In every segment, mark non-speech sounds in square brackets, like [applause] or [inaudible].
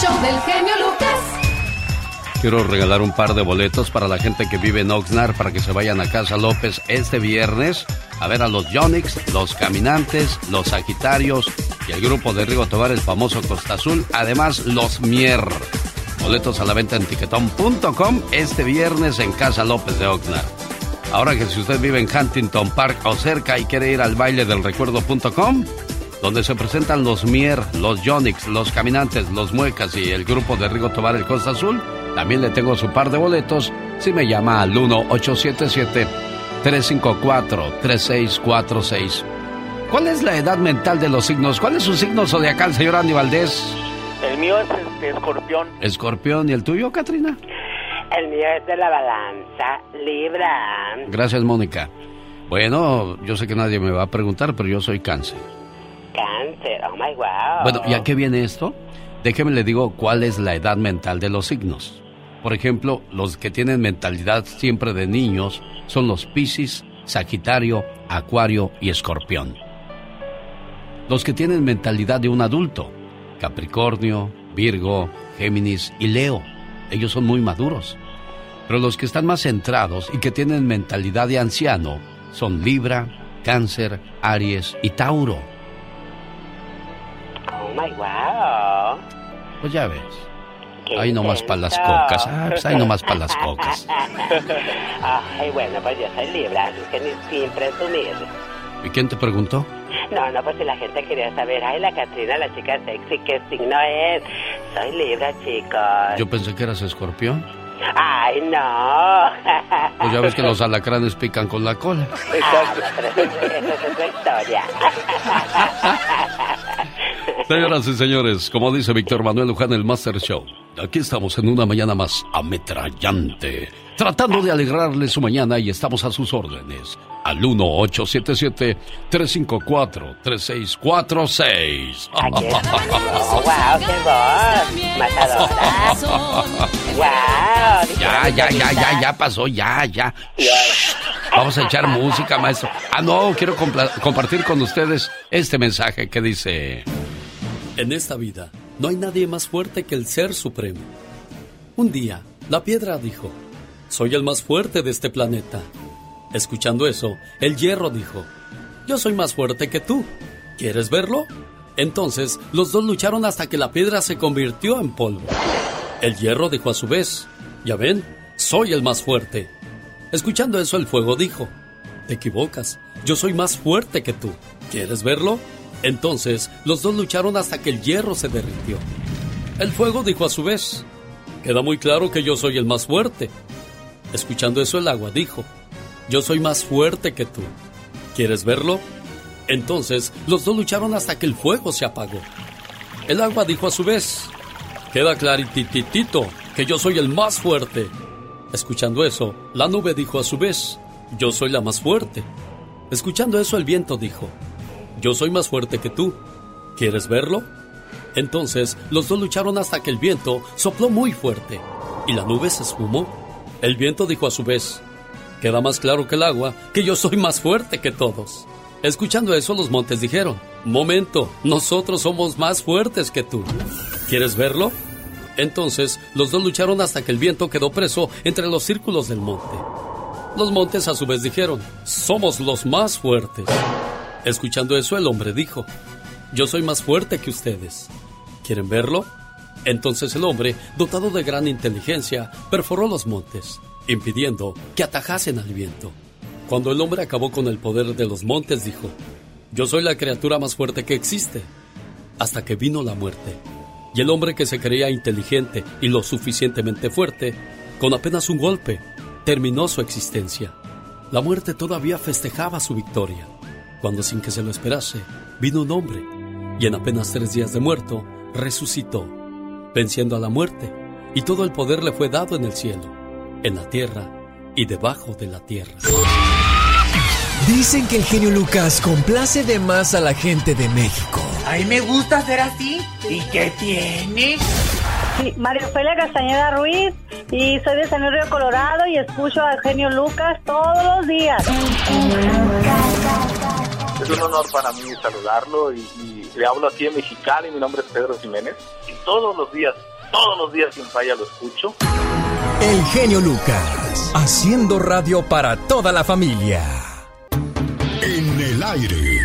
show del genio Lucas. Quiero regalar un par de boletos para la gente que vive en Oxnard para que se vayan a Casa López este viernes a ver a los Yonix, los Caminantes, los Sagitarios y el grupo de Rigo Tobar, el famoso Costa Azul, además los Mier. Boletos a la venta en tiquetón.com este viernes en Casa López de Oxnard. Ahora que si usted vive en Huntington Park o cerca y quiere ir al baile del recuerdo.com, donde se presentan los Mier, los Yonix, los Caminantes, los Muecas y el grupo de Rigo Tobar, el Costa Azul, también le tengo su par de boletos si me llama al 1-877-354-3646. ¿Cuál es la edad mental de los signos? ¿Cuál es su signo zodiacal, señor Andy Valdés? El mío es este, escorpión. Escorpión. ¿Y el tuyo, Katrina? El mío es de la balanza, Libra. Gracias, Mónica. Bueno, yo sé que nadie me va a preguntar, pero yo soy cáncer. Cáncer, oh my wow. Bueno, ¿y a qué viene esto? Déjeme le digo cuál es la edad mental de los signos. Por ejemplo, los que tienen mentalidad siempre de niños son los Piscis, Sagitario, Acuario y Escorpión. Los que tienen mentalidad de un adulto, Capricornio, Virgo, Géminis y Leo. Ellos son muy maduros. Pero los que están más centrados y que tienen mentalidad de anciano son Libra, Cáncer, Aries y Tauro. Oh my wow. Pues ya ves. Ahí nomás para las cocas. Ah, pues ahí nomás para las cocas. [laughs] Ay, bueno, pues yo soy Libra, así que ni sin presumir. ¿Y quién te preguntó? No, no, pues si la gente quería saber, ay, la Catrina, la chica sexy, ¿qué signo es? Soy Libra, chicos. Yo pensé que eras escorpión. Ay, no. Pues ya ves que los [laughs] alacranes pican con la cola. Ah, pero esa es otra historia. [laughs] Señoras y señores, como dice Víctor Manuel Luján, el Master Show, aquí estamos en una mañana más ametrallante, tratando de alegrarle su mañana y estamos a sus órdenes. Al 1-877-354-3646. ¡Wow, qué voz! ¡Matadora! ¡Wow! Ya, ya, ya, ya, ya pasó, ya, ya. Vamos a echar música, maestro. Ah, no, quiero compartir con ustedes este mensaje que dice... En esta vida no hay nadie más fuerte que el Ser Supremo. Un día, la piedra dijo, soy el más fuerte de este planeta. Escuchando eso, el hierro dijo, yo soy más fuerte que tú. ¿Quieres verlo? Entonces, los dos lucharon hasta que la piedra se convirtió en polvo. El hierro dijo a su vez, ya ven, soy el más fuerte. Escuchando eso, el fuego dijo, te equivocas, yo soy más fuerte que tú. ¿Quieres verlo? Entonces, los dos lucharon hasta que el hierro se derritió. El fuego dijo a su vez, queda muy claro que yo soy el más fuerte. Escuchando eso, el agua dijo, yo soy más fuerte que tú. ¿Quieres verlo? Entonces, los dos lucharon hasta que el fuego se apagó. El agua dijo a su vez, queda clarititito que yo soy el más fuerte. Escuchando eso, la nube dijo a su vez, yo soy la más fuerte. Escuchando eso, el viento dijo, yo soy más fuerte que tú. ¿Quieres verlo? Entonces los dos lucharon hasta que el viento sopló muy fuerte y la nube se esfumó. El viento dijo a su vez, queda más claro que el agua que yo soy más fuerte que todos. Escuchando eso los montes dijeron, momento, nosotros somos más fuertes que tú. ¿Quieres verlo? Entonces los dos lucharon hasta que el viento quedó preso entre los círculos del monte. Los montes a su vez dijeron, somos los más fuertes. Escuchando eso, el hombre dijo, Yo soy más fuerte que ustedes. ¿Quieren verlo? Entonces el hombre, dotado de gran inteligencia, perforó los montes, impidiendo que atajasen al viento. Cuando el hombre acabó con el poder de los montes, dijo, Yo soy la criatura más fuerte que existe. Hasta que vino la muerte. Y el hombre que se creía inteligente y lo suficientemente fuerte, con apenas un golpe, terminó su existencia. La muerte todavía festejaba su victoria cuando sin que se lo esperase, vino un hombre, y en apenas tres días de muerto, resucitó, venciendo a la muerte, y todo el poder le fue dado en el cielo, en la tierra y debajo de la tierra. Dicen que el genio Lucas complace de más a la gente de México. A mí me gusta ser así. ¿Y qué tiene? Sí, María Ofelia Castañeda Ruiz y soy de San Luis Río Colorado y escucho al genio Lucas todos los días. Es un honor para mí saludarlo y, y le hablo aquí en Mexicali, mi nombre es Pedro Jiménez y todos los días, todos los días sin falla lo escucho. El genio Lucas, haciendo radio para toda la familia. En el aire,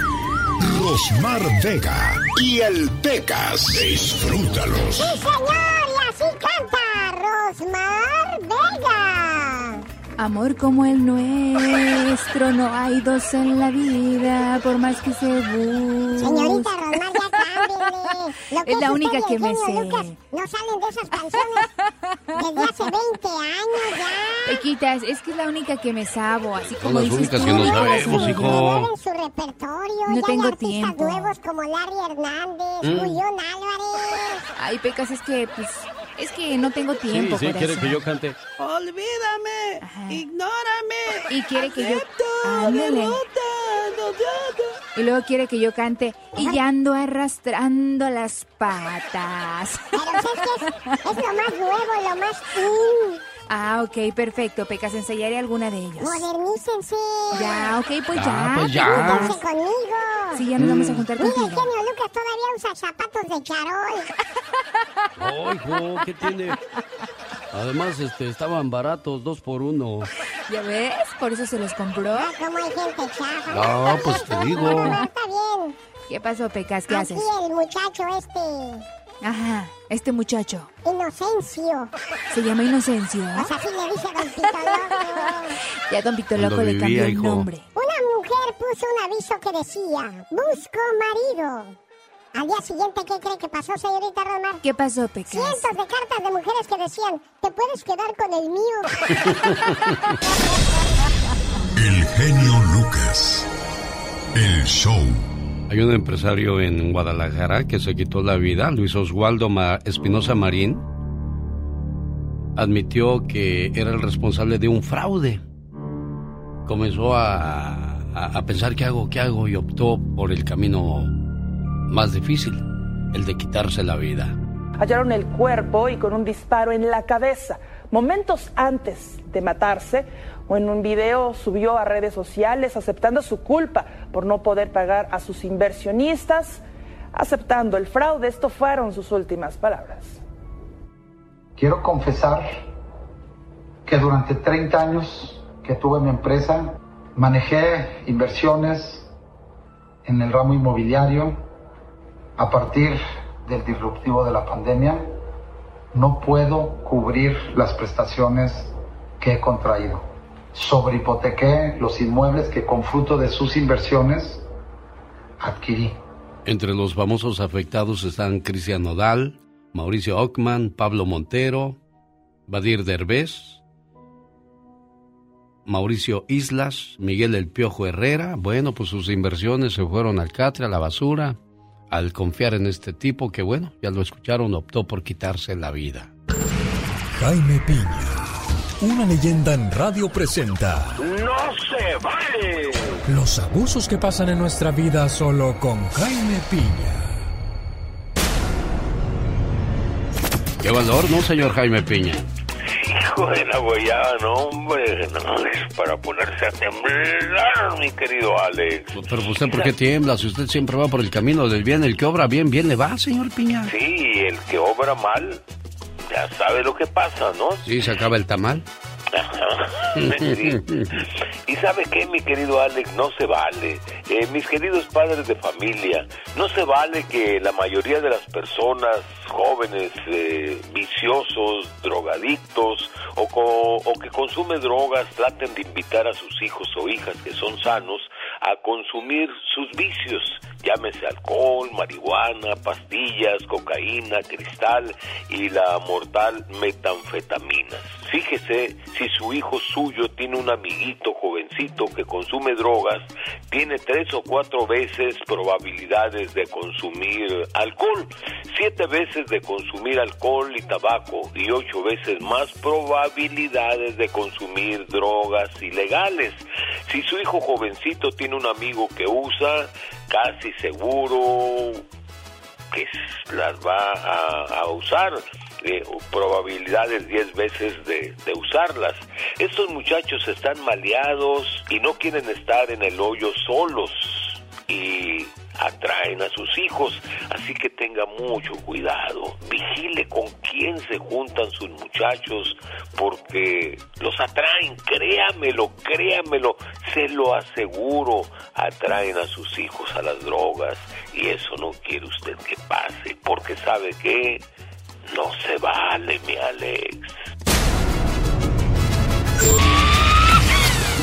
Rosmar Vega y el Pecas. Disfrútalos. Sí, señor, y así canta Rosmar Vega. Amor como el nuestro, no hay dos en la vida, por más que se busque. Señorita Rosmar, ya cámbiale. Lo Es la única que me sé. Lucas no salen de esas canciones desde hace 20 años ya. Pequitas, es que es la única que me sabo, así Son como las dices únicas tú. que nos no sabemos, hijo. en su repertorio. No ya tengo hay artistas tiempo. nuevos como Larry Hernández, Mm. Julián Álvarez. Ay, Pecas, es que, pues, es que no tengo tiempo Sí, sí, quiere eso. que yo cante. Olvídame, Ajá. ignórame. Y quiere que yo... Ándale. Y luego quiere que yo cante y ya ando arrastrando las patas. Pero es que es, es lo más nuevo, lo más in. Ah, ok, perfecto. Pecas, ensayaré alguna de ellos. Modernícense. Ya, ok, pues Ah, ya. pues ya. Júntense conmigo. Sí, ya nos vamos a juntar Mira, el contigo. genio Lucas todavía usa zapatos de charol. Hijo, ¿qué tiene? Además, este, estaban baratos, dos por uno. ¿Ya ves? Por eso se los compró. Ah, como hay gente chafa. No, pues te digo. No, está bien. ¿Qué pasó, Pecas? ¿Qué Aquí haces? el muchacho este, Ajá, este muchacho. Inocencio. Se llama Inocencio. Pues así le dice Don Pito Loco. [laughs] Ya Don Pito Cuando Loco le cambió el nombre. Una mujer puso un aviso que decía, busco marido. Al día siguiente, ¿qué cree que pasó, señorita Romar? ¿Qué pasó, Pecas? Cientos de cartas de mujeres que decían, te puedes quedar con el mío. [laughs] El genio Lucas. El show. Hay un empresario en Guadalajara que se quitó la vida, Luis Oswaldo Ma- Espinosa Marín, admitió que era el responsable de un fraude. Comenzó a, a- a pensar qué hago, qué hago y optó por el camino más difícil, el de quitarse la vida. Hallaron el cuerpo y con un disparo en la cabeza. Momentos antes de matarse, o en un video subió a redes sociales aceptando su culpa por no poder pagar a sus inversionistas, aceptando el fraude. Esto fueron sus últimas palabras. Quiero confesar que durante 30 años que tuve mi empresa, manejé inversiones en el ramo inmobiliario. A partir del disruptivo de la pandemia, no puedo cubrir las prestaciones que he contraído. Sobrehipotequé los inmuebles que con fruto de sus inversiones adquirí. Entre los famosos afectados están Cristian Nodal, Mauricio Ockman, Pablo Montero, Badir Derbez, Mauricio Islas, Miguel El Piojo Herrera. Bueno, pues sus inversiones se fueron al catre, a la basura, al confiar en este tipo que, bueno, ya lo escucharon, optó por quitarse la vida. Jaime Piña, una leyenda en radio presenta ¡No se vale! los abusos que pasan en nuestra vida solo con Jaime Piña. Qué valor, ¿no, señor Jaime Piña? Hijo de la guayaba, no, hombre, no es para ponerse a temblar, mi querido Alex. Pero usted, ¿por qué tiembla? Si usted siempre va por el camino del bien, el que obra bien, bien le va, señor Piña. Sí, el que obra mal, ya sabe lo que pasa, ¿no? Sí, se acaba el tamal. [laughs] Y sabe qué, mi querido Alex, no se vale. Eh, mis queridos padres de familia, no se vale que la mayoría de las personas jóvenes, eh, viciosos, drogadictos o, co- o que consumen drogas traten de invitar a sus hijos o hijas que son sanos a consumir sus vicios. Llámese alcohol, marihuana, pastillas, cocaína, cristal y la mortal metanfetamina. Fíjese si su hijo suyo tiene un amiguito jovencito que consume drogas, tiene tres o cuatro veces probabilidades de consumir alcohol, siete veces de consumir alcohol y tabaco y ocho veces más probabilidades de consumir drogas ilegales. Si su hijo jovencito tiene un amigo que usa, casi seguro que las va a, a usar. eh, probabilidades 10 veces de, de usarlas. Estos muchachos están maleados y no quieren estar en el hoyo solos. Y atraen a sus hijos. Así que tenga mucho cuidado. Vigile con quién se juntan sus muchachos porque los atraen. Créamelo, créamelo. Se lo aseguro. Atraen a sus hijos a las drogas. Y eso no quiere usted que pase porque sabe que no se vale, mi Alex.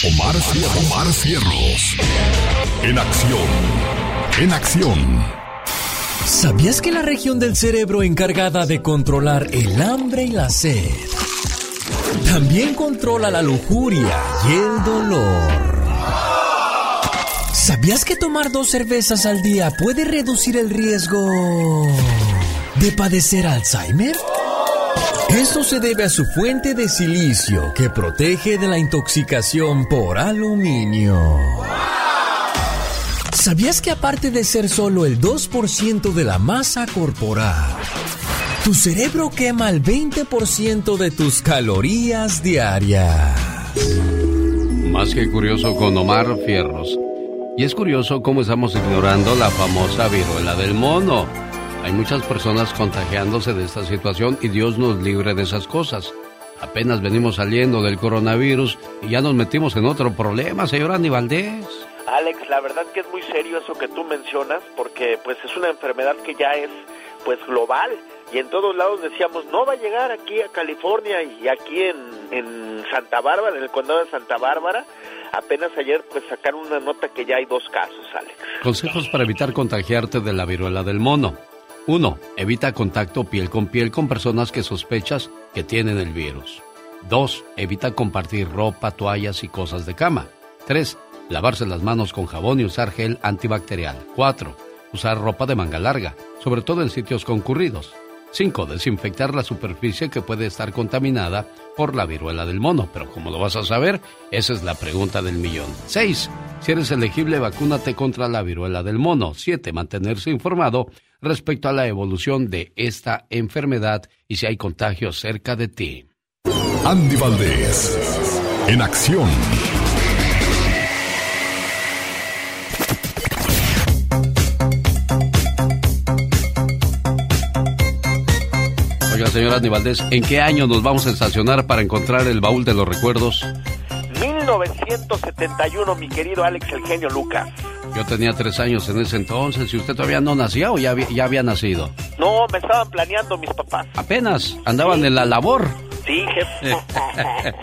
Omar, Omar Cierros. En acción. En acción. ¿Sabías que la región del cerebro encargada de controlar el hambre y la sed también controla la lujuria y el dolor? ¿Sabías que tomar dos cervezas al día puede reducir el riesgo de padecer Alzheimer? Esto se debe a su fuente de silicio que protege de la intoxicación por aluminio. ¿Sabías que aparte de ser solo el 2% de la masa corporal, tu cerebro quema el 20% de tus calorías diarias? Más que curioso con Omar Fierros. Y es curioso cómo estamos ignorando la famosa viruela del mono. Hay muchas personas contagiándose de esta situación y Dios nos libre de esas cosas. Apenas venimos saliendo del coronavirus y ya nos metimos en otro problema, señor Andy Valdés. Alex, la verdad que es muy serio eso que tú mencionas, porque pues es una enfermedad que ya es pues global y en todos lados decíamos no va a llegar aquí a California y aquí en, en Santa Bárbara, en el condado de Santa Bárbara. Apenas ayer pues sacaron una nota que ya hay dos casos, Alex. Consejos para evitar contagiarte de la viruela del mono. 1. Evita contacto piel con piel con personas que sospechas que tienen el virus. 2. Evita compartir ropa, toallas y cosas de cama. 3. Lavarse las manos con jabón y usar gel antibacterial. 4. Usar ropa de manga larga, sobre todo en sitios concurridos. 5. Desinfectar la superficie que puede estar contaminada por la viruela del mono. Pero ¿cómo lo vas a saber? Esa es la pregunta del millón. 6. Si eres elegible, vacúnate contra la viruela del mono. 7. Mantenerse informado respecto a la evolución de esta enfermedad y si hay contagios cerca de ti. Andy Valdés, en acción. Oiga, señor Andy Valdés, ¿en qué año nos vamos a estacionar para encontrar el baúl de los recuerdos? 1971, mi querido Alex el genio Lucas. Yo tenía tres años en ese entonces y usted todavía no nacía o ya había, ya había nacido. No, me estaban planeando mis papás. Apenas andaban en la labor. Sí, jefe. [laughs]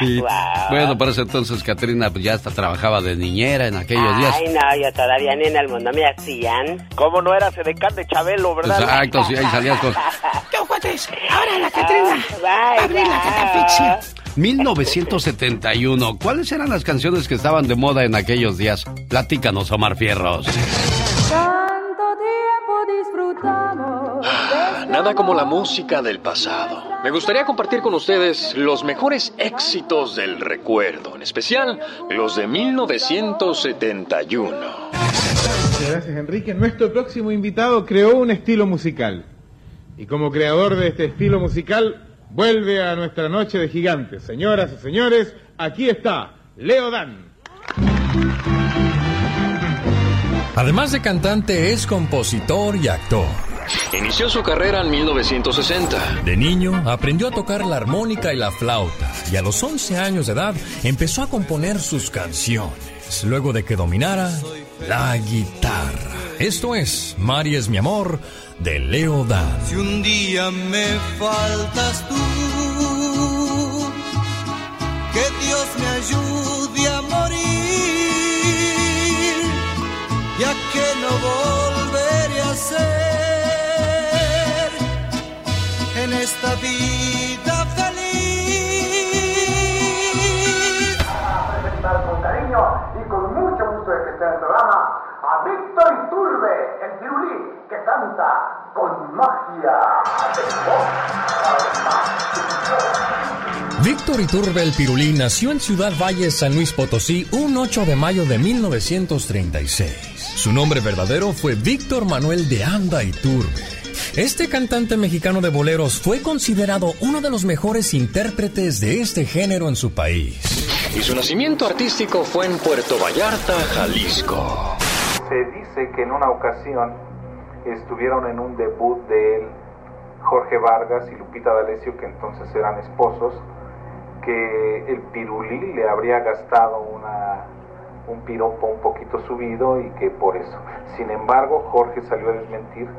Y, Bueno, por ese entonces Katrina pues, ya hasta trabajaba de niñera en aquellos días. Ay, no, yo todavía ni en el mundo me hacían. ¿Cómo no eras edecán de Chabelo, verdad? Exacto, sí, ahí salías con... [laughs] Cuates, ahora la Catrina. Bye, Abrir la catafixia. 1971. ¿Cuáles eran las canciones que estaban de moda en aquellos días? Platícanos, Omar Fierros. Tanto tiempo disfrutamos. Nada como la música del pasado. Me gustaría compartir con ustedes los mejores éxitos del recuerdo, en especial los de 1971. Muchas gracias, Enrique. Nuestro próximo invitado creó un estilo musical. Y como creador de este estilo musical, vuelve a nuestra noche de gigantes. Señoras y señores, aquí está Leo Dan. Además de cantante, es compositor y actor. Inició su carrera en 1960. De niño aprendió a tocar la armónica y la flauta y a los 11 años de edad empezó a componer sus canciones, luego de que dominara la guitarra. Esto es Mari es mi amor de Leo Dan. Si un día me faltas tú, que Dios me ayude a morir, ya que no volveré a ser en esta vida feliz. presentar con cariño y con mucho gusto de que esté en el programa Víctor Iturbe, el Andy, que canta con magia Víctor Iturbe el Pirulín nació en Ciudad Valle, San Luis Potosí, un 8 de mayo de 1936. Su nombre verdadero fue Víctor Manuel de Anda Iturbe. Este cantante mexicano de boleros fue considerado uno de los mejores intérpretes de este género en su país. Y su nacimiento artístico fue en Puerto Vallarta, Jalisco. Se dice que en una ocasión estuvieron en un debut de él Jorge Vargas y Lupita D'Alessio, que entonces eran esposos, que el pirulí le habría gastado una, un piropo un poquito subido y que por eso. Sin embargo, Jorge salió a desmentir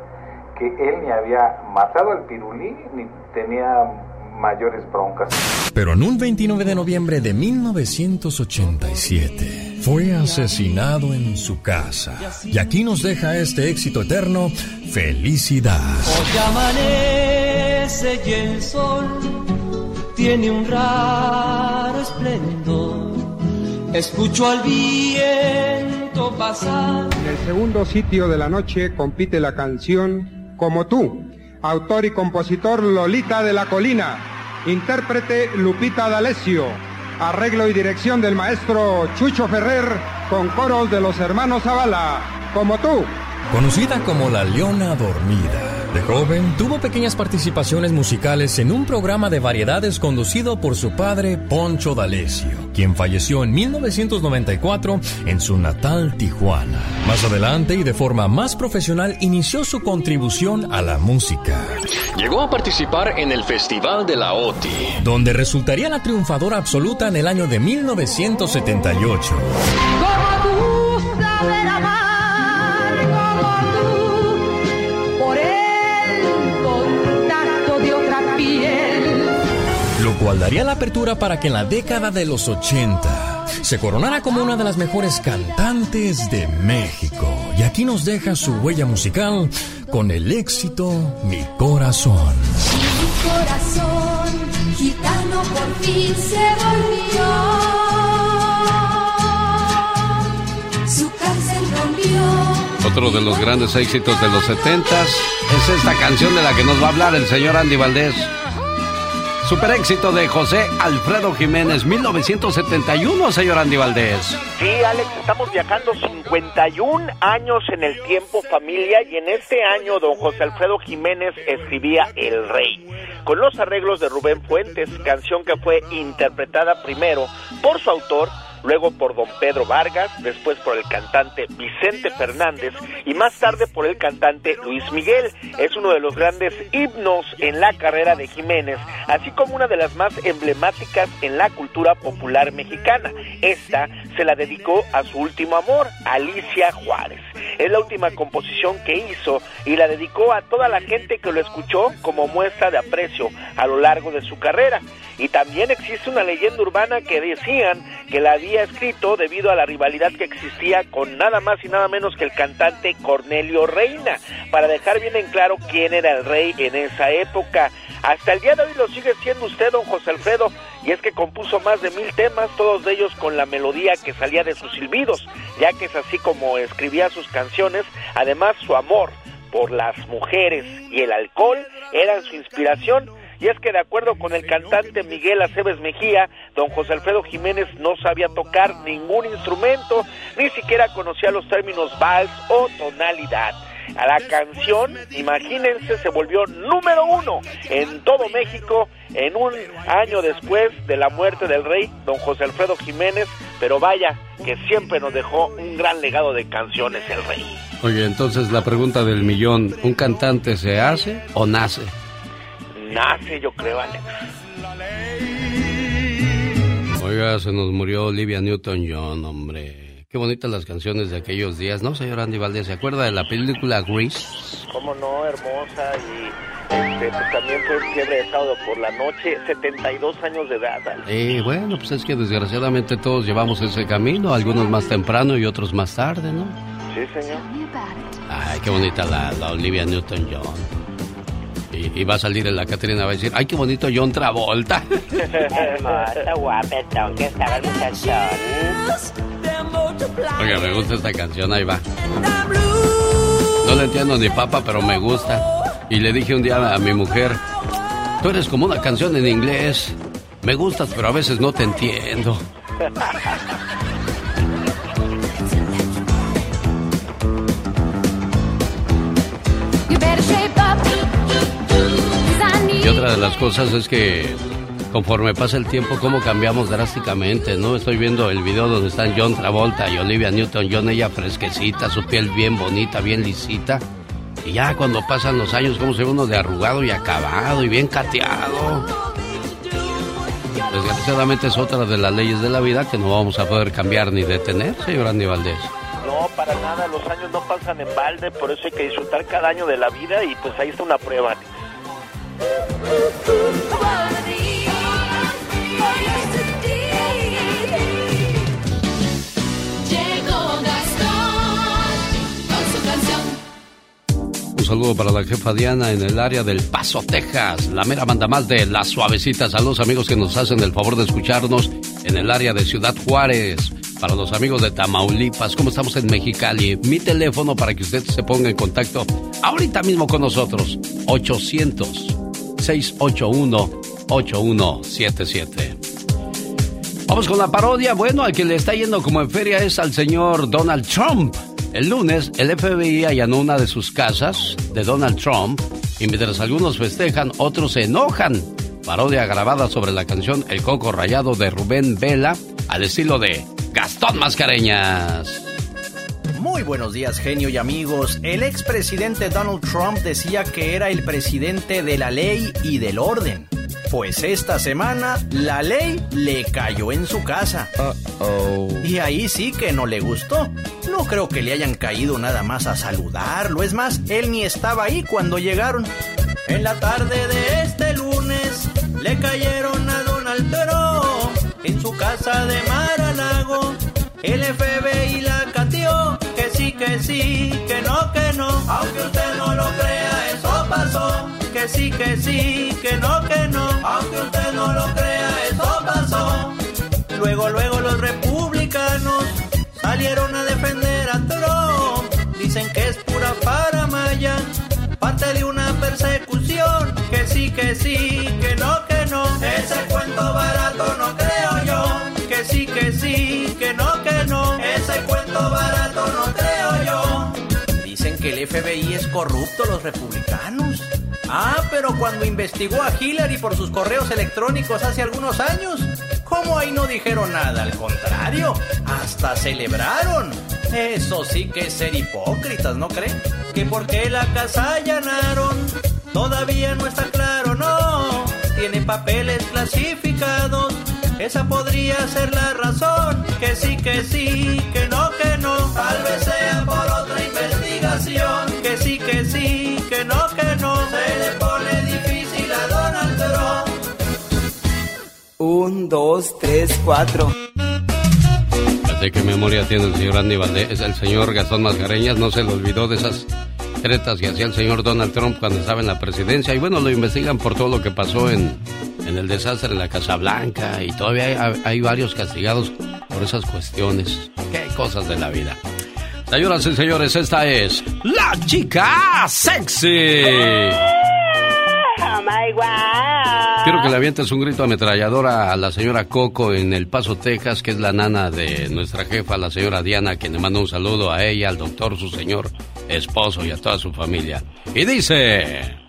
que él ni había matado al pirulí ni tenía mayores broncas. Pero en un 29 de noviembre de 1987 fue asesinado en su casa. Y aquí nos deja este éxito eterno, Felicidad. Hoy amanece y el sol tiene un raro esplendor. Escucho al viento pasar. En el segundo sitio de la noche compite la canción Como tú, autor y compositor Lolita de la Colina, intérprete Lupita D'Alessio, arreglo y dirección del maestro Chucho Ferrer con coros de los hermanos Zavala. Como tú. Conocida como la Leona Dormida. De joven, tuvo pequeñas participaciones musicales en un programa de variedades conducido por su padre Poncho D'Alessio, quien falleció en 1994 en su natal Tijuana. Más adelante y de forma más profesional inició su contribución a la música. Llegó a participar en el Festival de la OTI, donde resultaría la triunfadora absoluta en el año de 1978. Como tú cual daría la apertura para que en la década de los 80 se coronara como una de las mejores cantantes de México. Y aquí nos deja su huella musical con el éxito Mi Corazón. Mi corazón gitano por fin se volvió. Su cárcel rompió. Otro de los grandes éxitos de los 70 es esta canción de la que nos va a hablar el señor Andy Valdés. Super éxito de José Alfredo Jiménez, 1971, señor Andy Valdés. Sí, Alex, estamos viajando 51 años en el tiempo, familia, y en este año don José Alfredo Jiménez escribía El Rey, con los arreglos de Rubén Fuentes, canción que fue interpretada primero por su autor, luego por don Pedro Vargas, después por el cantante Vicente Fernández y más tarde por el cantante Luis Miguel. Es uno de los grandes himnos en la carrera de Jiménez, así como una de las más emblemáticas en la cultura popular mexicana. Esta se la dedicó a su último amor, Alicia Juárez. Es la última composición que hizo y la dedicó a toda la gente que lo escuchó como muestra de aprecio a lo largo de su carrera. Y también existe una leyenda urbana que decían que la había escrito debido a la rivalidad que existía con nada más y nada menos que el cantante Cornelio Reina, para dejar bien en claro quién era el rey en esa época. Hasta el día de hoy lo sigue siendo usted, don José Alfredo, y es que compuso más de mil temas, todos ellos con la melodía que salía de sus silbidos, ya que es así como escribía sus canciones, además su amor por las mujeres y el alcohol eran su inspiración, y es que de acuerdo con el cantante Miguel Aceves Mejía, don José Alfredo Jiménez no sabía tocar ningún instrumento, ni siquiera conocía los términos vals o tonalidad. A la canción, imagínense, se volvió número uno en todo México en un año después de la muerte del rey, don José Alfredo Jiménez, pero vaya que siempre nos dejó un gran legado de canciones el rey. Oye, entonces la pregunta del millón, ¿un cantante se hace o nace? Nace, yo creo, Alex. Oiga, se nos murió Olivia Newton-John, hombre. Qué bonitas las canciones de aquellos días, ¿no, señor Andy Valdés? ¿Se acuerda de la película Grease? Cómo no, hermosa y este, pues también fue fiebre de sábado por la noche, 72 años de edad. Eh, bueno, pues es que desgraciadamente todos llevamos ese camino, algunos más temprano y otros más tarde, ¿no? Sí, señor. Ay, qué bonita la, la Olivia Newton-John. Y, y va a salir en la Catrina, va a decir, ay, qué bonito John Travolta. [laughs] Hermoso, guapetón que estaba el muchachón. Oiga, me gusta esta canción, ahí va. No le entiendo ni papa, pero me gusta. Y le dije un día a mi mujer, tú eres como una canción en inglés. Me gustas, pero a veces no te entiendo. [laughs] otra de las cosas es que conforme pasa el tiempo, cómo cambiamos drásticamente, ¿no? Estoy viendo el video donde están John Travolta y Olivia Newton-John, ella fresquecita, su piel bien bonita, bien lisita. Y ya cuando pasan los años, cómo se ve uno de arrugado y acabado y bien cateado. Desgraciadamente es otra de las leyes de la vida que no vamos a poder cambiar ni detener, señor Andy Valdés. No, para nada, los años no pasan en balde, por eso hay que disfrutar cada año de la vida y pues ahí está una prueba. Un saludo para la jefa Diana en el área del Paso, Texas, la mera manda más de La Suavecita. Saludos amigos que nos hacen el favor de escucharnos en el área de Ciudad Juárez. Para los amigos de Tamaulipas, ¿cómo estamos en Mexicali? Mi teléfono para que usted se ponga en contacto ahorita mismo con nosotros. 800-681-8177. Vamos con la parodia. Bueno, al que le está yendo como en feria es al señor Donald Trump. El lunes, el FBI allanó una de sus casas de Donald Trump y mientras algunos festejan, otros se enojan. Parodia grabada sobre la canción El Coco Rayado de Rubén Vela al estilo de Gastón Mascareñas. Muy buenos días, genio y amigos. El expresidente Donald Trump decía que era el presidente de la ley y del orden. Pues esta semana la ley le cayó en su casa. Y ahí sí que no le gustó. No creo que le hayan caído nada más a saludarlo. Es más, él ni estaba ahí cuando llegaron. En la tarde de este lunes le cayeron a Donald Trump en su casa de Mar-a-Lago. El FBI la que sí, que sí, que no, que no. Aunque usted no lo crea, eso pasó. Que sí, que sí, que no, que no. Aunque usted no lo crea, eso pasó. Luego, luego los republicanos salieron a defender a Trump. Dicen que es pura paramaya, parte de una persecución. Que sí, que sí, que no, que no. Ese cuento barato no creo corrupto, los republicanos. Ah, pero cuando investigó a Hillary por sus correos electrónicos hace algunos años, ¿cómo ahí no dijeron nada? Al contrario, hasta celebraron. Eso sí que es ser hipócritas, ¿no creen? Que porque la casa allanaron, todavía no está claro, no. Tiene papeles clasificados, esa podría ser la razón. Que sí, que sí, que no, que no. Tal vez sea por. Que sí, que que no, que no. Se le pone difícil a Donald Trump. Un, dos, tres, cuatro. ¿De qué memoria tiene el señor Andy Valdés? El señor Gastón Mascareñas, no se le olvidó de esas tretas que hacía el señor Donald Trump cuando estaba en la presidencia. Y bueno, lo investigan por todo lo que pasó en, en el desastre en la Casa Blanca. Y todavía hay, hay varios castigados por esas cuestiones. Qué cosas de la vida. Señoras y señores, esta es La Chica Sexy. Oh my. Quiero que le avientes un grito ametralladora a la señora Coco en El Paso, Texas, que es la nana de nuestra jefa, la señora Diana, quien le manda un saludo a ella, al doctor, su señor esposo y a toda su familia. Y dice...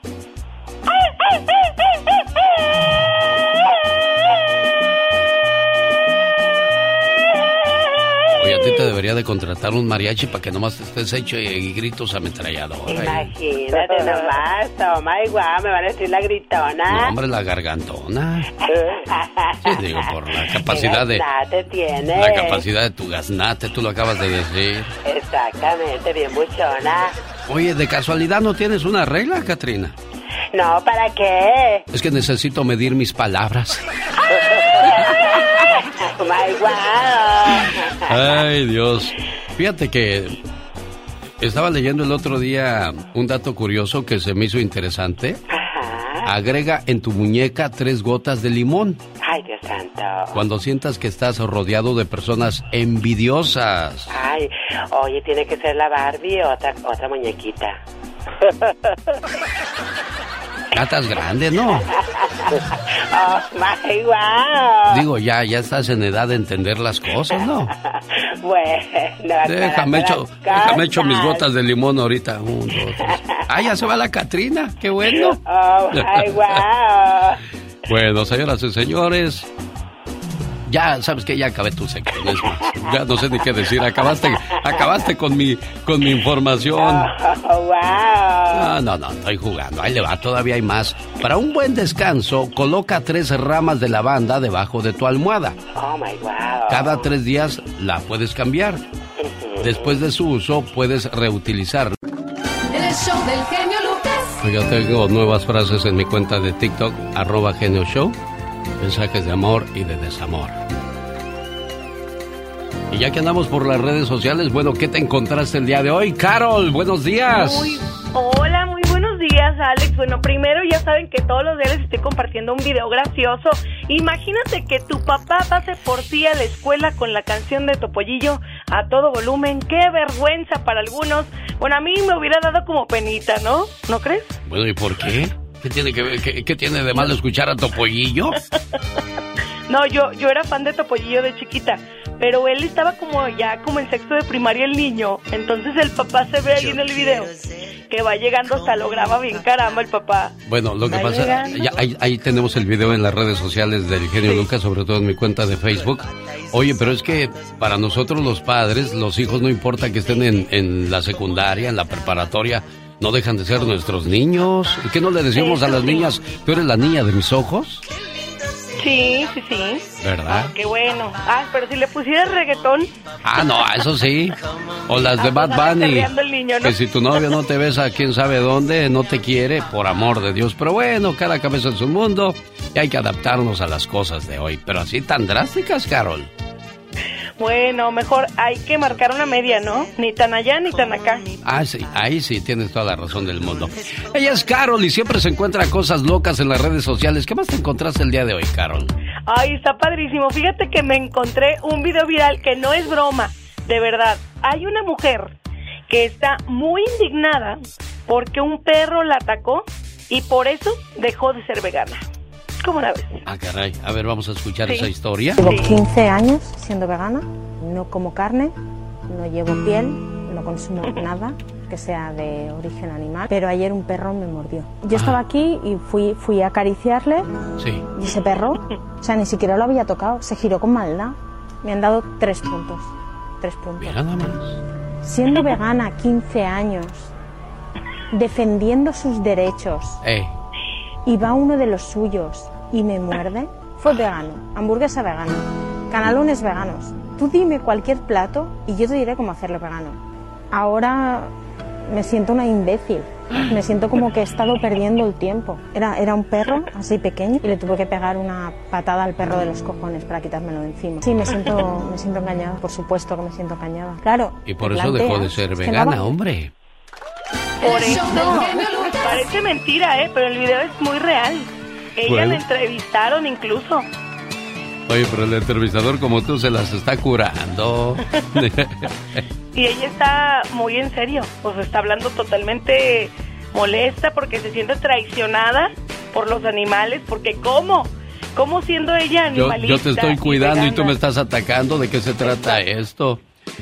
ti te debería de contratar un mariachi para que nomás estés hecho y, y gritos ametralladora. Imagínate nomás, oh my wow, me van a decir la No, gritona. hombre, la gargantona. Sí, digo, por la [laughs] capacidad de... Tiene. La capacidad de tu gaznate, tú lo acabas de decir. Exactamente, bien buchona. Oye, ¿de casualidad no tienes una regla, Katrina? No, ¿para qué? Es que necesito medir mis palabras. [laughs] My wow. Ay, Dios. Fíjate que estaba leyendo el otro día un dato curioso que se me hizo interesante. Agrega en tu muñeca tres gotas de limón. Ay, Dios santo. Cuando sientas que estás rodeado de personas envidiosas. Ay, oye, tiene que ser la Barbie o otra, otra muñequita. [laughs] Ya estás grande, ¿no? Oh, my, wow. Digo, ya, ya estás en edad de entender las cosas, ¿no? [laughs] Bueno, Déjame para echo, las déjame echo mis gotas de limón ahorita. Un, dos, tres. Ah, ya se va la Catrina. Qué bueno. Oh, my, wow. [laughs] Bueno, señoras y señores, ya sabes que ya acabé tu sección. es más, Ya no sé ni qué decir. Acabaste, acabaste con mi, con mi información. Oh, [laughs] wow. No, no, no, estoy jugando. Ahí le va, todavía hay más. Para un buen descanso, coloca tres ramas de lavanda debajo de tu almohada. Oh, my, wow. Cada tres días la puedes cambiar. [laughs] Después de su uso, puedes reutilizar. El show del genio Lucas. Yo tengo nuevas frases en mi cuenta de TikTok, arroba Genio Show. Mensajes de amor y de desamor. Y ya que andamos por las redes sociales, bueno, ¿qué te encontraste el día de hoy? Carol, buenos días. Muy- hola, muy buenos días, Alex. Bueno, primero ya saben que todos los días les estoy compartiendo un video gracioso. Imagínate que tu papá pase por ti a la escuela con la canción de Topollillo a todo volumen. Qué vergüenza para algunos. Bueno, a mí me hubiera dado como penita, ¿no? ¿No crees? Bueno, ¿y por qué? ¿Qué tiene, que ver- qué, qué tiene de malo escuchar a Topollillo? [laughs] No, yo, yo era fan de Topollillo de chiquita, pero él estaba como ya como en sexto de primaria el niño, entonces el papá se ve ahí en el video que va llegando hasta lo graba bien caramba el papá. Bueno, lo que Va pasa, ya, ahí, ahí tenemos el video en las redes sociales del genio Lucas, sobre todo en mi cuenta de Facebook. Oye, pero es que para nosotros los padres, los hijos no importa que estén en, en la secundaria, en la preparatoria, no dejan de ser nuestros niños. ¿Y qué no le decimos a las niñas? ¿Tú eres la niña de mis ojos? Sí, sí, sí. ¿Verdad? Qué bueno. Ah, pero si le pusieras reggaetón, Ah, no, eso sí. O las de Bad Andaba Bunny. el niño, ¿no? Que si tu novio no te besa quién sabe dónde, no te quiere, por amor de Dios. Pero bueno, cada cabeza en su mundo y hay que adaptarnos a las cosas de hoy. Pero así tan drásticas, Carol. Bueno, mejor hay que marcar una media, ¿no? Ni tan allá ni tan acá. Ah, sí, ahí sí tienes toda la razón del mundo. Ella es Carol y siempre se encuentra cosas locas en las redes sociales. ¿Qué más te encontraste el día de hoy, Carol? Ay, está padrísimo. Fíjate que me encontré un video viral que no es broma, de verdad. Hay una mujer que está muy indignada porque un perro la atacó y por eso dejó de ser vegana. ¿Cómo la ves? Ah, caray. A ver, vamos a escuchar Sí. esa historia. Llevo 15 años siendo vegana, no como carne, no llevo piel, no consumo nada que sea de origen animal, pero ayer un perro me mordió. Yo estaba aquí y fui, fui a acariciarle Sí. y ese perro, o sea, ni siquiera lo había tocado, se giró con maldad. Me han dado tres puntos, tres puntos. Mira nada más. Siendo vegana 15 años, defendiendo sus derechos, Eh, y va uno de los suyos y me muerde, fue vegano, hamburguesa vegana, canalones veganos. Tú dime cualquier plato y yo te diré cómo hacerlo vegano. Ahora me siento una imbécil. Me siento como que he estado perdiendo el tiempo. Era, era un perro así pequeño y le tuve que pegar una patada al perro de los cojones para quitármelo de encima. Sí, me siento, me siento engañada. Por supuesto que me siento engañada. Claro. y por eso dejó de ser que no vegana, va- hombre. Por eso, parece mentira, ¿eh? Pero el video es muy real. Ella Bueno. la entrevistaron incluso. Oye, pero el entrevistador como tú se las está curando. [laughs] Y ella está muy en serio, pues está hablando totalmente molesta porque se siente traicionada por los animales, porque ¿cómo? ¿Cómo siendo ella animalista? yo te estoy cuidando y tú vegana? me estás atacando. ¿De qué se trata esto?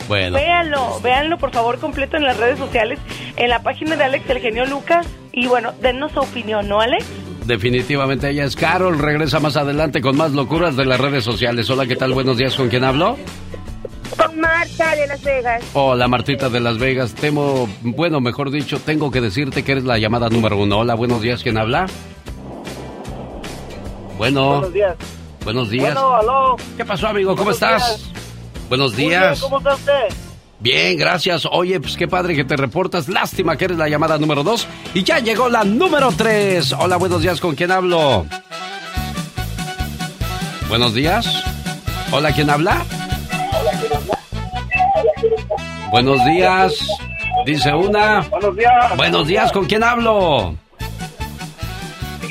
Bueno, Véanlo, véanlo por favor completo en las redes sociales, en la página de Alex El Genio Lucas. Y bueno, denos su opinión, ¿no, Alex? Definitivamente ella es Carol. Regresa más adelante con más locuras de las redes sociales. Hola, ¿qué tal? Buenos días. ¿Con quién hablo? Con Marta de Las Vegas. Hola, Martita de Las Vegas. Temo, bueno, mejor dicho, tengo que decirte que eres la llamada número uno. Hola, buenos días. ¿Quién habla? Bueno. Buenos días. Buenos días. Bueno, aló. ¿Qué pasó, amigo? ¿Cómo Buenos estás? días. Buenos bien, días. ¿Cómo está usted? Bien, gracias. Oye, pues qué padre que te reportas. Lástima que eres la llamada número dos. Y ya llegó la número tres. Hola, buenos días. ¿Con quién hablo? Buenos días. Hola, ¿quién habla? Buenos días. Dice una. Buenos días. Buenos días. ¿Con quién hablo?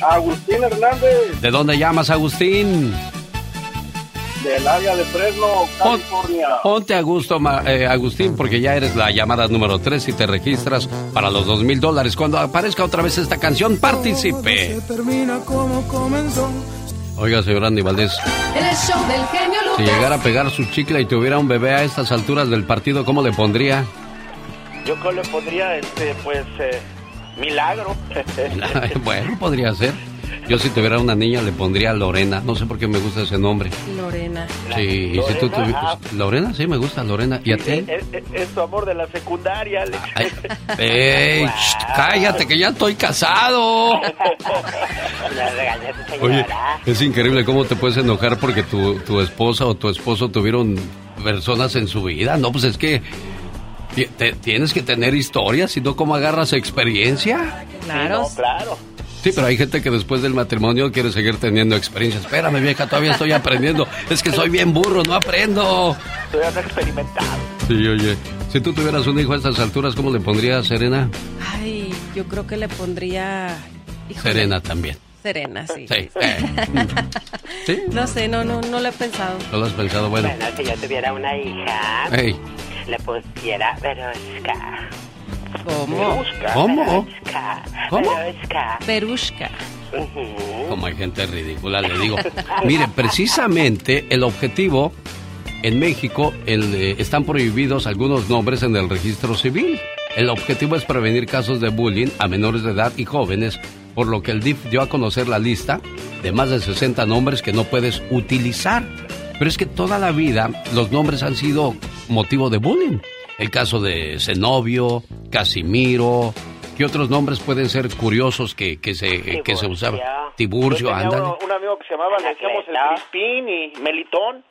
Agustín Hernández. ¿De dónde llamas, Agustín? Del área de Fresno, California. Ponte a gusto, Ma- eh, Agustín, porque ya eres la llamada número 3 y te registras para los dos mil dólares. Cuando aparezca otra vez esta canción, participe. termina como comenzó. Oiga, señor Andy Valdés, El show del genio si llegara a pegar su chicle y tuviera un bebé a estas alturas del partido, ¿cómo le pondría? Yo creo le pondría, este, pues, eh, milagro. [laughs] bueno, podría ser. Yo si tuviera una niña le pondría Lorena. No sé por qué me gusta ese nombre. Lorena. Sí, y si tú Lorena, tuvieras... Lorena, sí, me gusta Lorena. ¿Y a ti? Es, es- es tu amor de la secundaria, Alex. ¡Ey! [laughs] cállate, que ya estoy casado! [laughs] Oye, es increíble cómo te puedes enojar porque tu, tu esposa o tu esposo tuvieron personas en su vida. No, pues es que tienes que tener historias, si no, ¿cómo agarras experiencia? Claro. Sí, no, claro. Sí, pero hay gente que después del matrimonio quiere seguir teniendo experiencia. Espérame, vieja, todavía estoy aprendiendo. Es que soy bien burro, no aprendo. Estoy has experimentado. Sí, oye, si tú tuvieras un hijo a estas alturas, ¿cómo le pondrías Serena? Ay, yo creo que le pondría. híjole, Serena también. Serena, sí. Sí. eh. [laughs] No sé, no, no, no lo he pensado. ¿No lo has pensado? Bueno. Bueno, si yo tuviera una hija, Ey, le pusiera Veroska. ¿Cómo? ¿Cómo? ¿Cómo? Veroska. Perushka. como hay gente ridícula, le digo. Mire, precisamente el objetivo en México el, eh, están prohibidos algunos nombres en el registro civil. El objetivo es prevenir casos de bullying a menores de edad y jóvenes, por lo que el DIF dio a conocer la lista de más de 60 nombres que no puedes utilizar. Pero es que toda la vida los nombres han sido motivo de bullying. El caso de Zenobio, Casimiro, ¿qué otros nombres pueden ser curiosos que, que se, que se usaban? Tiburcio, Yo tenía ándale. uno- un amigo que se llamaba, le decíamos el Crispín y Melitón.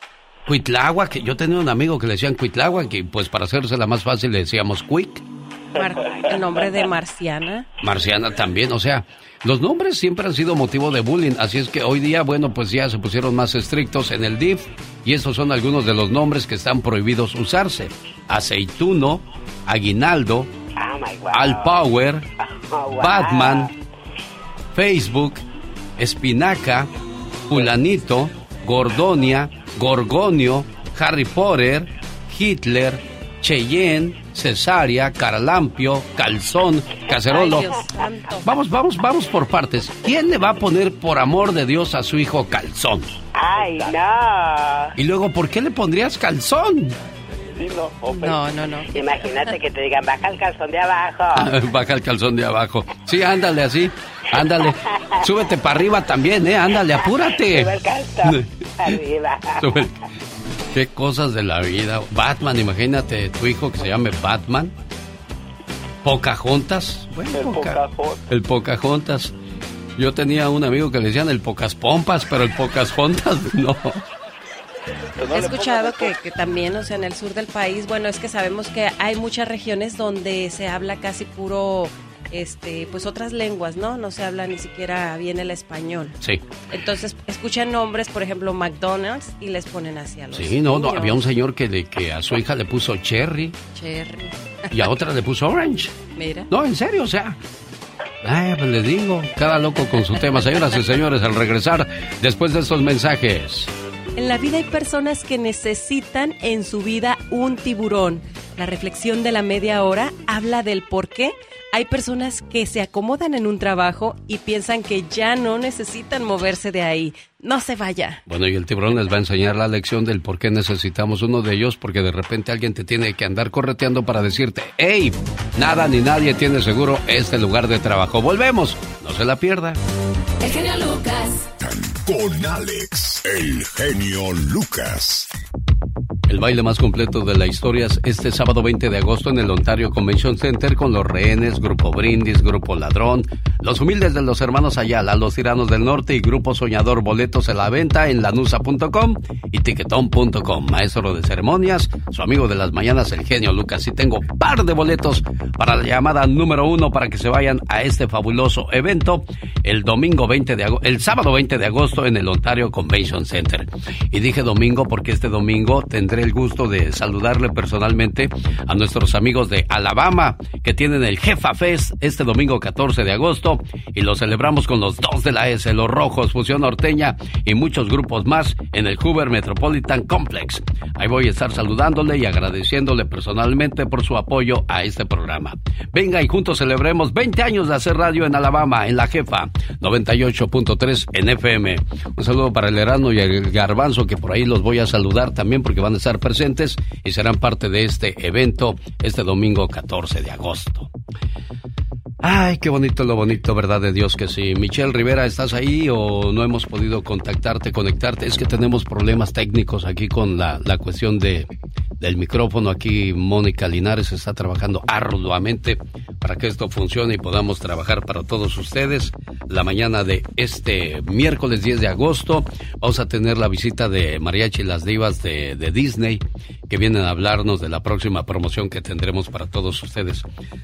Cuitlagua, que yo tenía un amigo que le decían Cuitlagua, que pues para hacérsela más fácil le decíamos Quick. Mar- el nombre de Marciana. Marciana también, o sea, los nombres siempre han sido motivo de bullying, así es que hoy día, bueno, pues ya se pusieron más estrictos en el DIF y estos son algunos de los nombres que están prohibidos usarse. Aceituno, Aguinaldo, Al Power, [laughs] Batman, Facebook, Espinaca, Fulanito, Gordonia, Gorgonio, Harry Potter, Hitler, Cheyenne, Cesárea, Caralampio, Calzón, Cacerolo. Ay, Dios santo. Vamos, vamos, vamos por partes. ¿Quién le va a poner por amor de Dios a su hijo Calzón? Ay, no. Y luego, ¿por qué le pondrías Calzón? No, no, no. Imagínate que te digan, baja el calzón de abajo. [laughs] Baja el calzón de abajo. Sí, ándale así. Ándale. [laughs] Súbete para arriba también, ¿eh? Ándale, apúrate. Sube el calzón [laughs] arriba. Sube el- Qué cosas de la vida. Batman, imagínate tu hijo que se llame Batman. Pocahontas. Bueno, El Poca- Pocahontas. el Pocahontas. Yo tenía un amigo que le decían el Pocas Pompas, pero el Pocahontas [laughs] no. He escuchado que, que también, o sea, en el sur del país, bueno, es que sabemos que hay muchas regiones donde se habla casi puro, este, pues otras lenguas, ¿no? No se habla ni siquiera bien el español. Sí. Entonces, escuchan nombres, por ejemplo, McDonald's y les ponen así a los Sí, no, no, había un señor que, le, que a su hija le puso Cherry Cherry. y a otra le puso Orange. Mira. No, en serio, o sea. Ay, pues les digo, cada loco con su tema. Señoras y señores, al regresar, después de estos mensajes. En la vida hay personas que necesitan en su vida un tiburón. La reflexión de la media hora habla del por qué hay personas que se acomodan en un trabajo y piensan que ya no necesitan moverse de ahí. No se vaya. Bueno, y el tiburón les va a enseñar la lección del por qué necesitamos uno de ellos, porque de repente alguien te tiene que andar correteando para decirte, hey, nada ni nadie tiene seguro este lugar de trabajo. Volvemos, no se la pierda. El genio Lucas. Con Alex, el genio Lucas. El baile más completo de la historia es este sábado 20 de agosto en el Ontario Convention Center con los rehenes, Grupo Brindis, Grupo Ladrón, los humildes de los hermanos Ayala, los tiranos del norte y Grupo Soñador boletos en la venta en lanusa.com y tiquetón.com. Maestro de ceremonias, su amigo de las mañanas, el genio Lucas. Y tengo par de boletos para la llamada número uno para que se vayan a este fabuloso evento el domingo 20 de agosto, el sábado 20 de agosto en el Ontario Convention Center. Y dije domingo porque este domingo tendré el gusto de saludarle personalmente a nuestros amigos de Alabama que tienen el Jefa Fest este domingo 14 de agosto y lo celebramos con los dos de la S, los Rojos, Fusión Norteña y muchos grupos más en el Hoover Metropolitan Complex. Ahí voy a estar saludándole y agradeciéndole personalmente por su apoyo a este programa. Venga y juntos celebremos 20 años de hacer radio en Alabama, en la Jefa 98.3 en FM. Un saludo para el Herano y el Garbanzo que por ahí los voy a saludar también porque van a estar presentes y serán parte de este evento este domingo 14 de agosto. Ay, qué bonito lo bonito, ¿verdad? De Dios que sí. Michelle Rivera, ¿estás ahí o no hemos podido contactarte, conectarte? Es que tenemos problemas técnicos aquí con la, la cuestión de, del micrófono. Aquí Mónica Linares está trabajando arduamente para que esto funcione y podamos trabajar para todos ustedes. La mañana de este miércoles 10 de agosto vamos a tener la visita de Mariachi y las Divas de, de Disney que vienen a hablarnos de la próxima promoción que tendremos para todos ustedes.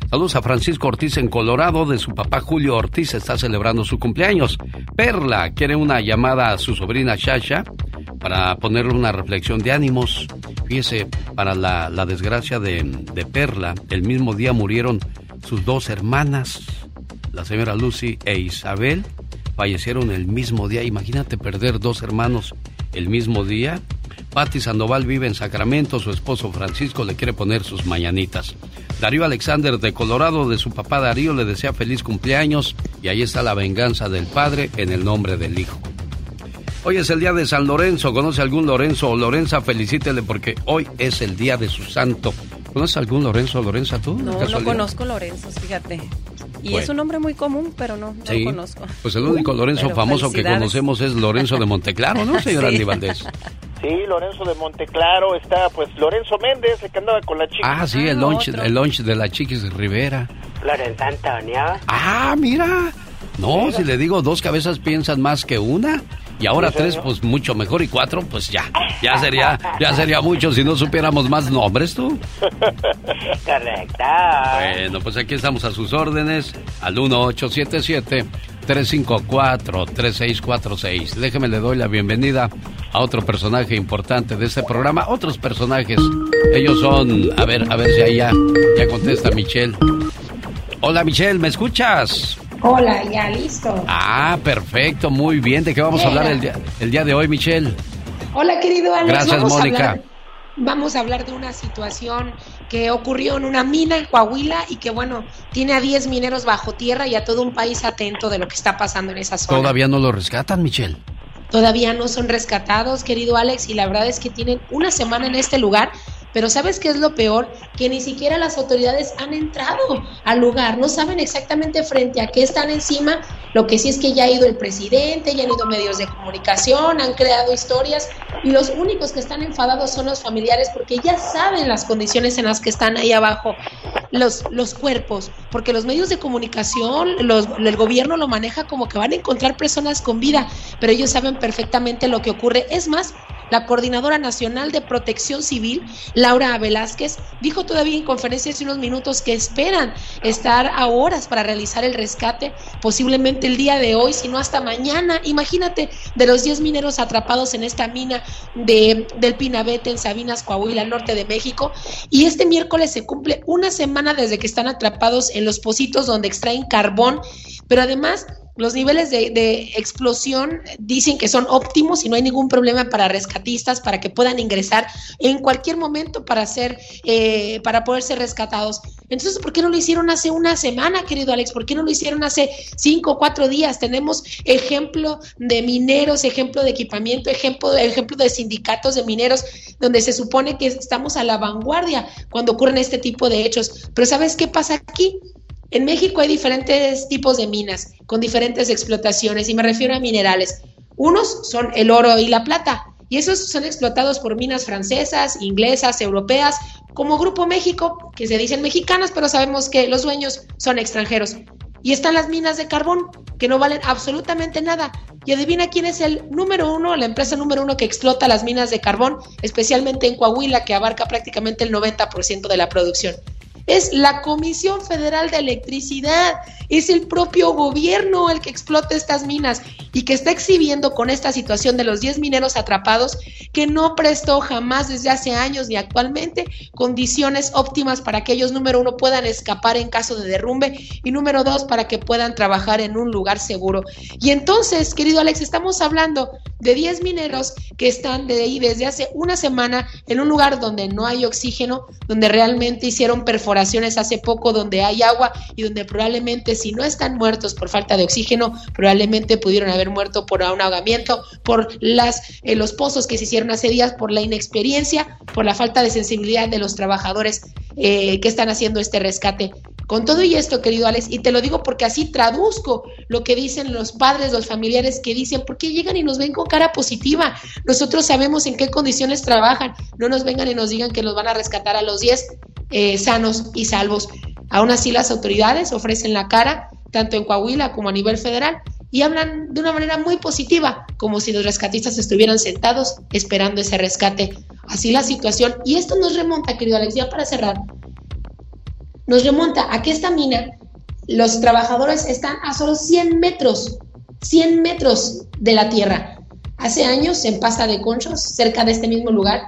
Saludos a Francisco Ortiz en Colorado, de su papá Julio Ortiz está celebrando su cumpleaños. Perla quiere una llamada a su sobrina Shasha para ponerle una reflexión de ánimos. Fíjese, para la, desgracia de, de Perla, el mismo día murieron sus dos hermanas, la señora Lucy e Isabel, fallecieron el mismo día. Imagínate perder dos hermanos el mismo día. Patti Sandoval vive en Sacramento, su esposo Francisco le quiere poner sus mañanitas. Darío Alexander de Colorado, de su papá Darío, le desea feliz cumpleaños y ahí está la venganza del padre en el nombre del hijo. Hoy es el día de San Lorenzo. ¿Conoce algún Lorenzo o Lorenza? Felicítele porque hoy es el día de su santo. ¿Conoces algún Lorenzo o Lorenza tú? No, no conozco Lorenzo, fíjate. Y es un nombre muy común, pero no, no lo conozco. Pues el único Lorenzo famoso que conocemos es Lorenzo de Monteclaro, ¿no, señor sí. Andy Valdés? Sí, Lorenzo de Monteclaro, está pues Lorenzo Méndez, el que andaba con la chica. Ah, sí, el lunch, el lunch de la Chiquis Rivera. Lorenzo Antonio. Ah, mira. No, si le digo dos cabezas piensan más que una. Y ahora Sí, tres, pues mucho mejor. Y cuatro, pues ya. Ya sería, ya sería mucho si no supiéramos más nombres, tú. [laughs] Correcto. Bueno, pues aquí estamos a sus órdenes al 1877-354-3646. Déjeme le doy la bienvenida a otro personaje importante de este programa. Otros personajes, ellos son, a ver, a ver si ahí ya, ya contesta Michelle. Hola Michelle, ¿me escuchas? Hola, ya listo. Ah, perfecto, muy bien. ¿De qué vamos a hablar el día, el día de hoy, Michelle? Hola, querido Alex. Gracias, vamos A Mónica. hablar, vamos a hablar de una situación que ocurrió en una mina en Coahuila y que, bueno, tiene a 10 mineros bajo tierra y a todo un país atento de lo que está pasando en esa zona. Todavía no lo rescatan, Michelle. Todavía no son rescatados, querido Alex, y la verdad es que tienen una semana en este lugar. Pero ¿sabes qué es lo peor? Que ni siquiera las autoridades han entrado al lugar, no saben exactamente frente a qué están encima. Lo que sí es que ya ha ido el presidente, ya han ido medios de comunicación, han creado historias y los únicos que están enfadados son los familiares porque ya saben las condiciones en las que están ahí abajo los, los cuerpos, porque los medios de comunicación, el gobierno lo maneja como que van a encontrar personas con vida, pero ellos saben perfectamente lo que ocurre. Es más, la Coordinadora Nacional de Protección Civil, Laura Velázquez, dijo todavía en conferencia hace unos minutos que esperan estar a horas para realizar el rescate, posiblemente el día de hoy, si no hasta mañana. Imagínate de los 10 mineros atrapados en esta mina de, del Pinabete en Sabinas, Coahuila, norte de México. Y este miércoles se cumple una semana desde que están atrapados en los pocitos donde extraen carbón, pero además los niveles de, explosión dicen que son óptimos y no hay ningún problema para rescatistas para que puedan ingresar en cualquier momento para ser eh, para poder ser rescatados. Entonces, ¿por qué no lo hicieron hace una semana, querido Alex? ¿Por qué no lo hicieron hace cinco o cuatro días? Tenemos ejemplo de mineros, ejemplo de equipamiento, ejemplo, ejemplo de sindicatos de mineros, donde se supone que estamos a la vanguardia cuando ocurren este tipo de hechos. Pero ¿sabes qué pasa aquí? En México hay diferentes tipos de minas con diferentes explotaciones y me refiero a minerales. Unos son el oro y la plata y esos son explotados por minas francesas, inglesas, europeas, como Grupo México, que se dicen mexicanas, pero sabemos que los dueños son extranjeros. Y están las minas de carbón, que no valen absolutamente nada. Y adivina quién es el número uno, la empresa número uno que explota las minas de carbón, especialmente en Coahuila, que abarca prácticamente el 90% de la producción. Es la Comisión Federal de Electricidad. Es el propio gobierno el que explota estas minas y que está exhibiendo con esta situación de los 10 mineros atrapados que no prestó jamás desde hace años ni actualmente condiciones óptimas para que ellos, número uno, puedan escapar en caso de derrumbe y número dos, para que puedan trabajar en un lugar seguro. Y entonces, querido Alex, estamos hablando de 10 mineros que están de ahí desde hace una semana en un lugar donde no hay oxígeno, donde realmente hicieron perforaciones hace poco, donde hay agua y donde probablemente si no están muertos por falta de oxígeno, probablemente pudieron haber muerto por un ahogamiento, por las, eh, los pozos que se hicieron hace días, por la inexperiencia, por la falta de sensibilidad de los trabajadores eh, que están haciendo este rescate. Con todo y esto, querido Alex, y te lo digo porque así traduzco lo que dicen los padres, los familiares que dicen, ¿por qué llegan y nos ven con cara positiva? Nosotros sabemos en qué condiciones trabajan, no nos vengan y nos digan que los van a rescatar a los 10 eh, sanos y salvos. Aún así, las autoridades ofrecen la cara, tanto en Coahuila como a nivel federal, y hablan de una manera muy positiva, como si los rescatistas estuvieran sentados esperando ese rescate. Así la situación, y esto nos remonta, querido Alex, ya para cerrar, nos remonta a que esta mina, los trabajadores están a solo 100 metros, 100 metros de la tierra. Hace años, en Pasta de Conchos, cerca de este mismo lugar,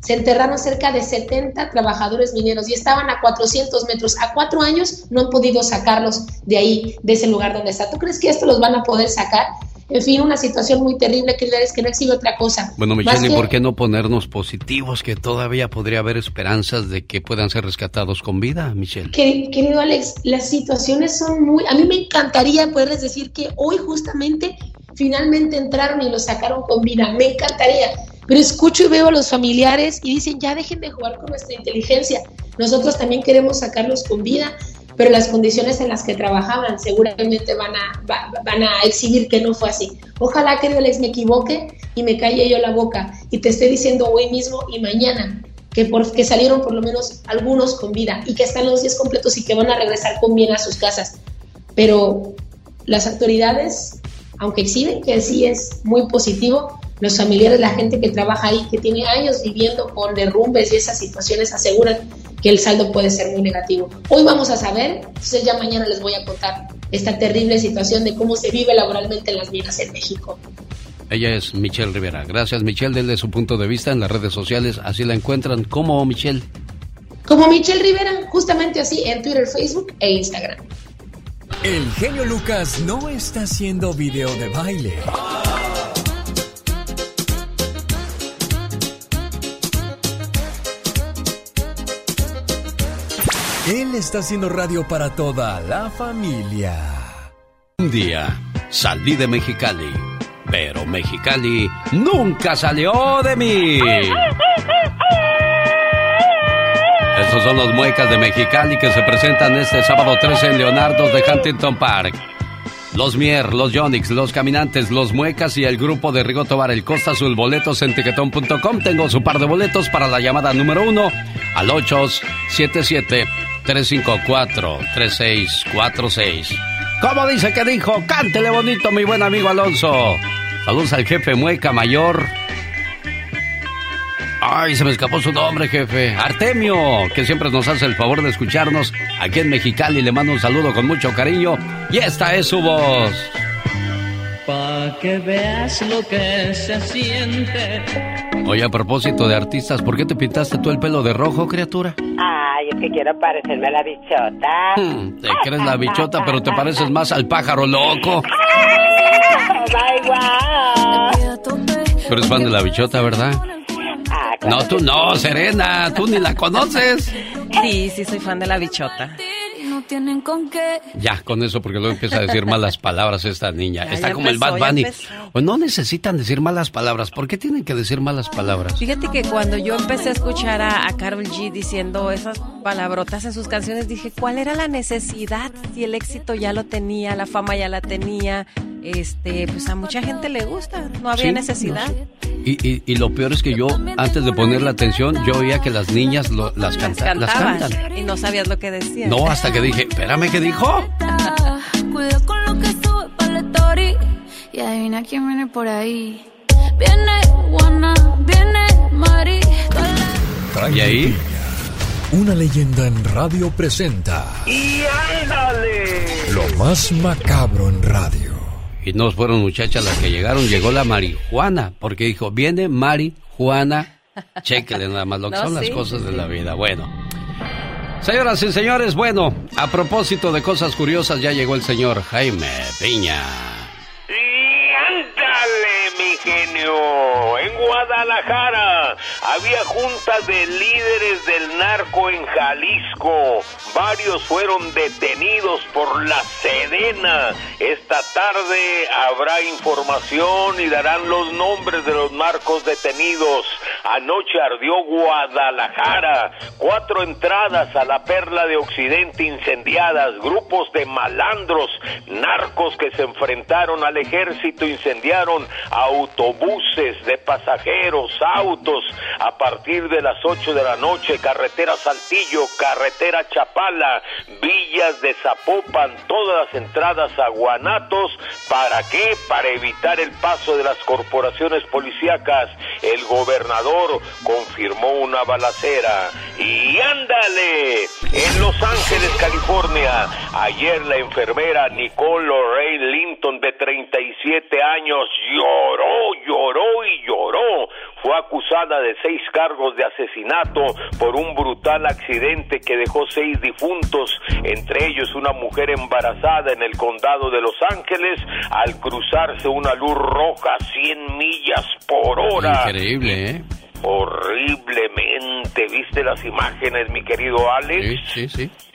se enterraron cerca de 70 trabajadores mineros y estaban a 400 metros. A cuatro años no han podido sacarlos de ahí, de ese lugar donde está. ¿Tú crees que esto los van a poder sacar? En fin, una situación muy terrible, que es que no exhibe otra cosa. Bueno, Michelle, ¿y por qué no ponernos positivos? Que todavía podría haber esperanzas de que puedan ser rescatados con vida, Michelle. Querido Alex, las situaciones son muy... A mí me encantaría poderles decir que hoy justamente finalmente entraron y los sacaron con vida. Me encantaría pero escucho y veo a los familiares y dicen, ya dejen de jugar con nuestra inteligencia. Nosotros también queremos sacarlos con vida, pero las condiciones en las que trabajaban seguramente van a, van a exhibir que no fue así. Ojalá, querido Alex, me equivoque y me calle yo la boca y te esté diciendo hoy mismo y mañana que, por, que salieron por lo menos algunos con vida y que están los 10 completos y que van a regresar con bien a sus casas. Pero las autoridades, aunque exhiben que sí es muy positivo, los familiares, la gente que trabaja ahí, que tiene años viviendo con derrumbes y esas situaciones, aseguran que el saldo puede ser muy negativo. Hoy vamos a saber, entonces ya mañana les voy a contar esta terrible situación de cómo se vive laboralmente en las minas en México. Ella es Michelle Rivera. Gracias, Michelle, desde su punto de vista en las redes sociales. Así la encuentran. ¿Cómo, Michelle? Como Michelle Rivera, justamente así en Twitter, Facebook e Instagram. El genio Lucas no está haciendo video de baile. Él está haciendo radio para toda la familia. Un día salí de Mexicali, pero Mexicali nunca salió de mí. Estos son los muecas de Mexicali que se presentan este sábado 13 en Leonardo de Huntington Park. Los Mier, los Yonix, los Caminantes, los Muecas y el grupo de Rigo Tobar, el Costa Azul, boletos en tiquetón.com. Tengo su par de boletos para la llamada número uno al 877 354-3646. ¿Cómo dice que dijo? Cántele bonito, mi buen amigo Alonso. Saludos al jefe Mueca Mayor. Ay, se me escapó su nombre, jefe. Artemio, que siempre nos hace el favor de escucharnos aquí en Mexicali. Le mando un saludo con mucho cariño. Y esta es su voz. Pa' que veas lo que se siente. Oye, a propósito de artistas, ¿por qué te pintaste tú el pelo de rojo, criatura? Es que quiero parecerme a la bichota. Hmm, te crees la bichota, pero te pareces más al pájaro loco. [laughs] Tú eres fan de la bichota, ¿verdad? Ah, no, tú no, Serena, tú ni la conoces. Sí, sí, soy fan de la bichota tienen con qué. Ya, con eso, porque luego empieza a decir malas palabras esta niña. [laughs] Está como el Bad Bunny. O no necesitan decir malas palabras. ¿Por qué tienen que decir malas palabras? Fíjate que cuando yo empecé a escuchar a, a Carol G diciendo esas palabrotas en sus canciones, dije, ¿cuál era la necesidad? Si el éxito ya lo tenía, la fama ya la tenía, este, pues a mucha gente le gusta, no había necesidad. Y, y, lo peor es que yo, antes de poner la atención, yo oía que las niñas las, cantan, las cantan. Y no sabías lo que decían. No, hasta que dije, espérame, ¿qué dijo? Cuidado con lo que sube para la story. Y adivina quién viene por ahí. Viene Juana, viene Mari. ¿Y ahí? Una leyenda en radio presenta. ¡Y ándale! Lo más macabro en radio. Y no fueron muchachas las que llegaron, llegó la marihuana, porque dijo, viene marihuana. Chéquele nada más lo que No, son las cosas sí, de sí. la vida. Bueno. Señoras y señores, bueno, a propósito de cosas curiosas, ya llegó el señor Jaime Piña. ¡Y ándale, mi genio! En Guadalajara había juntas de líderes del narco en Jalisco. Varios fueron detenidos por la Sedena. Esta tarde habrá información y darán los nombres de los narcos detenidos. Anoche ardió Guadalajara. Cuatro entradas a la perla de Occidente incendiadas. Grupos de malandros, narcos que se enfrentaron al ejército incendiaron autobuses de pasajeros, autos. A partir de las 8 de la noche, carretera Saltillo, carretera Chapala, villas de Zapopan, todas las entradas a Guanatos. ¿Para qué? Para evitar el paso de las corporaciones policíacas. El gobernador confirmó una balacera. Y ándale, en Los Ángeles, California, ayer la enfermera Nicole Lorraine Linton de 37 años lloró, lloró y lloró. Fue acusada de seis cargos de asesinato por un brutal accidente que dejó seis difuntos, entre ellos una mujer embarazada en el condado de Los Ángeles al cruzarse una luz roja a 100 millas por hora. Increíble, ¿eh? Horriblemente, ¿viste las imágenes, mi querido Alex? Sí, sí, sí.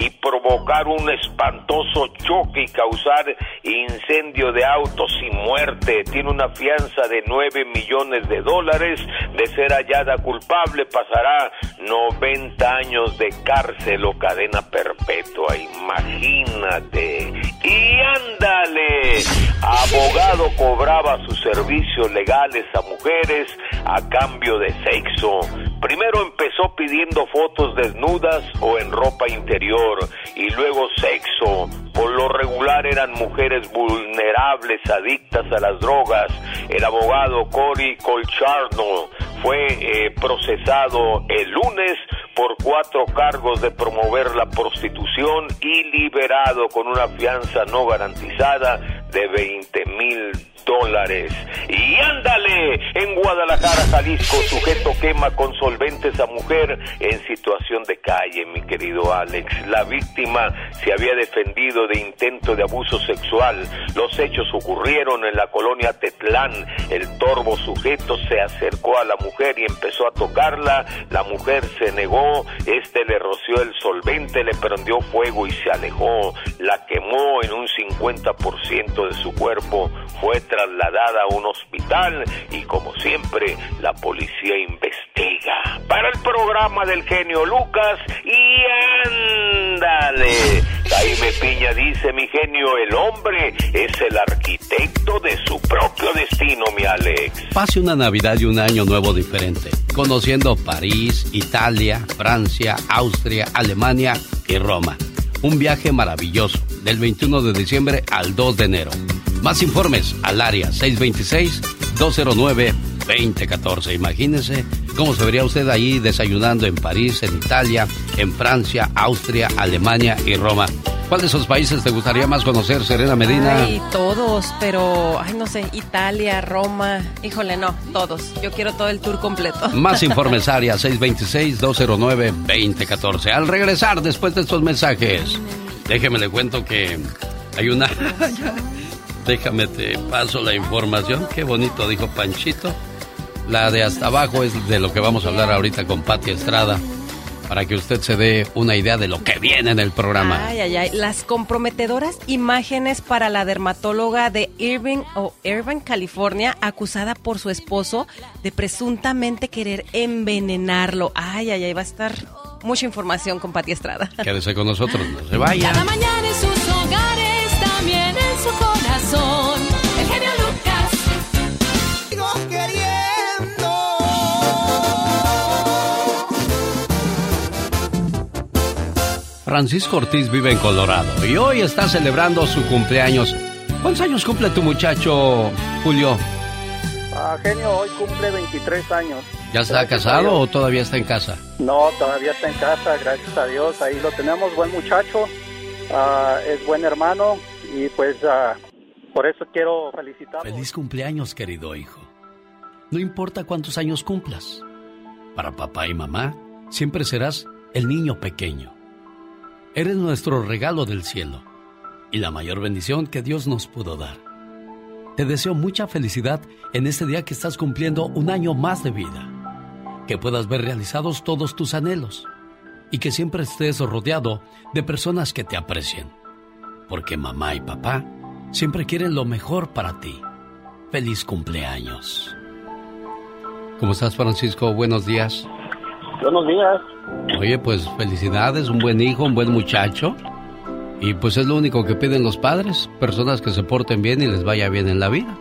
Y provocar un espantoso choque y causar incendio de autos sin muerte. Tiene una fianza de 9 millones de dólares. De ser hallada culpable pasará 90 años de cárcel o cadena perpetua. Imagínate. Y ándale. Abogado cobraba sus servicios legales a mujeres a cambio de sexo. Primero empezó pidiendo fotos desnudas o en ropa interior y luego sexo. Por lo regular eran mujeres vulnerables, adictas a las drogas. El abogado Cory Colcharno fue eh, procesado el lunes por cuatro cargos de promover la prostitución y liberado con una fianza no garantizada de 20 mil dólares. Y ándale, en Guadalajara, Jalisco, sujeto quema con solventes a mujer en situación de calle, mi querido Alex. La víctima se había defendido de intento de abuso sexual. Los hechos ocurrieron en la colonia Tetlán. El torvo sujeto se acercó a la mujer y empezó a tocarla. La mujer se negó, este le roció el solvente, le prendió fuego y se alejó. La quemó en un 50% de su cuerpo. Fue trasladada a un hospital y como siempre la policía investiga. Para el programa del genio Lucas y ándale. Jaime Piña dice, mi genio, el hombre es el arquitecto de su propio destino, mi Alex. Pase una Navidad y un año nuevo diferente, conociendo París, Italia, Francia, Austria, Alemania y Roma. Un viaje maravilloso, del 21 de diciembre al 2 de enero. Más informes al área 626-209-2014. Imagínese cómo se vería usted ahí desayunando en París, en Italia, en Francia, Austria, Alemania y Roma. ¿Cuál de esos países te gustaría más conocer, Serena Medina? Ay, todos, pero, ay, no sé, Italia, Roma, híjole, no, todos. Yo quiero todo el tour completo. [laughs] Más informes área 626-209-2014. Al regresar después de estos mensajes, déjeme le cuento que hay una... [laughs] déjame te paso la información. Qué bonito dijo Panchito. La de hasta abajo es de lo que vamos a hablar ahorita con Pati Estrada. Para que usted se dé una idea de lo que viene en el programa. Ay, ay, ay. Las comprometedoras imágenes para la dermatóloga de Irving o Irvine, California, acusada por su esposo de presuntamente querer envenenarlo. Ay, ay, ay, va a estar mucha información con Pati Estrada. Quédese con nosotros, no se vaya. Cada mañana en sus hogares, también en su corazón. El genio Lucas. Sigo queriendo. Francisco Ortiz vive en Colorado y hoy está celebrando su cumpleaños. ¿Cuántos años cumple tu muchacho, Julio? Ah, genio, hoy cumple 23 años. ¿Ya está casado o todavía está en casa? No, todavía está en casa, gracias a Dios. Ahí lo tenemos, buen muchacho, ah, es buen hermano y pues ah, por eso quiero felicitarlo. Feliz cumpleaños, querido hijo. No importa cuántos años cumplas. Para papá y mamá, siempre serás el niño pequeño. Eres nuestro regalo del cielo y la mayor bendición que Dios nos pudo dar. Te deseo mucha felicidad en este día que estás cumpliendo un año más de vida. Que puedas ver realizados todos tus anhelos y que siempre estés rodeado de personas que te aprecien. Porque mamá y papá siempre quieren lo mejor para ti. Feliz cumpleaños. ¿Cómo estás, Francisco? Buenos días. Buenos días. Oye, pues felicidades, un buen hijo, un buen muchacho. Y pues es lo único que piden los padres, personas que se porten bien y les vaya bien en la vida.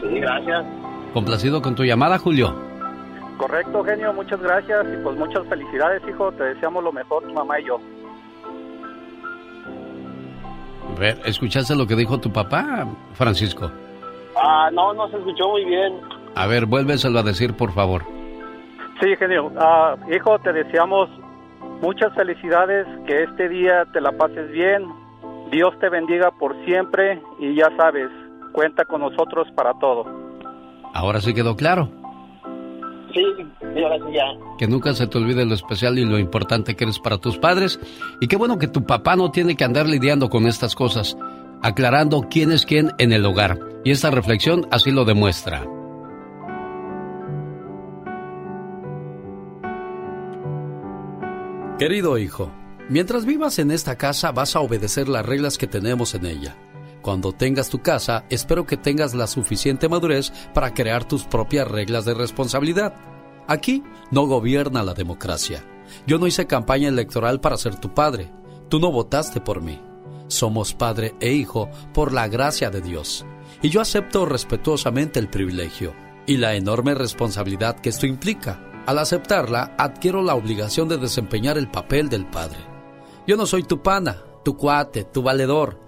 Sí, gracias. Complacido con tu llamada, Julio. Correcto, genio, muchas gracias y pues muchas felicidades, hijo. Te deseamos lo mejor, tu mamá y yo. Ver, ¿escuchaste lo que dijo tu papá, Francisco? Ah, no, no se escuchó muy bien. A ver, vuélveselo a decir, por favor. Sí, genio. Ah, hijo, te deseamos muchas felicidades, que este día te la pases bien. Dios te bendiga por siempre y ya sabes, cuenta con nosotros para todo. Ahora sí quedó claro. Sí, sí, ahora sí ya. Que nunca se te olvide lo especial y lo importante que eres para tus padres. Y qué bueno que tu papá no tiene que andar lidiando con estas cosas, aclarando quién es quién en el hogar. Y esta reflexión así lo demuestra. Querido hijo, mientras vivas en esta casa vas a obedecer las reglas que tenemos en ella. Cuando tengas tu casa, espero que tengas la suficiente madurez para crear tus propias reglas de responsabilidad. Aquí no gobierna la democracia. Yo no hice campaña electoral para ser tu padre. Tú no votaste por mí. Somos padre e hijo por la gracia de Dios. Y yo acepto respetuosamente el privilegio y la enorme responsabilidad que esto implica. Al aceptarla, adquiero la obligación de desempeñar el papel del padre. Yo no soy tu pana, tu cuate, tu valedor.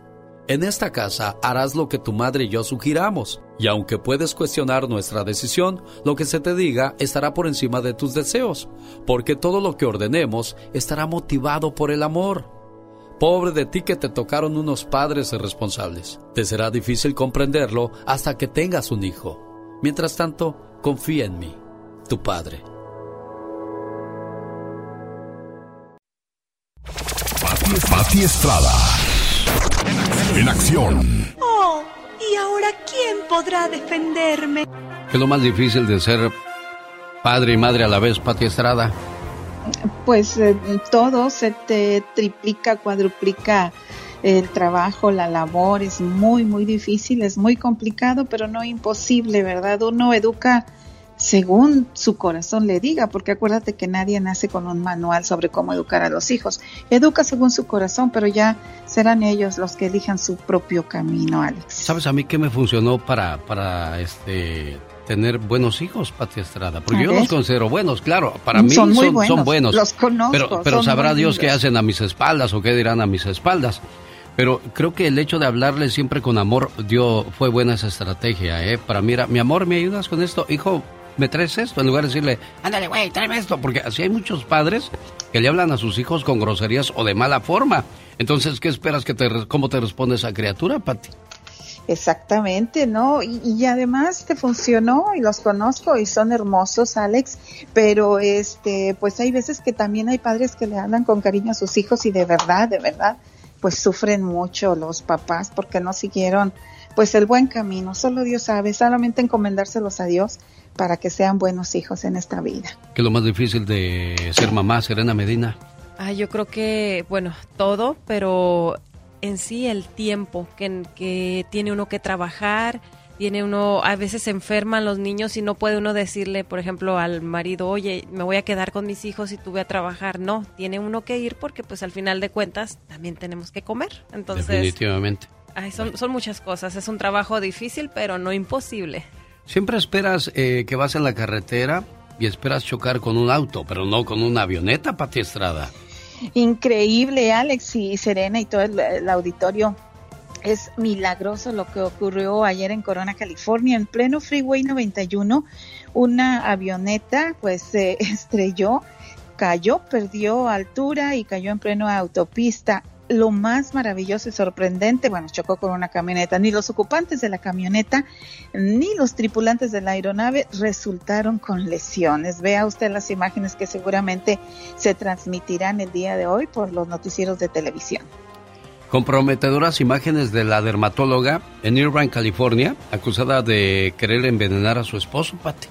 En esta casa harás lo que tu madre y yo sugiramos, y aunque puedes cuestionar nuestra decisión, lo que se te diga estará por encima de tus deseos, porque todo lo que ordenemos estará motivado por el amor. Pobre de ti que te tocaron unos padres irresponsables. Te será difícil comprenderlo hasta que tengas un hijo. Mientras tanto, confía en mí, tu padre. Pati Estrada. En acción. Oh, ¿y ahora quién podrá defenderme? ¿Qué es lo más difícil de ser padre y madre a la vez, Pati Estrada? Pues eh, todo se te triplica, cuadruplica el trabajo, la labor, es muy, muy difícil, es muy complicado, pero no imposible, ¿verdad? Uno educa según su corazón le diga, porque acuérdate que nadie nace con un manual sobre cómo educar a los hijos. Educa según su corazón, pero ya serán ellos los que elijan su propio camino, Alex. ¿Sabes a mí qué me funcionó para, para este tener buenos hijos, Pati Estrada? Porque yo los considero buenos, claro, para mí son, buenos, son buenos. Los conozco. Pero, pero sabrá Dios qué hacen a mis espaldas o qué dirán a mis espaldas. Pero creo que el hecho de hablarle siempre con amor dio, fue buena esa estrategia, ¿eh? Para mí era, mi amor, ¿me ayudas con esto? Hijo, ¿me traes esto? En lugar de decirle, ándale, güey, tráeme esto. Porque así hay muchos padres que le hablan a sus hijos con groserías o de mala forma. Entonces, ¿qué esperas que te, cómo te responde esa criatura, Pati? Exactamente, ¿no? Y, y, además te funcionó y los conozco y son hermosos, Alex, pero este, pues hay veces que también hay padres que le hablan con cariño a sus hijos y de verdad, de verdad, pues sufren mucho los papás porque no siguieron pues el buen camino. Solo Dios sabe, solamente encomendárselos a Dios para que sean buenos hijos en esta vida. ¿Qué es lo más difícil de ser mamá, Serena Medina? Ah, yo creo que, bueno, todo, pero en sí el tiempo que, que tiene uno que trabajar tiene uno, a veces se enferman los niños y no puede uno decirle, por ejemplo, al marido, oye, me voy a quedar con mis hijos y tú voy a trabajar. No, tiene uno que ir porque pues al final de cuentas también tenemos que comer. Entonces, Definitivamente. ay, son, son muchas cosas. Es un trabajo difícil, pero no imposible. Siempre esperas eh, que vas en la carretera y esperas chocar con un auto, pero no con una avioneta, Pati Estrada. Increíble, Alex y Serena y todo el, auditorio. Es milagroso lo que ocurrió ayer en Corona, California, en pleno Freeway 91. Una avioneta pues se [laughs] estrelló, cayó, perdió altura y cayó en pleno autopista. Lo más maravilloso y sorprendente, bueno, chocó con una camioneta. Ni los ocupantes de la camioneta ni los tripulantes de la aeronave resultaron con lesiones. Vea usted las imágenes que seguramente se transmitirán el día de hoy por los noticieros de televisión. Comprometedoras imágenes de la dermatóloga en Irvine, California, acusada de querer envenenar a su esposo, Pati.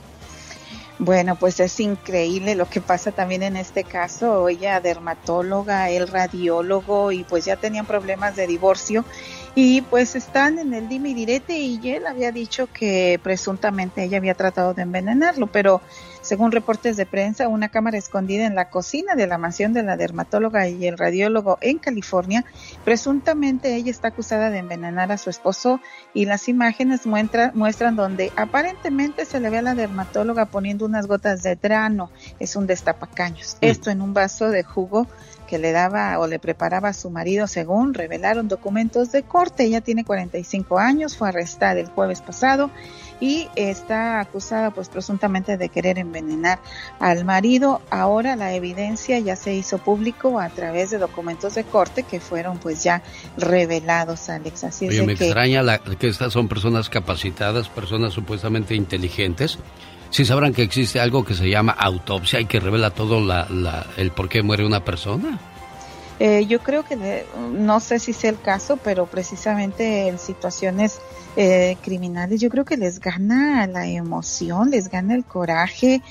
Bueno, pues es increíble lo que pasa también en este caso. Ella dermatóloga, él radiólogo y pues ya tenían problemas de divorcio y pues están en el dime y direte y él había dicho que presuntamente ella había tratado de envenenarlo, pero según reportes de prensa, una cámara escondida en la cocina de la mansión de la dermatóloga y el radiólogo en California, presuntamente ella está acusada de envenenar a su esposo y las imágenes muestra, muestran donde aparentemente se le ve a la dermatóloga poniendo unas gotas de drano, es un destapacaños, esto en un vaso de jugo que le daba o le preparaba a su marido, según revelaron documentos de corte. Ella tiene 45 años, fue arrestada el jueves pasado y está acusada pues presuntamente de querer envenenar al marido. Ahora la evidencia ya se hizo público a través de documentos de corte que fueron pues ya revelados, Alex. Así Oye, es me que extraña la- que estas son personas capacitadas, personas supuestamente inteligentes. Si sabrán que existe algo que se llama autopsia y que revela todo la, la- el por qué muere una persona. Eh, yo creo que de- no sé si sea el caso, pero precisamente en situaciones eh, criminales yo creo que les gana la emoción, les gana el coraje,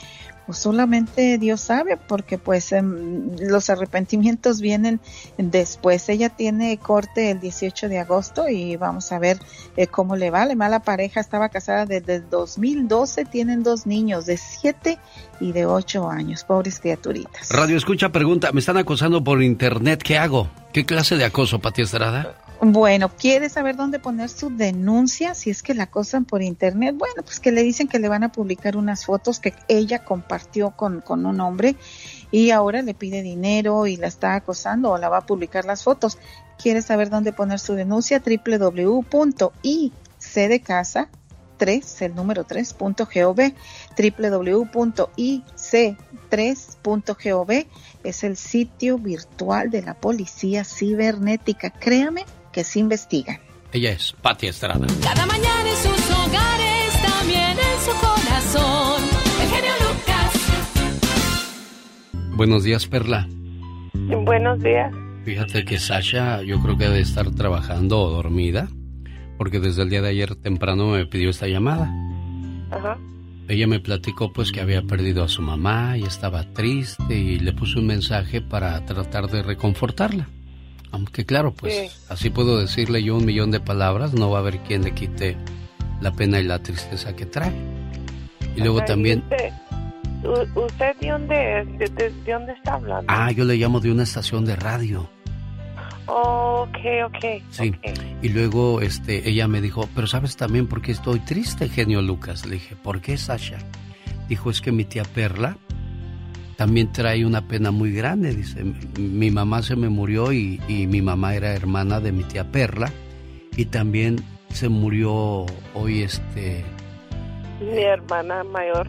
o solamente Dios sabe, porque pues em, los arrepentimientos vienen después. Ella tiene corte el 18 de agosto y vamos a ver eh, cómo le va. La mala pareja estaba casada desde el 2012, tienen dos niños de 7 y de 8 años, pobres criaturitas. Radio Escucha pregunta, me están acosando por internet, ¿qué hago? ¿Qué clase de acoso, Pati Estrada? Bueno, ¿quiere saber dónde poner su denuncia si es que la acosan por internet? Bueno, pues que le dicen que le van a publicar unas fotos que ella compartió con, con un hombre y ahora le pide dinero y la está acosando o la va a publicar las fotos. ¿Quiere saber dónde poner su denuncia? www.ic de casa 3, el número 3.gov, www.ic3.gov es el sitio virtual de la policía cibernética. Créame que se investigan. Ella es Pati Estrada. Cada mañana en sus hogares, también en su corazón. El genio Lucas. Buenos días, Perla. Buenos días. Fíjate que Sasha yo creo que debe estar trabajando o dormida, porque desde el día de ayer temprano me pidió esta llamada. Ajá. Ella me platicó pues que había perdido a su mamá y estaba triste y le puse un mensaje para tratar de reconfortarla. Aunque claro, pues Sí. así puedo decirle yo un millón de palabras, no va a haber quien le quite la pena y la tristeza que trae. Y luego también, ¿Usted, usted de dónde es? ¿De, de- de dónde está hablando? ah, yo le llamo de una estación de radio. Oh, ok, ok. Sí. Y luego este ella me dijo, "Pero sabes también por qué estoy triste, genio Lucas." Le dije, "¿Por qué, Sasha?" Dijo, "Es que mi tía Perla también trae una pena muy grande." Dice, "Mi mamá se me murió y, y mi mamá era hermana de mi tía Perla y también se murió hoy este Mi hermana mayor.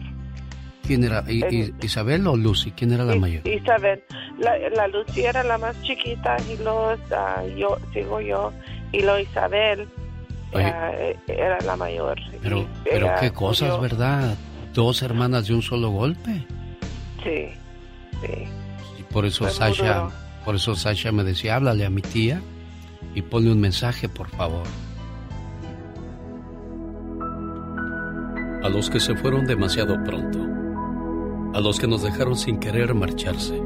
¿Quién era? I- Isabel o Lucy? ¿Quién era la mayor? Isabel. La, la Lucy era la más chiquita y luego ah, yo, sigo yo. Y luego Isabel Oye. ah, era la mayor. Pero pero qué cosas, murió. ¿verdad? Dos hermanas de un solo golpe. Sí, sí. Y por eso Fue muy Sasha, por eso Sasha me decía, háblale a mi tía y ponle un mensaje, por favor. A los que se fueron demasiado pronto. A los que nos dejaron sin querer marcharse.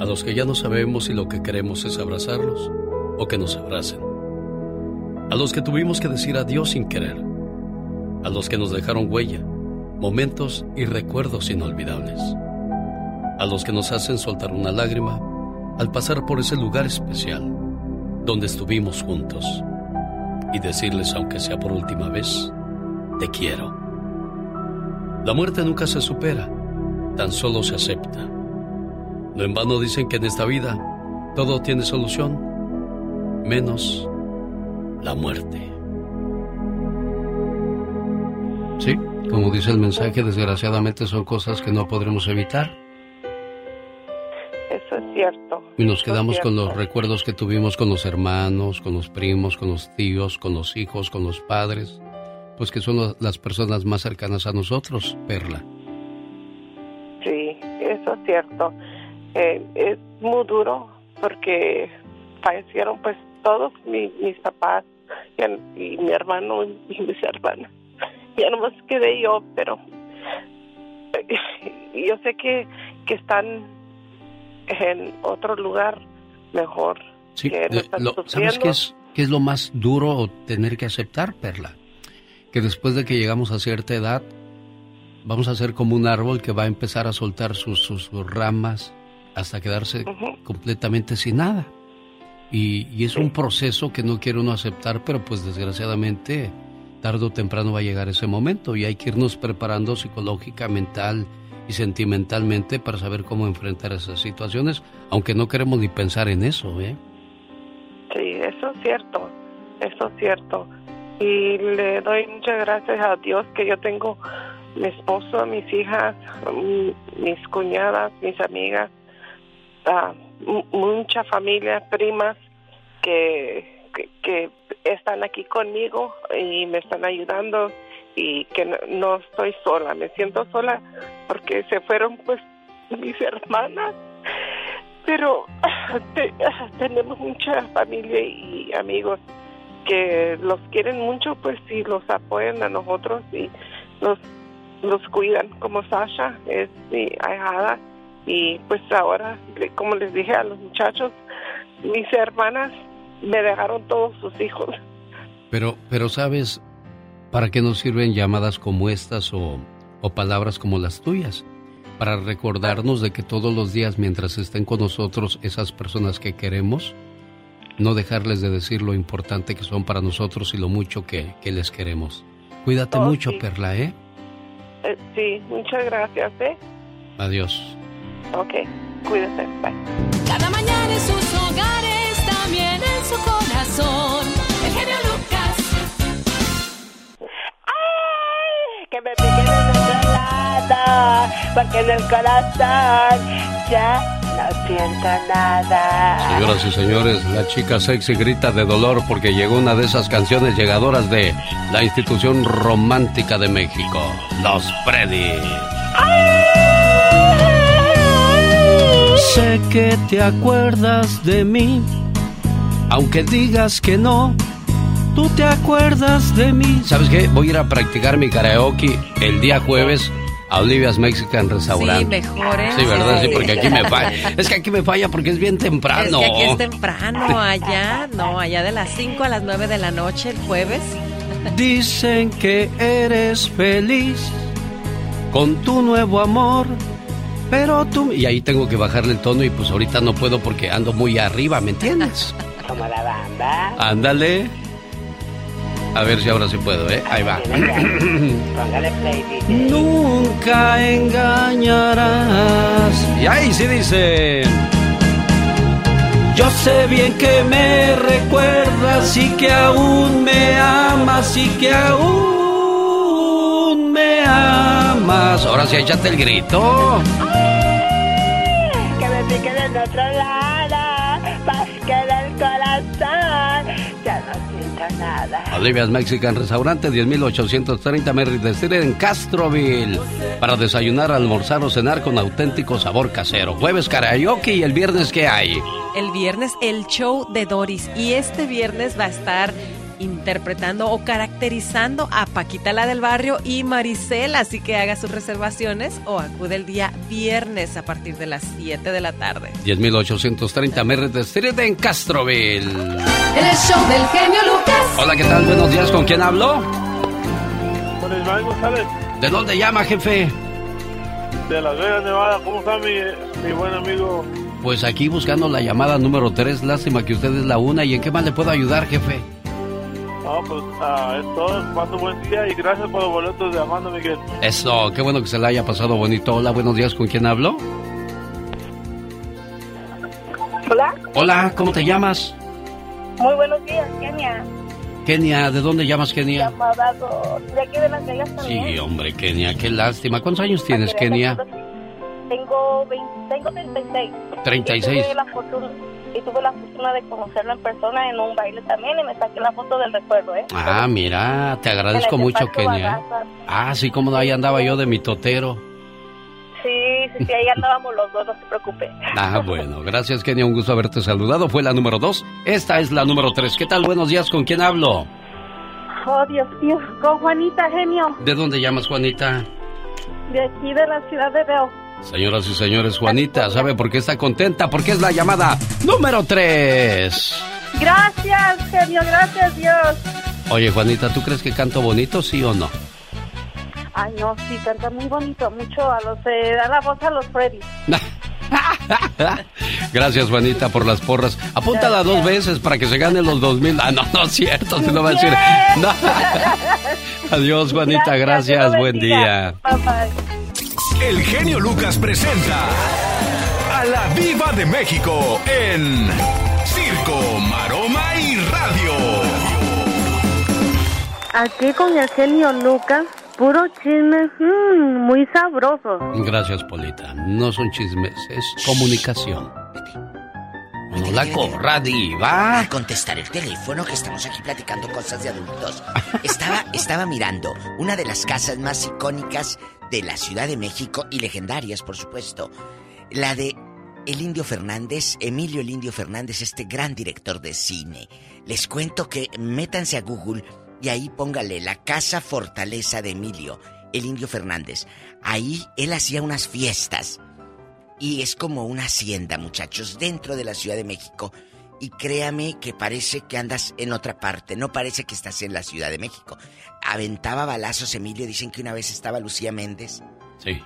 A los que ya no sabemos si lo que queremos es abrazarlos o que nos abracen. A los que tuvimos que decir adiós sin querer. a los que nos dejaron huella, momentos y recuerdos inolvidables, a los que nos hacen soltar una lágrima al pasar por ese lugar especial donde estuvimos juntos y decirles, aunque sea por última vez, te quiero. La muerte nunca se supera, tan solo se acepta. No en vano dicen que en esta vida todo tiene solución, menos la muerte. Sí, como dice el mensaje, desgraciadamente son cosas que no podremos evitar. Cierto. Y nos quedamos con los recuerdos que tuvimos con los hermanos, con los primos, con los tíos, con los hijos, con los padres, pues que son las personas más cercanas a nosotros, Perla. Sí, eso es cierto. Eh, es muy duro porque fallecieron pues todos mi- mis papás y, y mi hermano y mis hermanas. [laughs] Ya nomás quedé yo, pero [laughs] yo sé que, que están en otro lugar mejor. Sí, que no eh, lo- ¿sabes qué es, qué es lo más duro tener que aceptar, Perla? Que después de que llegamos a cierta edad, vamos a ser como un árbol que va a empezar a soltar sus, sus- sus ramas hasta quedarse completamente sin nada. Y, y es un proceso que no quiere uno aceptar, pero pues desgraciadamente tarde o temprano va a llegar ese momento y hay que irnos preparando psicológica, mental y sentimentalmente para saber cómo enfrentar esas situaciones, aunque no queremos ni pensar en eso, ¿eh? Sí, eso es cierto, eso es cierto. Y le doy muchas gracias a Dios que yo tengo mi esposo, mis hijas, mm, mis cuñadas, mis amigas, ah, mu- mucha familia, primas que, que están aquí conmigo y me están ayudando y que no, no estoy sola, me siento sola porque se fueron pues mis hermanas. Pero [sighs] te- [sighs] tenemos mucha familia y amigos que los quieren mucho pues y los apoyan a nosotros y los los cuidan como Sasha es mi ahijada. Y pues ahora como les dije a los muchachos mis hermanas me dejaron todos sus hijos. Pero, pero sabes, ¿para qué nos sirven llamadas como estas o, o palabras como las tuyas? Para recordarnos de que todos los días mientras estén con nosotros esas personas que queremos, no dejarles de decir lo importante que son para nosotros y lo mucho que, que les queremos. Cuídate Oh, mucho, sí. Perla, ¿eh? Eh, sí muchas gracias eh Adiós. ok cuídate bye Cada mañana en sus hogares, también en su corazón. Que me piquen en otro lado, porque en el corazón ya no siento nada. Señoras y señores, la chica sexy grita de dolor porque llegó una de esas canciones llegadoras de la institución romántica de México, Los Freddy. Sé que te acuerdas de mí, aunque digas que no, tú te acuerdas de mí. ¿Sabes qué? Voy a ir a practicar mi karaoke el día jueves a Olivia's Mexican Restaurant. Sí, mejor, ¿eh? Sí, ¿verdad? Sí, porque aquí me [laughs] falla. Es que aquí me falla porque es bien temprano. Es que aquí es temprano, allá, no, allá de las 5 a las 9 de la noche el jueves. Dicen que eres feliz con tu nuevo amor, pero tú... Y ahí tengo que bajarle el tono y pues ahorita no puedo porque ando muy arriba, ¿me entiendes? Como la banda. Ándale. A ver si ahora sí puedo, ¿eh? Ahí va. Póngale play, DJ. Nunca engañarás. Y ahí sí dice. Yo sé bien que me recuerdas y que aún me amas y que aún me amas. Ahora sí, échate el grito. Que me piquen en otro lado, Olivia's Mexican Restaurante, 10.830 Merritt Street en Castroville. Para desayunar, almorzar o cenar con auténtico sabor casero. Jueves karaoke y el viernes, ¿qué hay? El viernes el show de Doris y este viernes va a estar interpretando o caracterizando a Paquita la del barrio y Maricel, así que haga sus reservaciones o acude el día viernes a partir de las 7 de la tarde. 10.830 Merritt Street en Castroville. El show del genio Lucas. Hola, ¿qué tal? Buenos días, ¿con quién hablo? Con Ismael González, ¿De dónde llama, jefe? de Las Vegas, Nevada. ¿Cómo está mi, mi buen amigo? Pues aquí buscando la llamada número 3. Lástima que usted es la una. ¿Y en qué más le puedo ayudar, jefe? No, pues ah, es todo. Paso buen día y gracias por los boletos de Amando Miguel. Eso, qué bueno que se le haya pasado bonito. Hola, buenos días. ¿Con quién hablo? Hola, Hola, ¿cómo te llamas? muy buenos días, Kenia. Kenia, ¿de dónde llamas, Kenia? Llamada de aquí de Las Vegas también. Sí, hombre, Kenia, qué lástima. ¿Cuántos años tienes, Kenia? Tengo, 20, tengo 36. 36. Y tuve, la fortuna, de conocerlo en persona en un baile también y me saqué la foto del recuerdo, ¿eh? Ah, mira, te agradezco mucho, Kenia. Bagaza. Ah, sí, cómo no, ahí andaba yo de mi totero. Sí, sí, sí, ahí andábamos los dos, no se preocupe. Ah, bueno, gracias, Kenia, un gusto haberte saludado. Fue la número dos. Esta es la número tres. ¿Qué tal? Buenos días, ¿con quién hablo? Oh, Dios mío, con Juanita, genio, ¿De dónde llamas, Juanita? de aquí de la ciudad de Veo. Señoras y señores, Juanita, ¿sabe por qué está contenta? Porque es la llamada número tres. Gracias, genio, gracias, Dios. Oye, Juanita, ¿tú crees que canto bonito, sí o no? Ay, no, sí, canta muy bonito, mucho a los, eh, da la voz a los Freddy. [laughs] Gracias, Juanita, por las porras. Apúntala dos veces para que se gane los dos mil. Ah, no, no es cierto, si no va a decir. [laughs] No. Adiós, Juanita, gracias, buen día. Bye, bye. El genio Lucas presenta a la Viva de México en Circo, Maroma y Radio. Aquí con el genio Lucas, puro chisme, mm, muy sabroso. Gracias, Polita. No son chismes, es comunicación. Bueno, la corra diva. A contestar el teléfono que estamos aquí platicando cosas de adultos. Estaba, estaba mirando una de las casas más icónicas de la Ciudad de México y legendarias, por supuesto. La de el Indio Fernández, Emilio el Indio Fernández, este gran director de cine. Les cuento que métanse a Google y ahí póngale la Casa Fortaleza de Emilio, el Indio Fernández. Ahí él hacía unas fiestas. Y es como una hacienda, muchachos, dentro de la Ciudad de México. Y créame que parece que andas en otra parte, no parece que estás en la Ciudad de México. Aventaba balazos Emilio, dicen que una vez estaba Lucía Méndez, Sí.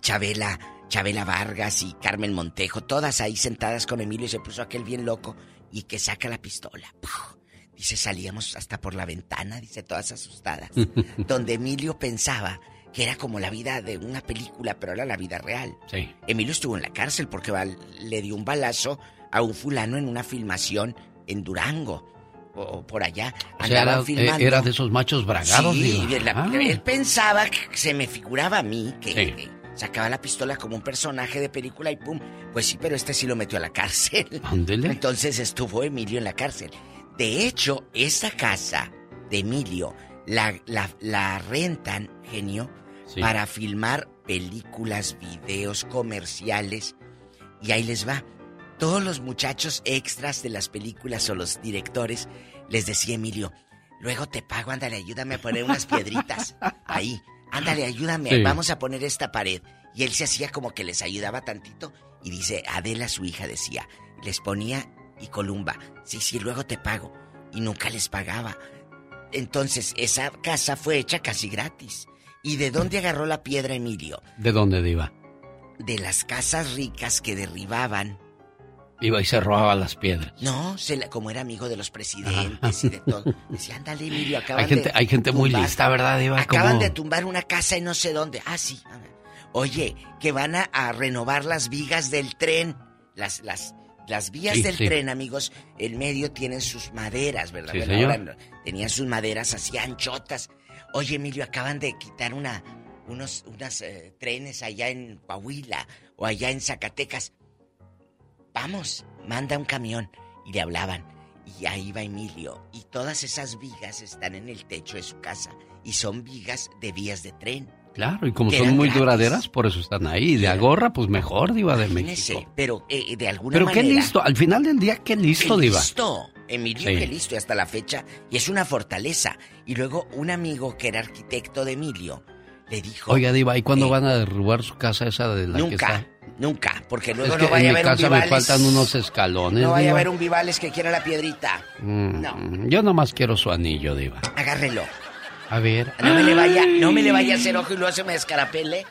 Chabela, Chabela Vargas y Carmen Montejo, todas ahí sentadas con Emilio y se puso aquel bien loco y que saca la pistola. ¡Puf! Dice, salíamos hasta por la ventana, dice, todas asustadas. [laughs] donde Emilio pensaba que era como la vida de una película, pero era la vida real. Sí. Emilio estuvo en la cárcel porque le dio un balazo a un fulano en una filmación en Durango. O, por allá. O sea, Andaban era, filmando. eh, era de esos machos bragados, Sí, la- Ah. él pensaba que se me figuraba a mí que, Sí. que sacaba la pistola como un personaje de película y pum. Pues sí, pero este sí lo metió a la cárcel. [laughs] Ándele. Entonces estuvo Emilio en la cárcel. De hecho, esa casa de Emilio la, la, la rentan, genio, Sí. para filmar películas, videos, comerciales. Y ahí les va. Todos los muchachos extras de las películas o los directores les decía Emilio, luego te pago, ándale, ayúdame a poner unas piedritas. [laughs] Ahí, ándale, ayúdame, Sí. vamos a poner esta pared. Y él se hacía como que les ayudaba tantito. Y dice, Adela, su hija, decía, les ponía y Columba, sí, sí, luego te pago. Y nunca les pagaba. Entonces, esa casa fue hecha casi gratis. ¿Y de dónde agarró la piedra Emilio? ¿De dónde, diva? De las casas ricas que derribaban. Iba y se robaba las piedras. No, se la- como era amigo de los presidentes y de todo. Decía, ándale, Emilio, acaban Hay gente, de hay gente muy lista, ¿verdad? Acaban Como- de tumbar una casa y no sé dónde. Ah, sí. Oye, que van a, a renovar las vigas del tren. Las, las, las vías Sí, del sí. tren, amigos, el medio tienen sus maderas, ¿verdad? Sí, Bueno, señor. ahora no, tenían sus maderas así anchotas. Oye, Emilio, acaban de quitar una, unos unas, eh, trenes allá en Coahuila o allá en Zacatecas. Vamos, manda un camión. Y le hablaban. Y ahí va Emilio. Y todas esas vigas están en el techo de su casa. Y son vigas de vías de tren. Claro, y como Que son muy gratis. duraderas, por eso están ahí. De agorra, pues mejor, diva de Imagínese, México. pero eh, de alguna Pero manera... qué listo, al final del día, qué listo, Qué diva. listo. Emilio, Sí. qué listo. Y hasta la fecha. Y es una fortaleza. Y luego un amigo que era arquitecto de Emilio le dijo... Oiga, diva, ¿y cuándo van a derrubar su casa esa de la que Nunca, está? Nunca. Porque luego Es que no vaya en a mi un casa me faltan unos escalones, No vaya a haber un Vivales que quiera la piedrita. Mm, Yo nomás quiero su anillo, diva. Agárrelo. A ver. No me le vaya, no me le vaya a hacer ojo y luego se me descarapele.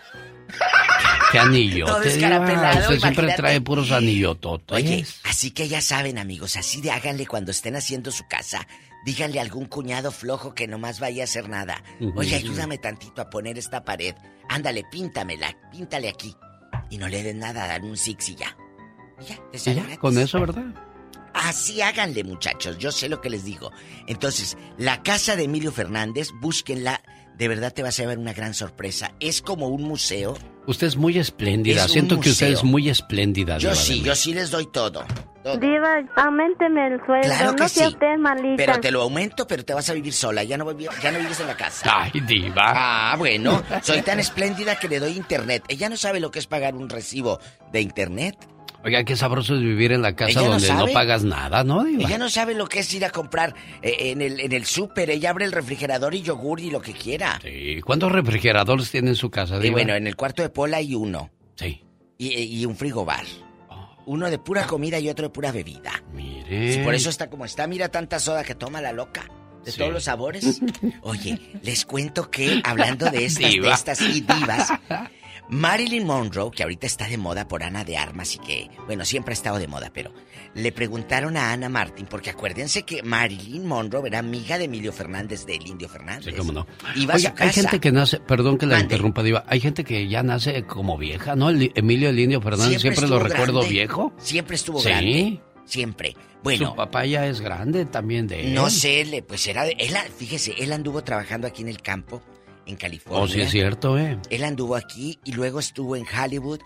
¿Qué anillo? Todo Usted siempre trae puros anillototes. Oye, así que ya saben, amigos, así de háganle cuando estén haciendo su casa. Díganle a algún cuñado flojo que nomás vaya a hacer nada. Oye, ayúdame tantito a poner esta pared. Ándale, píntamela, píntale aquí. Y no le den nada, dan un six y ya. Y ya, Y con eso, ¿verdad? Así háganle, muchachos. Yo sé lo que les digo. Entonces, la casa de Emilio Fernández, búsquenla. De verdad te vas a llevar una gran sorpresa. Es como un museo. Usted es muy espléndida. Es Siento que usted es muy espléndida. Yo sí, yo sí les doy todo. todo. Diva, aumenteme el sueldo. Claro que no sí. usted malita. Pero te lo aumento, pero te vas a vivir sola. Ya no, ya no vives en la casa. Ay, diva. Ah, bueno. Soy tan espléndida que le doy internet. Ella no sabe lo que es pagar un recibo de internet. Oiga, qué sabroso es vivir en la casa Ella donde no, pagas nada, ¿no, diva? Ella no sabe lo que es ir a comprar eh, en el, en el súper. Ella abre el refrigerador y yogur y lo que quiera. Sí. ¿Cuántos refrigeradores tiene en su casa, Y diva? bueno, en el cuarto de Pola hay uno. Sí. Y, y un frigobar. Uno de pura comida y otro de pura bebida. Mire. Sí, por eso está como está. Mira tanta soda que toma la loca. De Sí. todos los sabores. [laughs] Oye, les cuento que, hablando de estas, de estas y divas, Marilyn Monroe, que ahorita está de moda por Ana de Armas y que, bueno, siempre ha estado de moda, pero le preguntaron a Ana Martín, porque acuérdense que Marilyn Monroe era amiga de Emilio Fernández, del Indio Fernández. Sí, cómo no. Iba a su casa. hay gente que nace, perdón que la Mande. interrumpa, Diva, hay gente que ya nace como vieja, ¿no? El- Emilio el Indio Fernández siempre, lo recuerdo grande. viejo. Siempre estuvo Sí. grande. Siempre. Bueno, Su papá ya es grande también de él. No sé, le- pues era. Él, fíjese, él anduvo trabajando aquí en el campo, en California. Oh, sí es cierto, ¿eh? Él anduvo aquí y luego estuvo en Hollywood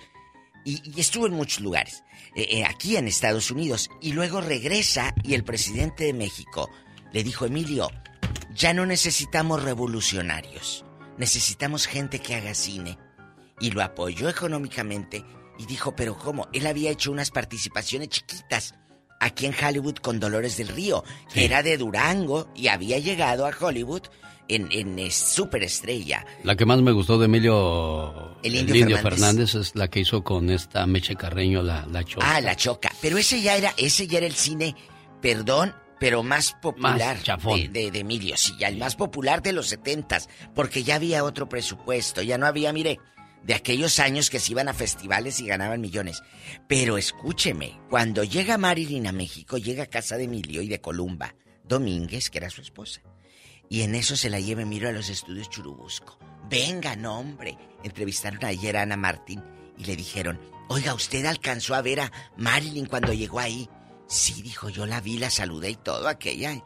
y, y estuvo en muchos lugares. eh, eh, aquí en Estados Unidos. Y luego regresa y el presidente de México le dijo: Emilio, ya no necesitamos revolucionarios. Necesitamos gente que haga cine. Y lo apoyó económicamente y dijo: ¿Pero cómo? Él había hecho unas participaciones chiquitas aquí en Hollywood con Dolores del Río, que era de Durango y había llegado a Hollywood en, en eh, superestrella. La que más me gustó de Emilio El Indio Fernández. Fernández. es la que hizo con esta Meche Carreño, la, la choca. Ah, la choca. Pero ese ya era, ese ya era el cine, perdón, pero más popular Más de, de, de Emilio, sí, ya el más popular de los setentas, porque ya había otro presupuesto, ya no había, mire, de aquellos años que se iban a festivales y ganaban millones. Pero escúcheme, cuando llega Marilyn a México, llega a casa de Emilio y de Columba, Domínguez, que era su esposa. Y en eso se la lleva Emilio a los estudios Churubusco. Vengan, hombre. Entrevistaron ayer a Ana Martín y le dijeron, oiga, ¿usted alcanzó a ver a Marilyn cuando llegó ahí? Sí, dijo, yo la vi, la saludé y todo aquella. Y,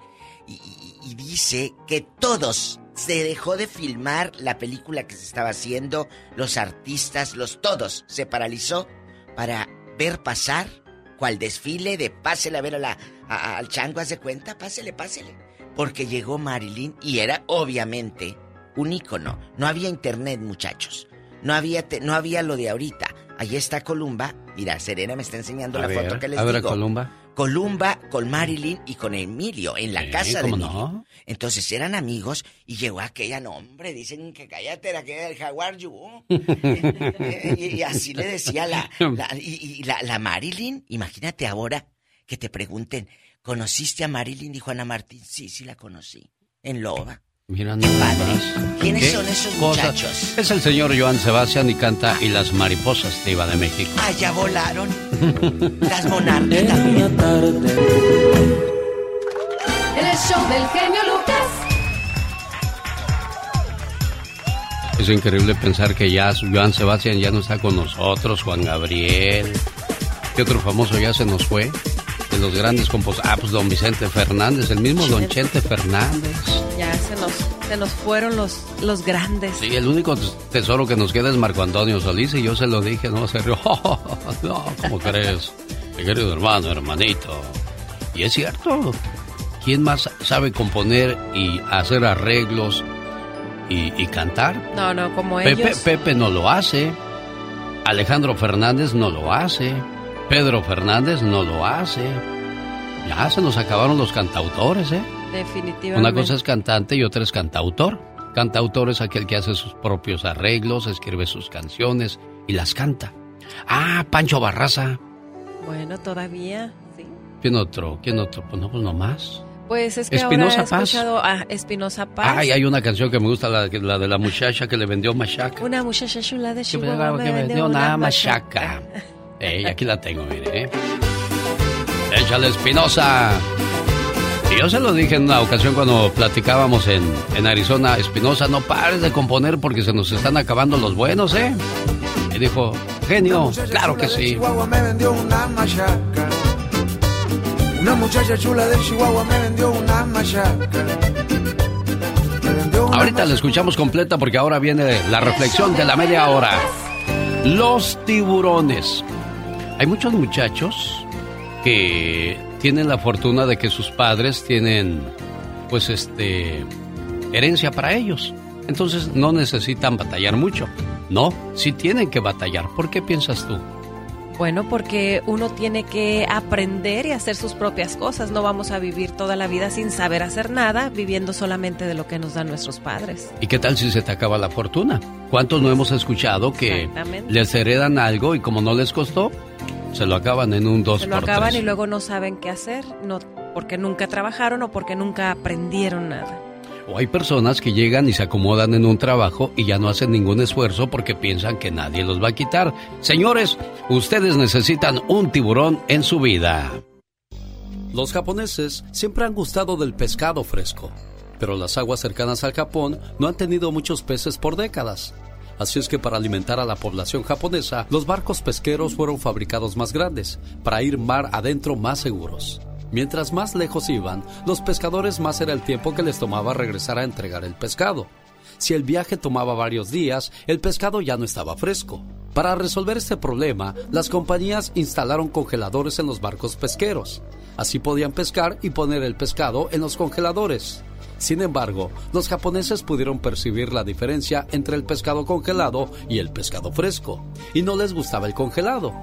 y- y dice que todos se dejó de filmar la película que se estaba haciendo, los artistas, los todos, se paralizó para ver pasar cual desfile de pásele a ver a la, al chango, ¿haz de cuenta? Pásele, pásele. Porque llegó Marilyn y era obviamente un ícono. No había internet, muchachos. No había, te- no había lo de ahorita. Allí está Columba. Mira, Serena me está enseñando A la ver, foto que les a ver digo. Columba. Columba con Marilyn y con Emilio en la casa de ¿cómo Emilio. no? Entonces eran amigos y llegó aquella, no hombre, dicen que cállate, era que el jaguar you. [laughs] [laughs] y, y así le decía la, la- y, y la, la Marilyn, imagínate ahora que te pregunten, ¿conociste a Marilyn? Dijo Ana Martín, sí, sí la conocí, en Loba. Mira nada más. ¿Quiénes ¿Qué son esos cosas? muchachos? Es el señor Joan Sebastián y canta Y las mariposas de Iba de México. Ah, ya volaron. [laughs] Las monarcas también. En el show del genio Lucas. Es increíble pensar que ya Joan Sebastián ya no está con nosotros, Juan Gabriel. ¿Qué otro famoso ya se nos fue? De los grandes compositores. Ah, pues don Vicente Fernández, el mismo don Chente Fernández. Ya se nos, se nos fueron los, los grandes. Sí, el único tesoro que nos queda es Marco Antonio Solís y yo se lo dije, no se rió. [laughs] no, ¿cómo crees? Mi querido hermano, hermanito. Y es cierto. ¿Quién más sabe componer y hacer arreglos y, y cantar? No, no, como Pepe, ellos. Pepe no lo hace. Alejandro Fernández no lo hace. Pedro Fernández no lo hace. Ya se nos acabaron los cantautores, ¿eh? Definitivamente. Una cosa es cantante y otra es cantautor. Cantautor es aquel que hace sus propios arreglos, escribe sus canciones y las canta. Ah, Pancho Barraza. Bueno, todavía, sí. ¿Quién otro? ¿Quién otro? Pues no, pues nomás. Pues es que Espinosa ahora he Paz. escuchado a Espinosa Paz. Ay, hay una canción que me gusta, la, la de la muchacha que le vendió machaca. Una muchacha chula de Que Chihuahua me me vendió vendió una una machaca. [laughs] Ey, aquí la tengo, mire. ¿eh? Échale, Espinosa. Y yo se lo dije en una ocasión cuando platicábamos en, en Arizona, Espinosa, no pares de componer porque se nos están acabando los buenos, ¿eh? Y dijo, genio, claro que sí. Chihuahua me vendió una machaca. Una muchacha chula de Chihuahua me vendió una machaca. Ahorita la escuchamos completa porque ahora viene la reflexión de la media hora. Los tiburones. Hay muchos muchachos que tienen la fortuna de que sus padres tienen, pues, este, herencia para ellos. Entonces no necesitan batallar mucho. No, sí tienen que batallar. ¿Por qué piensas tú? Bueno, porque uno tiene que aprender y hacer sus propias cosas. No vamos a vivir toda la vida sin saber hacer nada, viviendo solamente de lo que nos dan nuestros padres. ¿Y qué tal si se te acaba la fortuna? ¿Cuántos no hemos escuchado que les heredan algo y como no les costó, se lo acaban en un 2 Se lo por acaban tres? y luego no saben qué hacer, no porque nunca trabajaron o porque nunca aprendieron nada. O hay personas que llegan y se acomodan en un trabajo y ya no hacen ningún esfuerzo porque piensan que nadie los va a quitar. Señores, ustedes necesitan un tiburón en su vida. Los japoneses siempre han gustado del pescado fresco, pero las aguas cercanas al Japón no han tenido muchos peces por décadas. Así es que para alimentar a la población japonesa, los barcos pesqueros fueron fabricados más grandes, para ir mar adentro más seguros. Mientras más lejos iban, los pescadores más era el tiempo que les tomaba regresar a entregar el pescado. Si el viaje tomaba varios días, el pescado ya no estaba fresco. Para resolver este problema, las compañías instalaron congeladores en los barcos pesqueros. Así podían pescar y poner el pescado en los congeladores. Sin embargo, los japoneses pudieron percibir la diferencia entre el pescado congelado y el pescado fresco, y no les gustaba el congelado.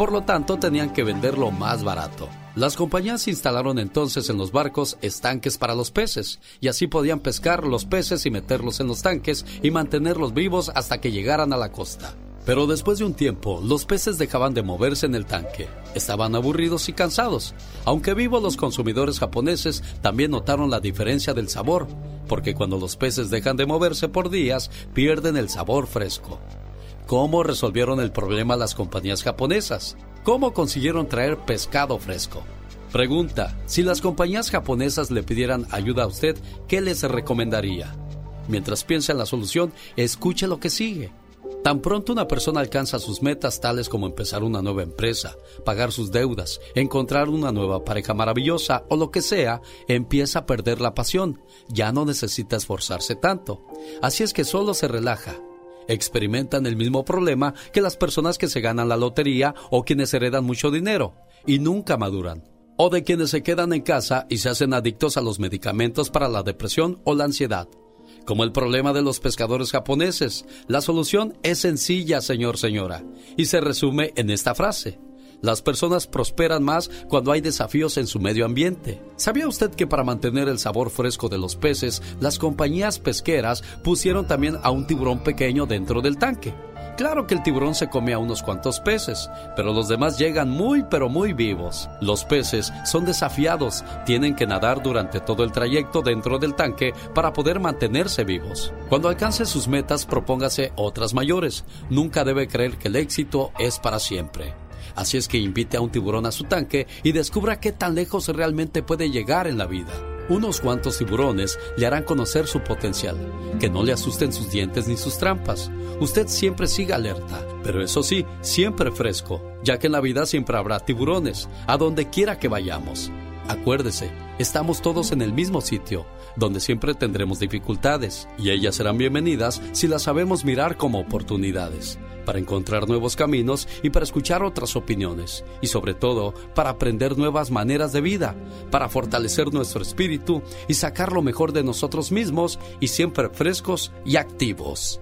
Por lo tanto, tenían que venderlo más barato. Las compañías instalaron entonces en los barcos estanques para los peces, y así podían pescar los peces y meterlos en los tanques y mantenerlos vivos hasta que llegaran a la costa. Pero después de un tiempo, los peces dejaban de moverse en el tanque. Estaban aburridos y cansados. Aunque vivos, los consumidores japoneses también notaron la diferencia del sabor, porque cuando los peces dejan de moverse por días, pierden el sabor fresco. ¿Cómo resolvieron el problema las compañías japonesas? ¿Cómo consiguieron traer pescado fresco? Pregunta, si las compañías japonesas le pidieran ayuda a usted, ¿qué les recomendaría? Mientras piensa en la solución, escuche lo que sigue. Tan pronto una persona alcanza sus metas tales como empezar una nueva empresa, pagar sus deudas, encontrar una nueva pareja maravillosa o lo que sea, empieza a perder la pasión. Ya no necesita esforzarse tanto. Así es que solo se relaja. Experimentan el mismo problema que las personas que se ganan la lotería o quienes heredan mucho dinero y nunca maduran. O de quienes se quedan en casa y se hacen adictos a los medicamentos para la depresión o la ansiedad. Como el problema de los pescadores japoneses, la solución es sencilla, señor, señora, y se resume en esta frase. Las personas prosperan más cuando hay desafíos en su medio ambiente. ¿Sabía usted que para mantener el sabor fresco de los peces, las compañías pesqueras pusieron también a un tiburón pequeño dentro del tanque? Claro que el tiburón se come a unos cuantos peces, pero los demás llegan muy pero muy vivos. Los peces son desafiados, tienen que nadar durante todo el trayecto dentro del tanque para poder mantenerse vivos. Cuando alcance sus metas, propóngase otras mayores. Nunca debe creer que el éxito es para siempre. Así es que invite a un tiburón a su tanque y descubra qué tan lejos realmente puede llegar en la vida. Unos cuantos tiburones le harán conocer su potencial, que no le asusten sus dientes ni sus trampas. Usted siempre siga alerta, pero eso sí, siempre fresco, ya que en la vida siempre habrá tiburones, a donde quiera que vayamos. Acuérdese, estamos todos en el mismo sitio, donde siempre tendremos dificultades, y ellas serán bienvenidas si las sabemos mirar como oportunidades, para encontrar nuevos caminos y para escuchar otras opiniones, y sobre todo para aprender nuevas maneras de vida, para fortalecer nuestro espíritu y sacar lo mejor de nosotros mismos y siempre frescos y activos.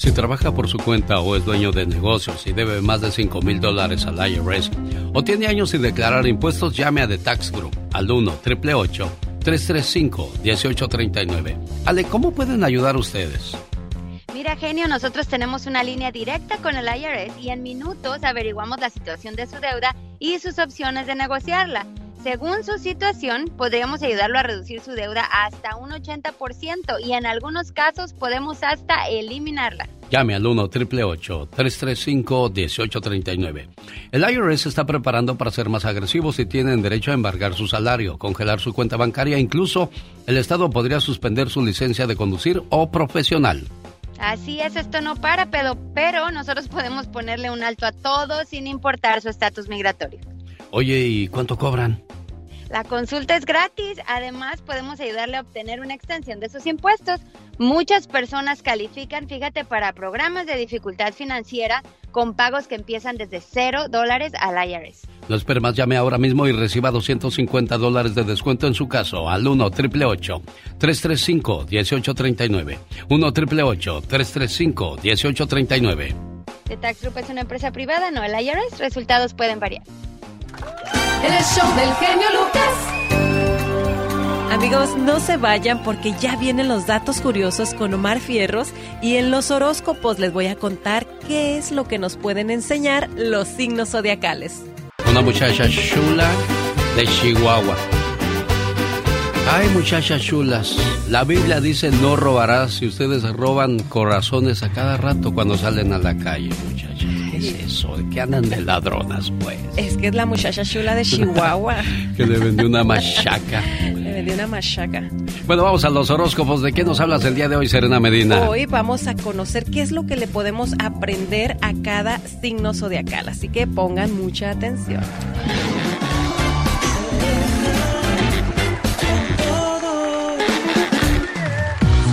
Si trabaja por su cuenta o es dueño de negocios y debe más de 5 mil dólares al IRS o tiene años sin declarar impuestos, llame a The Tax Group al 1 888 335 1839 Ale, ¿cómo pueden ayudar ustedes? Mira, genio, nosotros tenemos una línea directa con el IRS y en minutos averiguamos la situación de su deuda y sus opciones de negociarla. Según su situación, podríamos ayudarlo a reducir su deuda hasta un 80% y en algunos casos podemos hasta eliminarla. Llame al 1 335 1839 El IRS está preparando para ser más agresivos y tienen derecho a embargar su salario, congelar su cuenta bancaria, incluso el Estado podría suspender su licencia de conducir o profesional. Así es, esto no para, pero, pero nosotros podemos ponerle un alto a todo sin importar su estatus migratorio. Oye, ¿y cuánto cobran? La consulta es gratis, además podemos ayudarle a obtener una extensión de sus impuestos. Muchas personas califican, fíjate, para programas de dificultad financiera con pagos que empiezan desde cero dólares al IRS. No espere más, llame ahora mismo y reciba 250 dólares de descuento en su caso al 1 888 335 1839 1 888 335 1839 The Tax Group es una empresa privada, no el IRS. Resultados pueden variar. El show del genio Lucas. Amigos, no se vayan porque ya vienen los datos curiosos con Omar Fierros y en los horóscopos les voy a contar qué es lo que nos pueden enseñar los signos zodiacales. Una muchacha chula de Chihuahua. Ay, muchachas chulas. La Biblia dice no robarás si ustedes roban corazones a cada rato cuando salen a la calle, muchachas. ¿Qué es eso? ¿De qué andan de ladronas, pues? Es que es la muchacha chula de Chihuahua. [laughs] que le vendió una machaca. [laughs] Le vendió una machaca. Bueno, vamos a los horóscopos. ¿De qué nos hablas el día de hoy, Serena Medina? Hoy vamos a conocer qué es lo que le podemos aprender a cada signo zodiacal. Así que pongan mucha atención.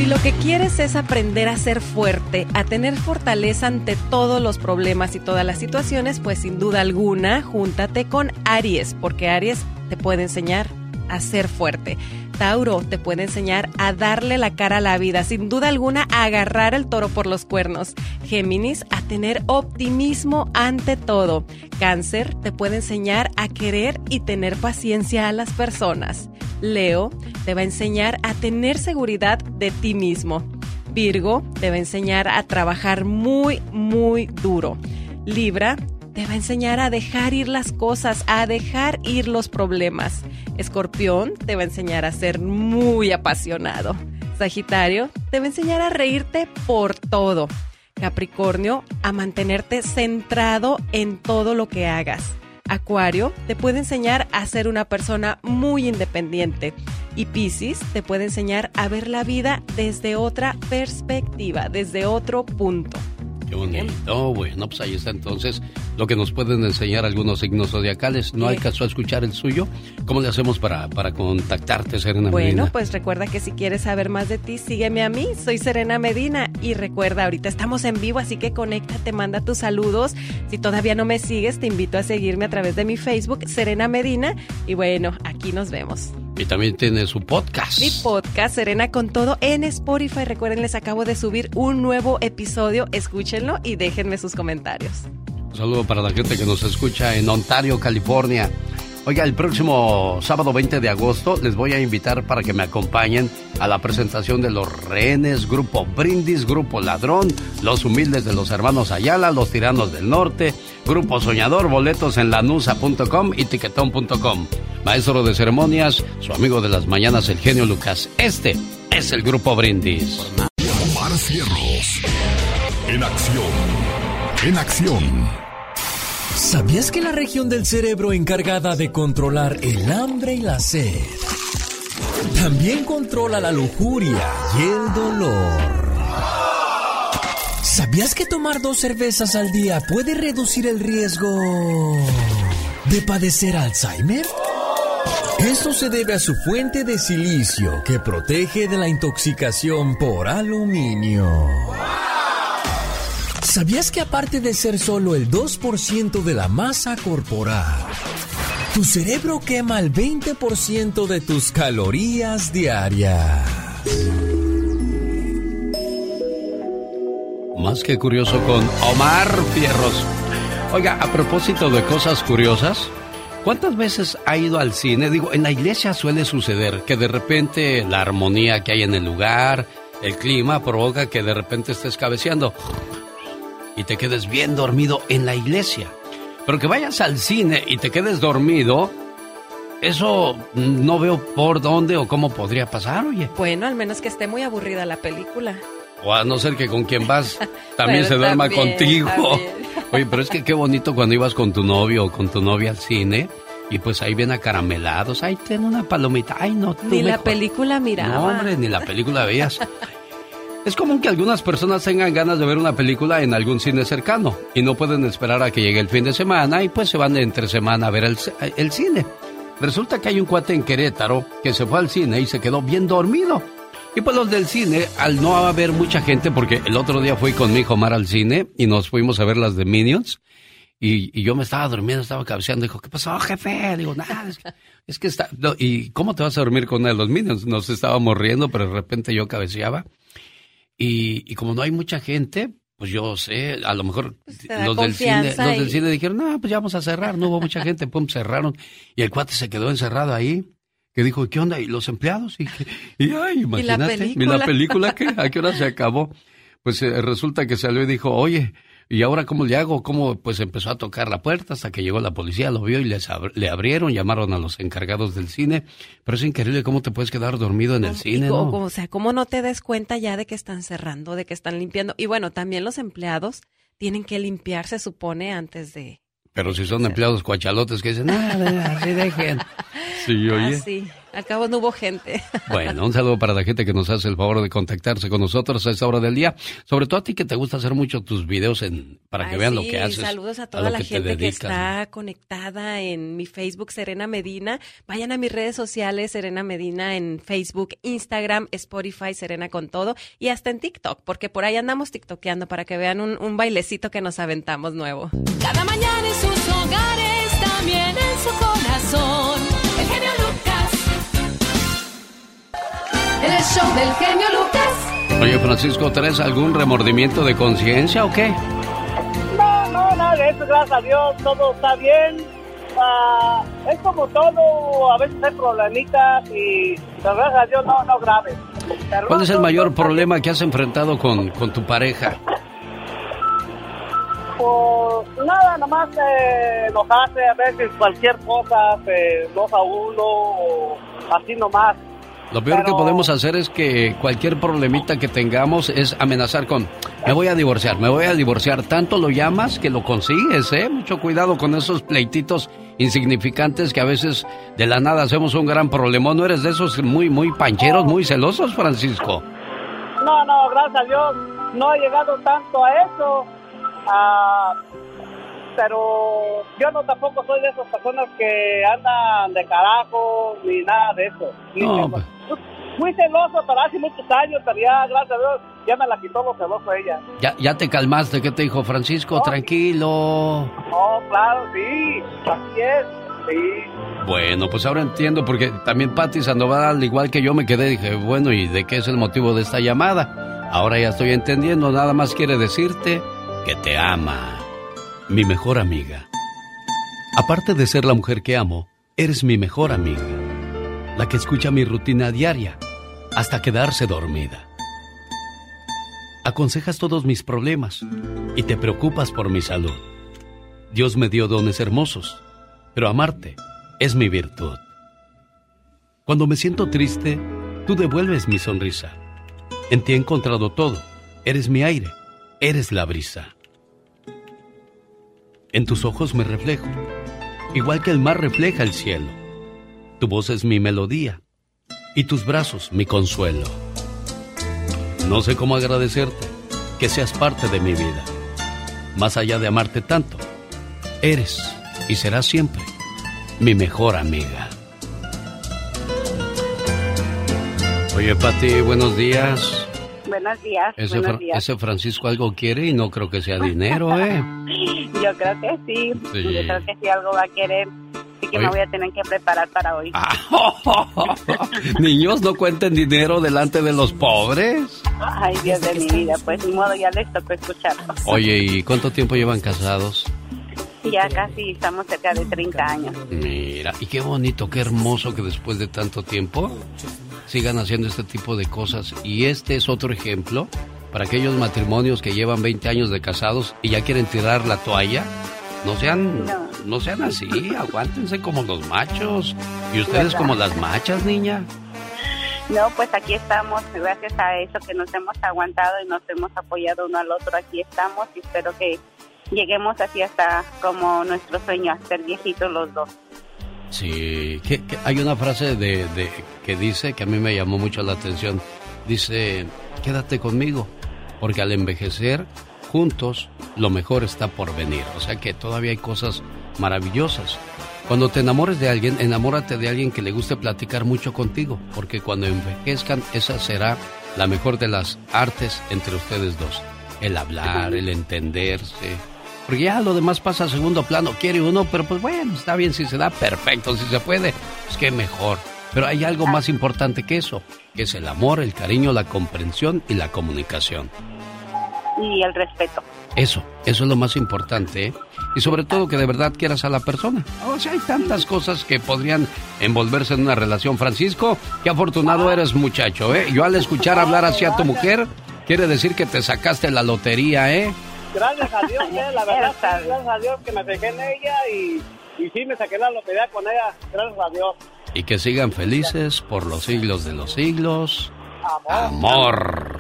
Lo que quieres es aprender a ser fuerte, a tener fortaleza ante todos los problemas y todas las situaciones, pues sin duda alguna, júntate con Aries, porque Aries te puede enseñar a ser fuerte. Tauro te puede enseñar a darle la cara a la vida, sin duda alguna a agarrar el toro por los cuernos. Géminis a tener optimismo ante todo. Cáncer te puede enseñar a querer y tener paciencia a las personas. Leo te va a enseñar a tener seguridad de ti mismo. Virgo te va a enseñar a trabajar muy, muy duro. Libra te va a enseñar a dejar ir las cosas, a dejar ir los problemas. Escorpión te va a enseñar a ser muy apasionado. Sagitario te va a enseñar a reírte por todo. Capricornio a mantenerte centrado en todo lo que hagas. Acuario te puede enseñar a ser una persona muy independiente. Y Piscis te puede enseñar a ver la vida desde otra perspectiva, desde otro punto. Qué bonito. Bueno, pues ahí está entonces lo que nos pueden enseñar algunos signos zodiacales. ¿No hay caso a escuchar el suyo? ¿Cómo le hacemos para, para contactarte, Serena Bueno, Medina? pues recuerda que si quieres saber más de ti, sígueme a mí. Soy Serena Medina. Y recuerda, ahorita estamos en vivo, así que conéctate, manda tus saludos. Si todavía no me sigues, te invito a seguirme a través de mi Facebook, Serena Medina. Y bueno, aquí nos vemos. Y también tiene su podcast. Mi podcast, Serena con todo, en Spotify. Recuerden, les acabo de subir un nuevo episodio. Escúchenlo y déjenme sus comentarios. Un saludo para la gente que nos escucha en Ontario, California. Oiga, el próximo sábado 20 de agosto les voy a invitar para que me acompañen a la presentación de los rehenes, Grupo Brindis, Grupo Ladrón, Los Humildes de los Hermanos Ayala, Los Tiranos del Norte, Grupo Soñador, boletos en lanusa.com y tiquetón.com. Maestro de ceremonias, su amigo de las mañanas, el genio Lucas. Este es el Grupo Brindis. Omar Cierros. En acción. En acción. ¿Sabías que la región del cerebro encargada de controlar el hambre y la sed también controla la lujuria y el dolor? ¿Sabías que tomar dos cervezas al día puede reducir el riesgo de padecer Alzheimer? Esto se debe a su fuente de silicio que protege de la intoxicación por aluminio. ¿Sabías que aparte de ser solo el 2% de la masa corporal, tu cerebro quema el 20% de tus calorías diarias? Más que curioso con Omar Fierros. Oiga, a propósito de cosas curiosas, ¿cuántas veces ha ido al cine? Digo, en la iglesia suele suceder que de repente la armonía que hay en el lugar, el clima provoca que de repente estés cabeceando y te quedes bien dormido en la iglesia. Pero que vayas al cine y te quedes dormido, eso no veo por dónde o cómo podría pasar, oye. Bueno, al menos que esté muy aburrida la película. O a no ser que con quien vas [laughs] también se duerma también, contigo. también. [laughs] Oye, pero es que qué bonito cuando ibas con tu novio o con tu novia al cine y pues ahí bien acaramelados. Ay, ten una palomita. Ay, no, tú Ni la película miraba. No, hombre, ni la película veías. [laughs] Es común que algunas personas tengan ganas de ver una película en algún cine cercano y no pueden esperar a que llegue el fin de semana y pues se van entre semana a ver el, el cine. Resulta que hay un cuate en Querétaro que se fue al cine y se quedó bien dormido. Y pues los del cine, al no haber mucha gente, porque el otro día fui con mi hijo Omar al cine y nos fuimos a ver las de Minions. Y, yo me estaba durmiendo, estaba cabeceando. Dijo, ¿qué pasó, jefe? Digo, nada, es que, es que está... ¿Y cómo te vas a dormir con uno de los Minions? Nos estábamos riendo, pero de repente yo cabeceaba. Y, y como no hay mucha gente, pues yo sé, a lo mejor da los del, cine, los del cine dijeron, no, pues ya vamos a cerrar. No hubo mucha gente, pum, cerraron. Y el cuate se quedó encerrado ahí. Que dijo, ¿qué onda? ¿Y los empleados? Y, y ay, [laughs] imagínate. ¿Y película? la película qué? ¿A qué hora se acabó? Pues eh, resulta que salió y dijo, oye, ¿y ahora cómo le hago? ¿Cómo? Pues empezó a tocar la puerta hasta que llegó la policía, lo vio y les ab- le abrieron, llamaron a los encargados del cine. Pero es increíble cómo te puedes quedar dormido en el cine, O sea, ¿cómo no te des cuenta ya de que están cerrando, de que están limpiando? Y bueno, también los empleados tienen que limpiar, se supone, antes de... Pero si son empleados cuachalotes que dicen, ah, así dejen. [laughs] Sí, oye. Ah, sí, al cabo no hubo gente. [laughs] Bueno, un saludo para la gente que nos hace el favor de contactarse con nosotros a esta hora del día. Sobre todo a ti que te gusta hacer mucho tus videos en, para que vean lo que haces. Saludos a toda la que gente que está conectada en mi Facebook Serena Medina. Vayan a mis redes sociales Serena Medina en Facebook, Instagram, Spotify Serena con todo y hasta en TikTok, porque por ahí andamos tiktokeando para que vean un, un bailecito que nos aventamos nuevo. Cada mañana en sus hogares, también en su corazón. En el show del genio Lucas. Oye, Francisco, ¿traes algún remordimiento de conciencia o qué? No, no, nada de eso, gracias a Dios, todo está bien. Ah, es como todo, a veces hay problemitas y gracias a Dios no, no graves. Pero ¿Cuál es el mayor no, problema que has enfrentado con, con tu pareja? Pues nada, nomás eh, nos hace a veces cualquier cosa, se enoja uno, o así nomás. Lo peor que podemos hacer es que cualquier problemita que tengamos es amenazar con, me voy a divorciar, me voy a divorciar. Tanto lo llamas que lo consigues, ¿eh? Mucho cuidado con esos pleititos insignificantes que a veces de la nada hacemos un gran problemón. ¿No eres de esos muy, muy pancheros, muy celosos, Francisco? No, no, gracias a Dios, no he llegado tanto a eso. Ah, pero yo no tampoco soy de esas personas que andan de carajo ni nada de eso. Ni No, Fui celoso, pero hace muchos años, pero ya, gracias a Dios, ya me la quitó lo celoso ella. Ya, ya te calmaste, ¿qué te dijo Francisco? Tranquilo. Oh, claro, sí, así es, sí. Bueno, pues ahora entiendo, porque también Patti Sandoval, al igual que yo, me quedé, dije, bueno, ¿y de qué es el motivo de esta llamada? Ahora ya estoy entendiendo, nada más quiere decirte que te ama, mi mejor amiga. Aparte de ser la mujer que amo, eres mi mejor amiga, la que escucha mi rutina diaria hasta quedarse dormida. Aconsejas todos mis problemas y te preocupas por mi salud. Dios me dio dones hermosos, pero amarte es mi virtud. Cuando me siento triste, tú devuelves mi sonrisa. En ti he encontrado todo. Eres mi aire, eres la brisa. En tus ojos me reflejo, igual que el mar refleja el cielo. Tu voz es mi melodía y tus brazos mi consuelo. No sé cómo agradecerte que seas parte de mi vida. Más allá de amarte tanto, eres y serás siempre mi mejor amiga. Oye, Pati, buenos días. Buenos días, Ese, buenos días. ese Francisco algo quiere y no creo que sea dinero, ¿eh? [laughs] Yo creo que sí. Sí. Yo creo que sí algo va a querer. Así que Oye. me voy a tener que preparar para hoy. [laughs] Niños, no cuenten dinero delante de los pobres. Ay, Dios de mi vida. Pues ni modo, ya les tocó escucharlo. Oye, ¿y cuánto tiempo llevan casados? Ya casi estamos cerca de 30 años. Mira, y qué bonito, qué hermoso que después de tanto tiempo sigan haciendo este tipo de cosas. Y este es otro ejemplo para aquellos matrimonios que llevan 20 años de casados y ya quieren tirar la toalla. No sean, No. no sean así, aguántense como los machos. Y ustedes como las machas, niña. No, pues aquí estamos, gracias a eso que nos hemos aguantado y nos hemos apoyado uno al otro, aquí estamos y espero que lleguemos así hasta como nuestro sueño, a ser viejitos los dos. Sí, hay una frase de- que dice que a mí me llamó mucho la atención. Dice, quédate conmigo, porque al envejecer juntos, lo mejor está por venir. O sea que todavía hay cosas maravillosas. Cuando te enamores de alguien, enamórate de alguien que le guste platicar mucho contigo, porque cuando envejezcan, esa será la mejor de las artes entre ustedes dos. El hablar, el entenderse. Porque ya lo demás pasa a segundo plano. Quiere uno, pero pues bueno, está bien si se da, perfecto. Si se puede, pues qué mejor. Pero hay algo más importante que eso, que es el amor, el cariño, la comprensión y la comunicación. Y el respeto. Eso, eso es lo más importante, ¿eh? Y sobre todo que de verdad quieras a la persona. O sea, hay tantas cosas que podrían envolverse en una relación. Francisco, qué afortunado eres muchacho, ¿eh? Yo al escuchar hablar así a tu mujer, quiere decir que te sacaste la lotería, ¿eh? Gracias a Dios, [laughs] eh, la verdad, sí, gracias a Dios que me fijé en ella y, y sí me saqué la lotería con ella, gracias a Dios. Y que sigan felices por los siglos de los siglos. Amor.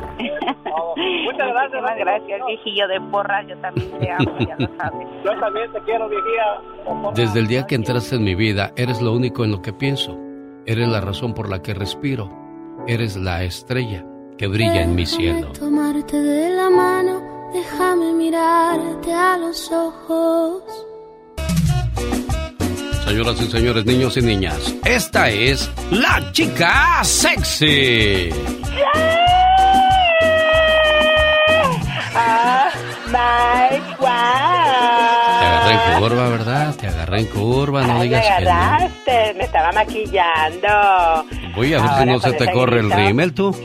Muchas gracias. Muchas gracias, viejillo de porra, yo también te amo, ya lo sabes. Yo también te quiero, viejía. Desde el día que entraste en mi vida, eres lo único en lo que pienso. Eres la razón por la que respiro. Eres la estrella que brilla en mi cielo. Tomarte de la mano, déjame mirarte a los ojos. Señoras y señores, niños y niñas, esta es la chica sexy. Ah, my Te agarré en curva, ¿verdad? Te agarré en curva, no Ay, me digas que no. agarraste, me estaba maquillando. Voy a ver si Ahora no se te corre el rímel, tú.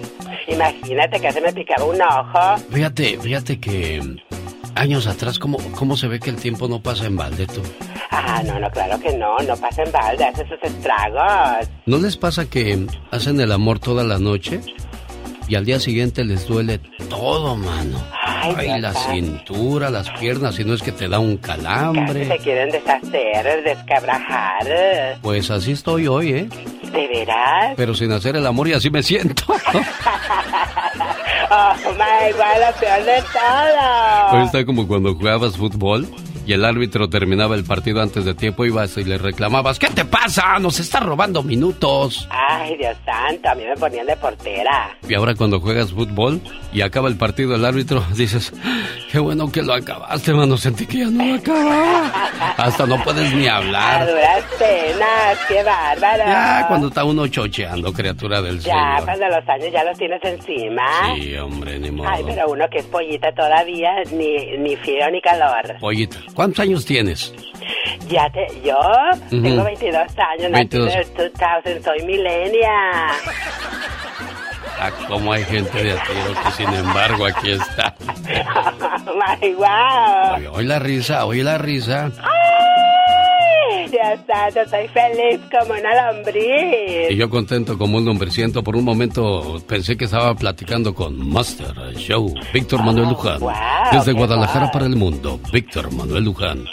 Imagínate que se me picaba un ojo. Fíjate, fíjate que mm, años atrás, ¿cómo, ¿cómo se ve que el tiempo no pasa en balde, tú? Ah, no, no, claro que no, no pasa en balde, hace sus estragos. ¿No les pasa que hacen el amor toda la noche y al día siguiente les duele todo, mano? Ay, la cintura, las piernas, si no es que te da un Casi calambre. se quieren deshacer, descabrajar. Pues así estoy hoy, ¿eh? ¿De veras? Pero sin hacer el amor y así me siento. [laughs] Oh, my God, lo peor de todo. Hoy está como cuando jugabas fútbol y el árbitro terminaba el partido antes de tiempo, ibas y le reclamabas, ¿qué te pasa? Nos está robando minutos. Ay, Dios santo, a mí me ponían de portera. Y ahora cuando juegas fútbol y acaba el partido el árbitro, [laughs] dices, qué bueno que lo acabaste, mano, sentí que ya no lo acababa. Hasta no puedes ni A hablar. duras penas, qué bárbaro. Ya cuando está uno chocheando, criatura del Ya, Señor. cuando los años ya los tienes encima. Sí, hombre, ni modo. Ay, pero uno que es pollita todavía, ni, ni frío ni calor. Pollita, ¿cuántos años tienes? Ya te, yo Ujú. tengo 22 años, nací 22. en el 2000, soy milenia. Ah, cómo hay gente de a tiro que sin embargo aquí está. [laughs] Oye, Oye la risa, oye la risa. Ay, Dios santo, soy feliz como una lombriz. Y yo contento como un hombreciento. Por un momento pensé que estaba platicando con Master Show, Víctor Manuel Luján. wow, Desde Guadalajara para el mundo, Víctor Manuel Luján.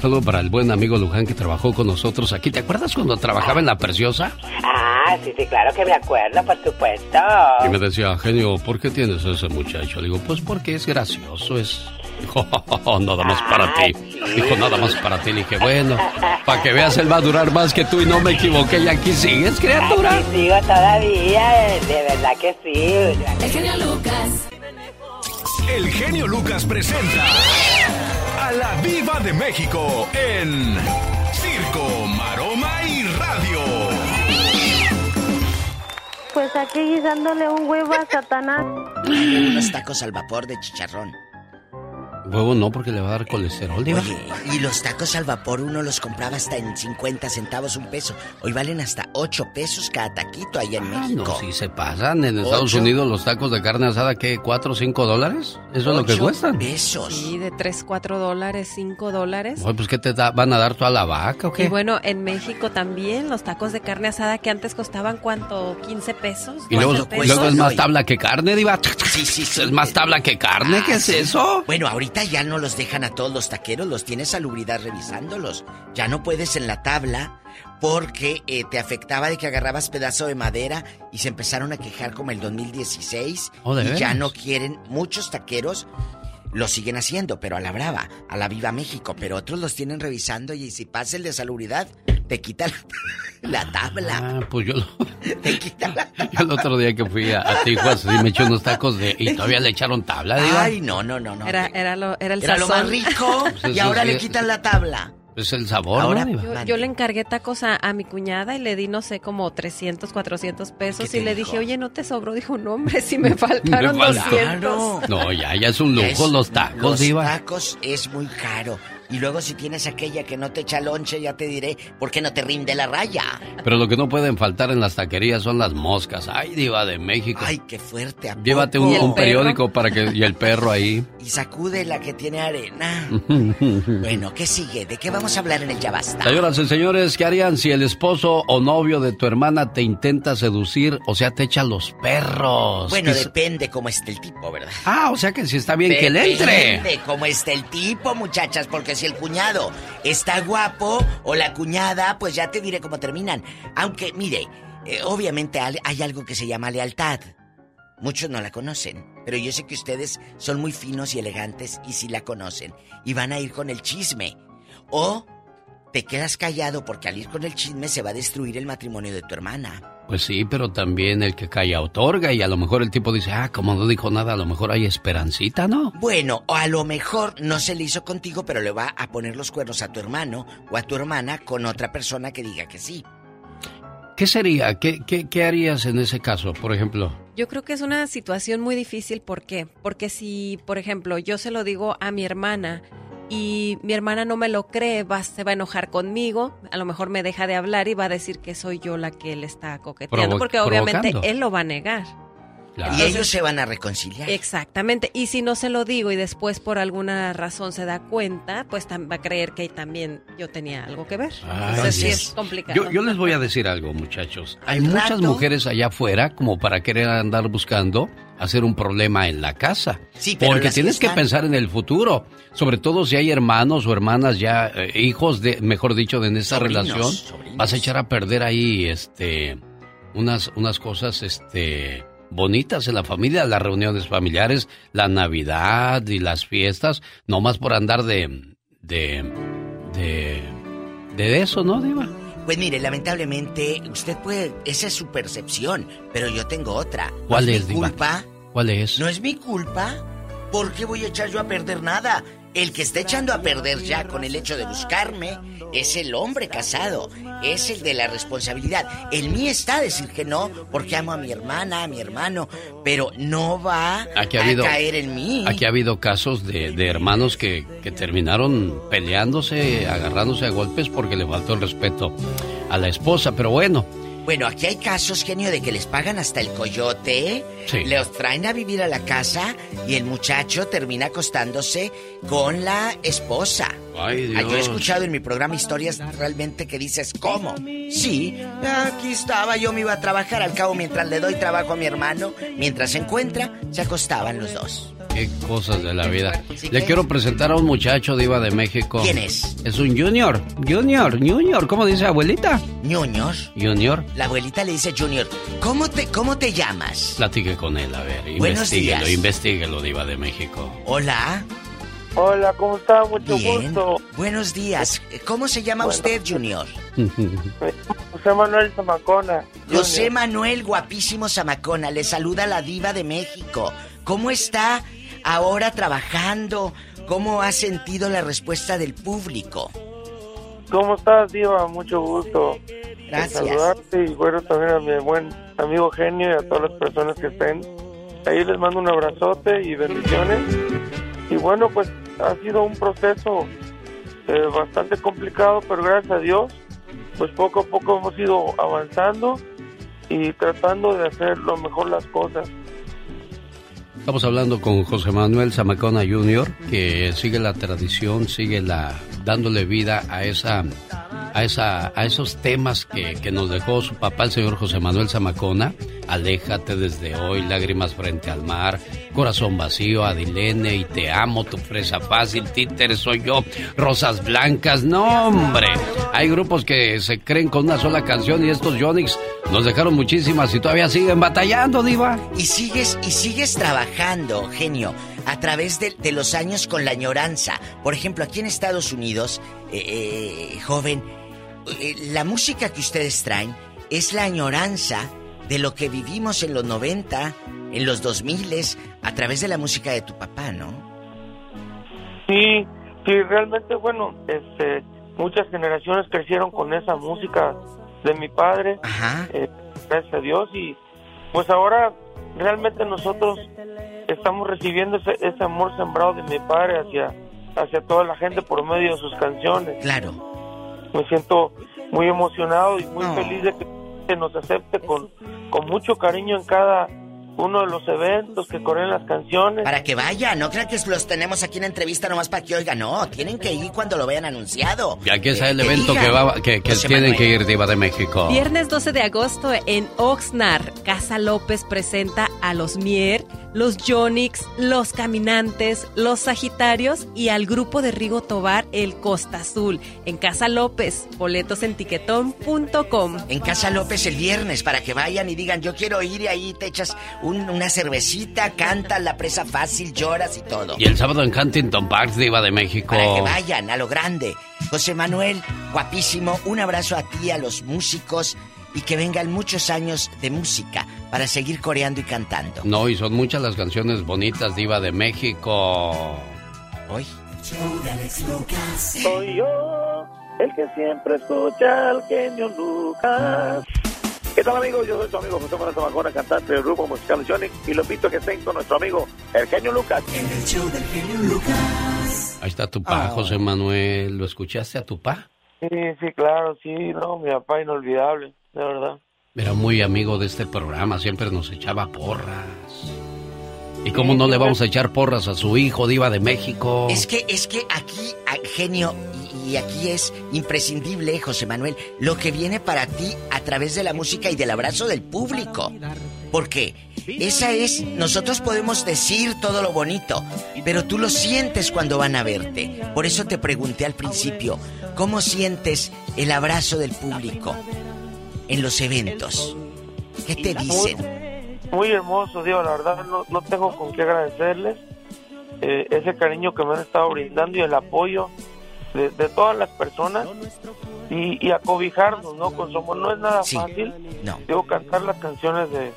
Todo para el buen amigo Luján que trabajó con nosotros aquí. ¿Te acuerdas cuando trabajaba en La Preciosa? Ah, sí, sí, claro que me acuerdo, por supuesto. Y me decía, genio, ¿por qué tienes a ese muchacho? Le digo, pues porque es gracioso, es... Dijo, [laughs] "Oh, nada más para ti. Dijo, nada más para ti. Le dije, bueno, para que veas, él va a durar más que tú y no me equivoqué. Y aquí sigues, criatura. Aquí sigo todavía, de verdad que sí. El genio Lucas. El genio Lucas presenta a la Viva de México en Circo, Maroma y Radio. Pues aquí guisándole un huevo a Satanás. Unos tacos al vapor de chicharrón. Huevo no, porque le va a dar colesterol, diva. Oye, y los tacos al vapor uno los compraba hasta en 50 centavos un peso. Hoy valen hasta 8 pesos cada taquito allá en Ah, México. no, si se pasan. En Estados Ocho. Unidos los tacos de carne asada, ¿qué? ¿4 o 5 dólares? ¿Eso es lo que cuestan? pesos. Sí, de 3, 4 dólares, 5 dólares. Oye, pues ¿qué te da- van a dar toda la vaca o Y qué? bueno, en México también los tacos de carne asada que antes costaban cuánto, 15 pesos. Y luego, 12 pesos. luego es más tabla que carne, diva. Sí, sí, sí. Es más tabla que carne, ¿qué es eso? Bueno, ahorita ahorita ya no los dejan a todos los taqueros, los tiene salubridad revisándolos. Ya no puedes en la tabla porque eh, te afectaba de que agarrabas pedazo de madera y se empezaron a quejar como el 2016 Oh, ¿de y ya no quieren muchos taqueros lo siguen haciendo, pero a la brava, a la viva México, pero otros los tienen revisando y si pasa el de salubridad te quita la, [laughs] la tabla. Ah, pues yo, lo- [laughs] [laughs] yo el otro día que fui a, a Tijuas sí me eché unos tacos de y todavía le echaron tabla, diva. Ay, no, no, no, no. Era, era, lo, era el Era lo más rico Pues y ahora sí le quitan la tabla. Es el sabor, Ahora- ¿no? Yo, yo le encargué tacos a, a mi cuñada y le di, no sé, como 300, 400 pesos. ¿Qué Y le dijo? dije, oye, ¿no te sobró? Dijo, no, hombre, si me [laughs] faltaron Me falta. 200. No, ya, ya es un lujo Es- los tacos, Los diva. tacos es muy caro. Y luego si tienes aquella que no te echa lonche, ya te diré por qué no te rinde la raya. Pero lo que no pueden faltar en las taquerías son las moscas. Ay, diva de México. Ay, qué fuerte. ¿a Llévate un, un periódico para que y el perro ahí. Y sacude la que tiene arena. [laughs] Bueno, ¿qué sigue? ¿De qué vamos a hablar en el Ya Basta? Señoras y señores, ¿qué harían si el esposo o novio de tu hermana te intenta seducir, o sea, te echa los perros? Bueno, ¿Qué es- depende cómo esté el tipo, ¿verdad? Ah, o sea que si está bien que le entre. Depende cómo esté el tipo, muchachas, porque si el cuñado está guapo o la cuñada, pues ya te diré cómo terminan. Aunque, mire, eh, obviamente hay hay algo que se llama lealtad. Muchos no la conocen, pero yo sé que ustedes son muy finos y elegantes y sí la conocen. Y van a ir con el chisme. O te quedas callado porque al ir con el chisme se va a destruir el matrimonio de tu hermana. Pues sí, pero también el que calla otorga y a lo mejor el tipo dice, ah, como no dijo nada, a lo mejor hay esperancita, ¿no? Bueno, o a lo mejor no se le hizo contigo, pero le va a poner los cuernos a tu hermano o a tu hermana con otra persona que diga que sí. ¿Qué sería? ¿Qué, qué, qué harías en ese caso, por ejemplo? Yo creo que es una situación muy difícil. ¿Por qué? Porque si, por ejemplo, yo se lo digo a mi hermana y mi hermana no me lo cree, va, se va a enojar conmigo, a lo mejor me deja de hablar y va a decir que soy yo la que le está coqueteando, Provo- porque obviamente provocando. él lo va a negar. Y ellos se van a reconciliar. Exactamente. Y si no se lo digo y después por alguna razón se da cuenta, pues va a creer que también yo tenía algo que ver. Ay, Entonces sí es complicado. Yo, yo les voy a decir algo, muchachos. Hay muchas rato- mujeres allá afuera como para querer andar buscando hacer un problema en la casa. Sí, pero Porque tienes que pensar en el futuro. Sobre todo si hay hermanos o hermanas ya, eh, hijos de, mejor dicho, de en esa Sobrinos, relación. sobrinos. Vas a echar a perder ahí, este, unas, unas cosas, este, bonitas en la familia, las reuniones familiares, la Navidad y las fiestas, no más por andar de, de, de, de eso, ¿no, Diva? Pues mire, lamentablemente, usted puede, esa es su percepción, pero yo tengo otra. No ¿Cuál es es, mi Diva? culpa? ¿Cuál es? No es mi culpa. ¿Por qué voy a echar yo a perder nada? El que está echando a perder ya con el hecho de buscarme es el hombre casado, es el de la responsabilidad. El mío está decir que no, porque amo a mi hermana, a mi hermano, pero no va Aquí ha a habido, caer en mí. aquí ha habido casos de, de hermanos que, que terminaron peleándose, agarrándose a golpes porque le faltó el respeto a la esposa. Pero bueno, Bueno, aquí hay casos, genio, de que les pagan hasta el coyote, Sí. los traen a vivir a la casa y el muchacho termina acostándose con la esposa. Ay, Ah, Yo he Dios. escuchado en mi programa historias realmente que dices, ¿cómo? Sí, aquí estaba, yo me iba a trabajar, al cabo mientras le doy trabajo a mi hermano, mientras se encuentra, se acostaban los dos. qué cosas de la vida. Le quiero presentar a un muchacho diva de México. ¿Quién es? Es un junior. Junior, junior. ¿Cómo dice abuelita? Junior. Junior. La abuelita le dice, Junior, ¿cómo te, cómo te llamas? Platique con él, a ver. Buenos Investíguelo, días. investíguelo, diva de México. Hola. Hola, ¿cómo está? Mucho Bien. gusto. Buenos días. ¿Cómo se llama Bueno. usted, Junior? José Manuel Zamacona. José. Manuel Guapísimo Zamacona, le saluda la diva de México. ¿Cómo está ahora trabajando? ¿Cómo ha sentido la respuesta del público? ¿Cómo estás, Diva? Mucho gusto. Gracias. Saludarte y bueno, también a mi buen amigo Genio y a todas las personas que estén. Ahí les mando un abrazote y bendiciones. Y bueno, pues ha sido un proceso eh, bastante complicado, pero gracias a Dios, pues poco a poco hemos ido avanzando y tratando de hacer lo mejor las cosas. Estamos hablando con José Manuel Zamacona Jr., que sigue la tradición, sigue la dándole vida a esa a, esa, a esos temas que, que nos dejó su papá, el señor José Manuel Zamacona. Aléjate desde hoy, lágrimas frente al mar, corazón vacío, Adilene y te amo, tu fresa fácil, títer soy yo, rosas blancas, no hombre. Hay grupos que se creen con una sola canción y estos Yonix nos dejaron muchísimas y todavía siguen batallando, diva. Y sigues, y sigues trabajando, genio, a través de, de los años con la añoranza. Por ejemplo, aquí en Estados Unidos, eh, eh, joven, eh, la música que ustedes traen es la añoranza de lo que vivimos en los 90, en los 2000 a través de la música de tu papá, ¿no? Sí, sí, realmente, bueno, este, muchas generaciones crecieron con esa música de mi padre, eh, gracias a Dios, y pues ahora realmente nosotros estamos recibiendo ese, ese amor sembrado de mi padre hacia, hacia toda la gente por medio de sus canciones. Claro. Me siento muy emocionado y muy feliz de que se nos acepte con, con mucho cariño en cada uno de los eventos que corren las canciones. Para que vayan, no crean que los tenemos aquí en entrevista nomás para que oigan, no, tienen que ir cuando lo vean anunciado. Y aquí está el Que evento digan. que, va, que, tienen Manuel. que ir, diva de México. Viernes 12 de agosto en Oxnard, Casa López presenta a los Mier, los Yonix, los Caminantes, los Sagitarios y al grupo de Rigo Tobar, el Costa Azul. En Casa López, boletos en tiquetón.com. En Casa López el viernes para que vayan y digan, yo quiero ir y ahí te echas un- una cervecita, cantas la presa fácil, lloras y todo. Y el sábado en Huntington Park, diva de México. Para que vayan a lo grande. José Manuel, guapísimo, un abrazo a ti, a los músicos y que vengan muchos años de música para seguir coreando y cantando. No, y son muchas las canciones bonitas, diva de México. Hoy. Soy yo, el que siempre escucha al genio Lucas. ¿Qué tal amigos? Yo soy su amigo José Manuel Zamacona, cantante del grupo musical Sonic y lo invito a que estén con nuestro amigo el genio Lucas. En el show del genio Lucas. Ahí está tu pa, José Manuel. ¿Lo escuchaste a tu pa? Sí, sí, claro, sí, no, mi papá inolvidable, de verdad. Era muy amigo de este programa, siempre nos echaba porras. ¿Y cómo no le vamos a echar porras a su hijo, diva de México? Es que, es que aquí, genio, y, aquí es imprescindible, José Manuel, lo que viene para ti a través de la música y del abrazo del público. Porque esa es, nosotros podemos decir todo lo bonito, pero tú lo sientes cuando van a verte. Por eso te pregunté al principio, ¿cómo sientes el abrazo del público en los eventos? ¿Qué te dicen? Muy hermoso, Dios, la verdad no, no tengo con qué agradecerles eh, ese cariño que me han estado brindando y el apoyo de, de todas las personas y, y acobijarnos, ¿no? Con su amor. No es nada fácil, no. digo, cantar las canciones de,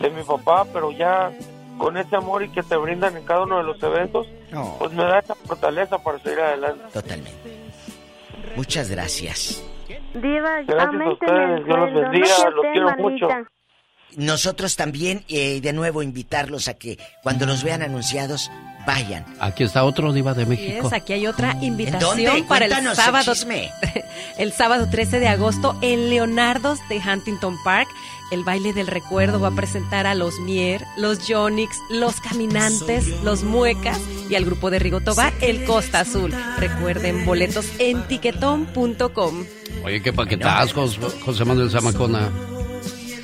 de mi papá, pero ya con ese amor y que te brindan en cada uno de los eventos, No. pues me da esa fortaleza para seguir adelante. Totalmente. Muchas gracias. Diva, Gracias a ustedes, Dios los bendiga, los quiero mucho. Nosotros también, eh, de nuevo, invitarlos a que cuando los vean anunciados, vayan. Aquí está otro diva de México. es, aquí hay otra invitación dónde? para el sábado. [laughs] el sábado 13 de agosto en Leonardo's de Huntington Park. El baile del recuerdo va a presentar a los Mier, los Yonix, los Caminantes, los Muecas y al grupo de Rigo Tobar, el Costa Azul. Recuerden, boletos en tiquetón.com. Oye, qué paquetazos, José Manuel Zamacona.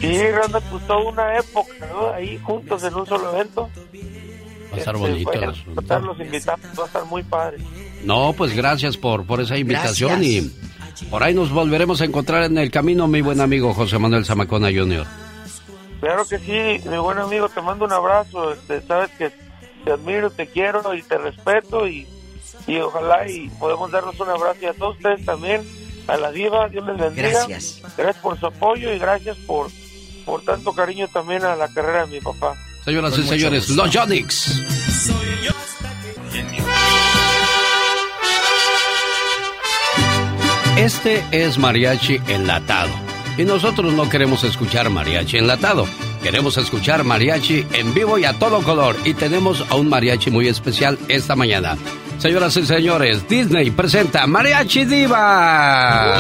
Sí, realmente pues toda una época, ¿no? Ahí juntos en un solo evento. Va a estar Este, bonito bueno, asunto. estarlos invitados, va a estar muy padre. No, pues gracias por, por esa invitación Gracias. y por ahí nos volveremos a encontrar en el camino, mi buen amigo José Manuel Zamacona Jr. Claro que sí, mi buen amigo, te mando un abrazo. Este, sabes que te admiro, te quiero y te respeto y, y ojalá y podemos darnos un abrazo y a todos ustedes también, a la diva, Dios les bendiga. Gracias. Gracias por su apoyo y gracias por, por tanto cariño también a la carrera de mi papá. Señoras y señores, gusto. los Yonix. Este es mariachi enlatado. Y nosotros no queremos escuchar mariachi enlatado. Queremos escuchar mariachi en vivo y a todo color. Y tenemos a un mariachi muy especial esta mañana. Señoras y señores, Disney presenta Mariachi Diva.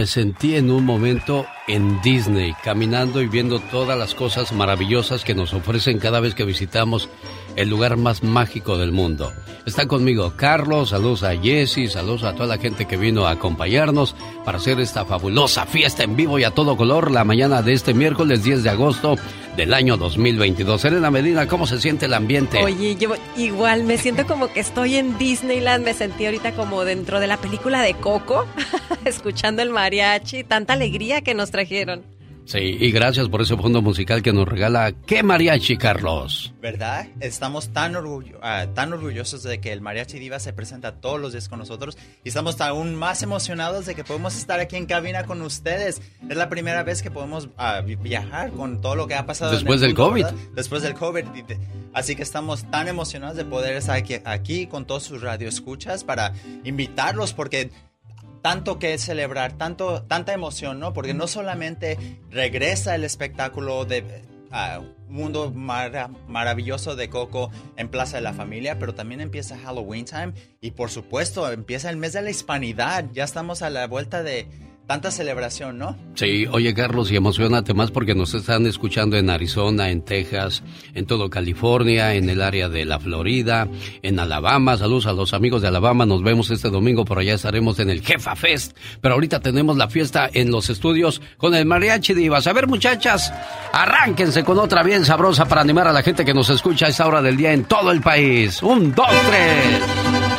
Me sentí en un momento en Disney, caminando y viendo todas las cosas maravillosas que nos ofrecen cada vez que visitamos el lugar más mágico del mundo. Está conmigo Carlos, saludos a Jesse, saludos a toda la gente que vino a acompañarnos para hacer esta fabulosa fiesta en vivo y a todo color la mañana de este miércoles 10 de agosto del año 2022. Elena Medina, ¿cómo se siente el ambiente? Oye, yo igual me siento como que estoy en Disneyland, me sentí ahorita como dentro de la película de Coco, escuchando el mariachi, tanta alegría que nos trajeron. Sí, y gracias por ese fondo musical que nos regala. ¿Qué mariachi, Carlos? ¿Verdad? Estamos tan, orgullo, ah, tan orgullosos de que el Mariachi Diva se presenta todos los días con nosotros y estamos aún más emocionados de que podemos estar aquí en cabina con ustedes. Es la primera vez que podemos ah, viajar con todo lo que ha pasado. Después del COVID. Después del COVID. Así que estamos tan emocionados de poder estar aquí, aquí con todos sus radioescuchas para invitarlos porque tanto que celebrar, tanto, tanta emoción, ¿no? Porque no solamente regresa el espectáculo de uh, mundo maravilloso de Coco en Plaza de la Familia, pero también empieza Halloween Time y por supuesto empieza el mes de la hispanidad. Ya estamos a la vuelta de tanta celebración, ¿no? Sí, oye Carlos, y emocionate más porque nos están escuchando en Arizona, en Texas, en todo California, en el área de la Florida, en Alabama. Saludos a los amigos de Alabama, nos vemos este domingo, por allá estaremos en el Jefa Fest. Pero ahorita tenemos la fiesta en los estudios con el Mariachi Divas. A ver muchachas, arránquense con otra bien sabrosa para animar a la gente que nos escucha a esta hora del día en todo el país. Un, dos, tres.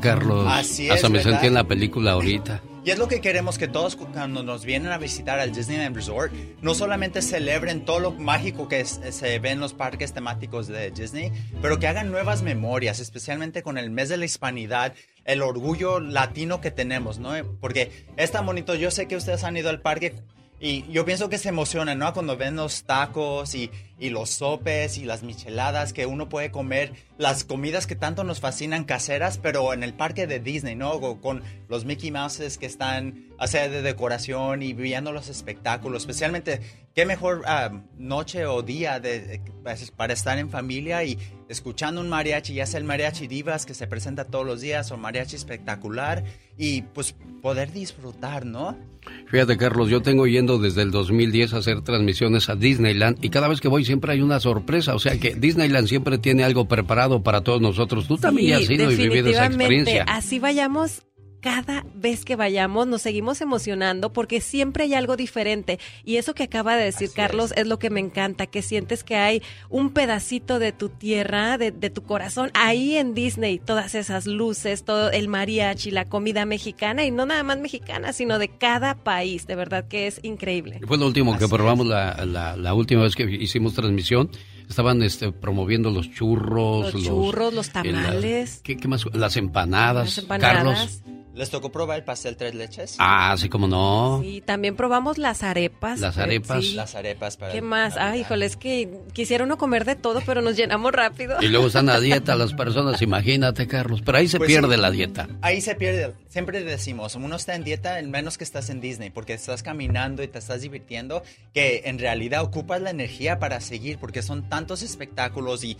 Carlos. Así Hasta me sentí en la película ahorita. Y es lo que queremos que todos cuando nos vienen a visitar al Disneyland Resort, no solamente celebren todo lo mágico que se ve en los parques temáticos de Disney, pero que hagan nuevas memorias, especialmente con el mes de la hispanidad, el orgullo latino que tenemos, ¿no? Porque es tan bonito, yo sé que ustedes han ido al parque y yo pienso que se emocionan, ¿no? Cuando ven los tacos y, y, los sopes y las micheladas que uno puede comer, las comidas que tanto nos fascinan caseras, pero en el parque de Disney, ¿no? Con los Mickey Mouses que están a sea, de decoración y viendo los espectáculos, especialmente qué mejor noche o día de, pues, para estar en familia y escuchando un mariachi, ya sea el mariachi divas que se presenta todos los días o mariachi espectacular y pues poder disfrutar, ¿no? Fíjate, Carlos, yo tengo yendo desde el 2010 a hacer transmisiones a Disneyland y cada vez que voy siempre hay una sorpresa. O sea que Disneyland siempre tiene algo preparado para todos nosotros. Tú también has ido y vivido esa experiencia. Así vayamos cada vez que vayamos nos seguimos emocionando porque siempre hay algo diferente. Y eso que acaba de decir Carlos es. lo que me encanta, que sientes que hay un pedacito de tu tierra, de, tu corazón, ahí en Disney, todas esas luces, todo el mariachi, la comida mexicana, y no nada más mexicana, sino de cada país. De verdad que es increíble. Fue lo último que probamos la, la, la última vez que hicimos transmisión estaban este, promoviendo los churros, Los churros, los eh, tamales. ¿qué, qué más? Las empanadas. Las empanadas. Carlos. ¿Les tocó probar el pastel tres leches? Ah, sí, como no. Y también probamos las arepas. Las arepas. sí. Las arepas para... ¿Qué más? Ay, híjole, es que quisiera uno comer de todo, pero nos llenamos rápido. Y luego están a dieta las personas, imagínate, Carlos. Pero ahí se Pues pierde sí. la dieta. Ahí se pierde. Siempre decimos, uno está en dieta, el menos que estás en Disney, porque estás caminando y te estás divirtiendo, que en realidad ocupas la energía para seguir, porque son tantos espectáculos y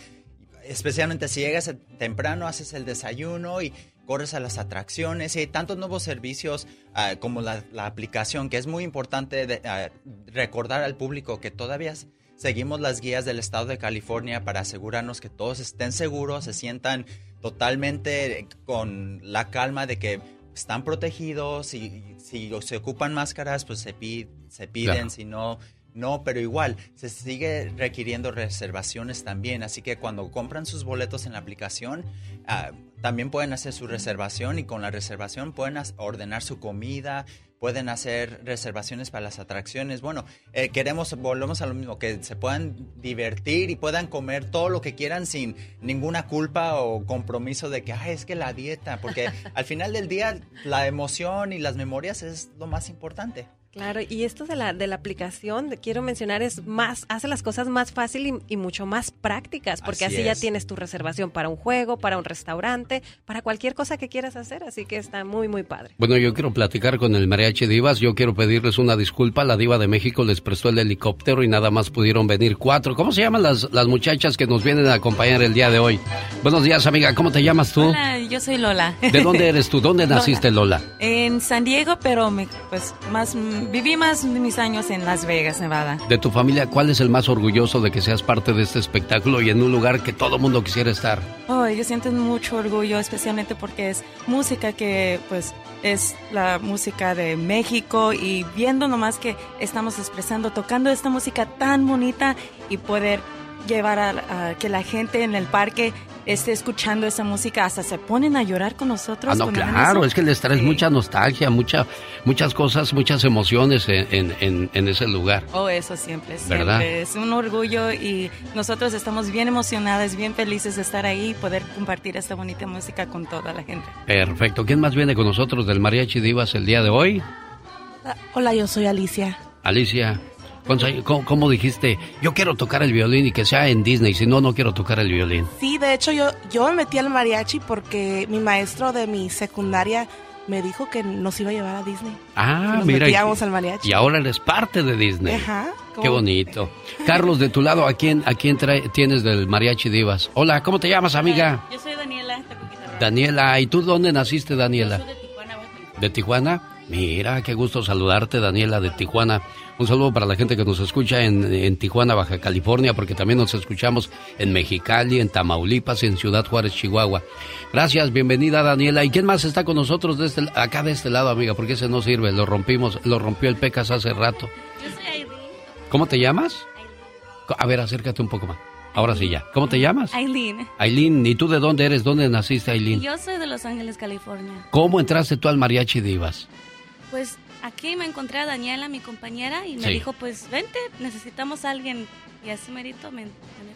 especialmente si llegas temprano, haces el desayuno y corres a las atracciones y hay tantos nuevos servicios ah, como la, la aplicación, que es muy importante de- ah, recordar al público que todavía seguimos las guías del estado de California para asegurarnos que todos estén seguros, se sientan totalmente con la calma de que están protegidos y si se ocupan máscaras, pues se, pi- se piden, Claro. si no, no, pero igual se sigue requiriendo reservaciones también, así que cuando compran sus boletos en la aplicación, ah, también pueden hacer su reservación y con la reservación pueden ordenar su comida, pueden hacer reservaciones para las atracciones. Bueno, eh, queremos, volvemos a lo mismo, que se puedan divertir y puedan comer todo lo que quieran sin ninguna culpa o compromiso de que, ay, es que la dieta, porque [laughs] al final del día la emoción y las memorias es lo más importante. Claro, y esto de la, de la aplicación, quiero mencionar, es más, hace las cosas más fácil y, y mucho más prácticas, porque Así así, ya es. tienes tu reservación para un juego, para un restaurante, para cualquier cosa que quieras hacer, así que está muy, muy padre. Bueno, yo quiero platicar con el Mariachi Divas. Yo quiero pedirles una disculpa. La Diva de México les prestó el helicóptero y nada más pudieron venir cuatro. ¿Cómo se llaman las, las muchachas que nos vienen a acompañar el día de hoy? Buenos días, amiga. ¿Cómo te llamas tú? Hola, yo soy Lola. ¿De dónde eres tú? ¿Dónde [laughs] naciste, Lola? En San Diego, pero me, pues más viví más de mis años en Las Vegas, Nevada. De tu familia, ¿cuál es el más orgulloso de que seas parte de este espectáculo y en un lugar que todo mundo quisiera estar? Oh, yo siento mucho orgullo, especialmente porque es música que pues es la música de México y viendo nomás que estamos expresando, tocando esta música tan bonita y poder llevar a, a que la gente en el parque esté escuchando esa música, hasta se ponen a llorar con nosotros. Ah, no, claro, es que les traes mucha nostalgia, mucha, muchas cosas, muchas emociones en, en- en- en ese lugar. Oh, eso siempre, siempre. ¿Verdad? Es un orgullo y nosotros estamos bien emocionadas, bien felices de estar ahí y poder compartir esta bonita música con toda la gente. Perfecto. ¿Quién más viene con nosotros del Mariachi Divas el día de hoy? Hola, yo soy Alicia. Alicia, ¿cuántos años- ¿cómo, cómo dijiste? Yo quiero tocar el violín y que sea en Disney, si no, no quiero tocar el violín. Sí, de hecho yo, yo me metí al mariachi porque mi maestro de mi secundaria me dijo que nos iba a llevar a Disney. Ah, nos mira. y- metíamos al mariachi. Y ahora eres parte de Disney. Ajá. Qué bonito. [laughs] Carlos, de tu lado, ¿a quién, a quién trae- tienes del Mariachi Divas? Hola, ¿cómo te llamas, amiga? Yo soy Daniela. Daniela, ¿y tú dónde naciste, Daniela? ¿De Tijuana? Mira, qué gusto saludarte, Daniela, de Tijuana. Un saludo para la gente que nos escucha en, en Tijuana, Baja California, porque también nos escuchamos en Mexicali, en Tamaulipas, en Ciudad Juárez, Chihuahua. Gracias, bienvenida, Daniela. ¿Y quién más está con nosotros de este, acá de este lado, amiga? Porque ese no sirve, lo rompimos, lo rompió el Pecas hace rato. ¿Cómo te llamas? A ver, acércate un poco más. Ahora sí ya. ¿Cómo te llamas? Aileen. Aileen, ¿y tú de dónde eres? ¿Dónde naciste, Aileen? Yo soy de Los Ángeles, California. ¿Cómo entraste tú al Mariachi Divas? Pues aquí me encontré a Daniela, mi compañera, y me Sí. dijo, pues vente, necesitamos a alguien. Y así merito me, me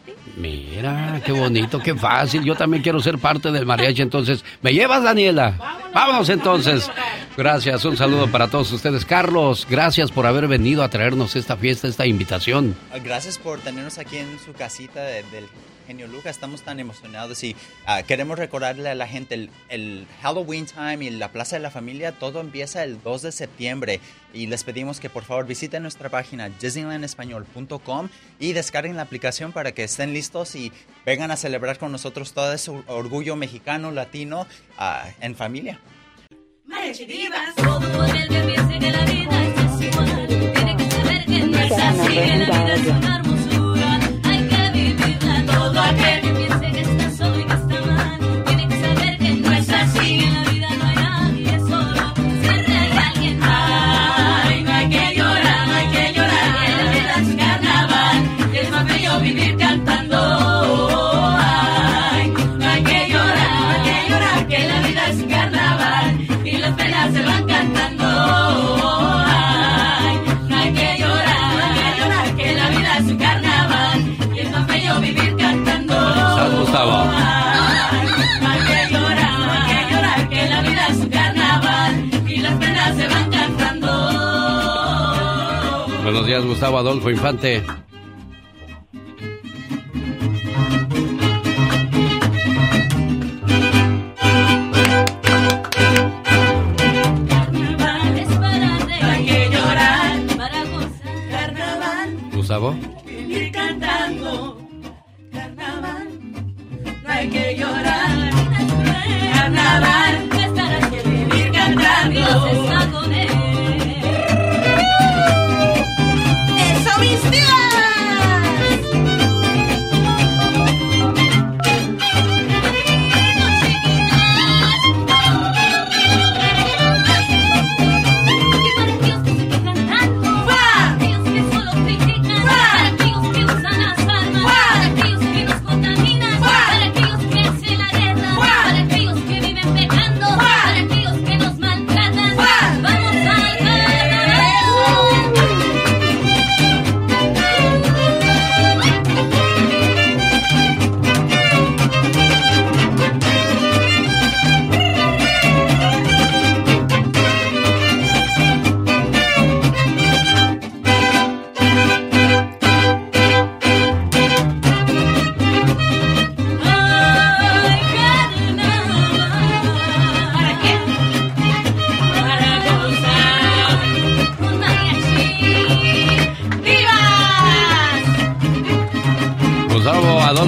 metí. Mira, qué bonito, qué fácil. Yo también quiero ser parte del mariachi, entonces. ¿Me llevas, Daniela? Vámonos entonces. Gracias, un saludo para todos ustedes. Carlos, gracias por haber venido a traernos esta fiesta, esta invitación. Gracias por tenernos aquí en su casita de- del genio Lucas. Estamos tan emocionados y ah, queremos recordarle a la gente el, el Halloween Time y la Plaza de la Familia. Todo empieza el 2 de septiembre y les pedimos que por favor visiten nuestra página disneylandespañol.com y descarguen la aplicación para que estén listos y vengan a celebrar con nosotros todo ese orgullo mexicano, latino ah, en familia. Mariachi Divas, todo el que piense que la vida es igual. Tiene que saber que no es así, que la vida es una hermosura. Días, Gustavo Adolfo Infante. Carnaval es para reír, no hay que llorar, para gozar. Carnaval, Gustavo. vivir cantando. Carnaval, no hay que llorar. Carnaval, estar aquí, vivir cantando.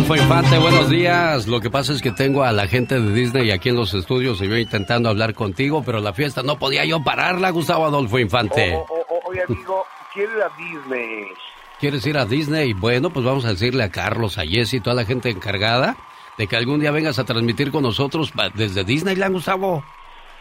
Adolfo Infante, buenos días. Lo que pasa es que tengo a la gente de Disney aquí en los estudios y yo intentando hablar contigo, pero la fiesta no podía yo pararla, Gustavo Adolfo Infante. O- o- o- oye, amigo, quiero ir a Disney. ¿Quieres ir a Disney? Bueno, pues vamos a decirle a Carlos, a Jessy y toda la gente encargada de que algún día vengas a transmitir con nosotros desde Disneyland, Gustavo.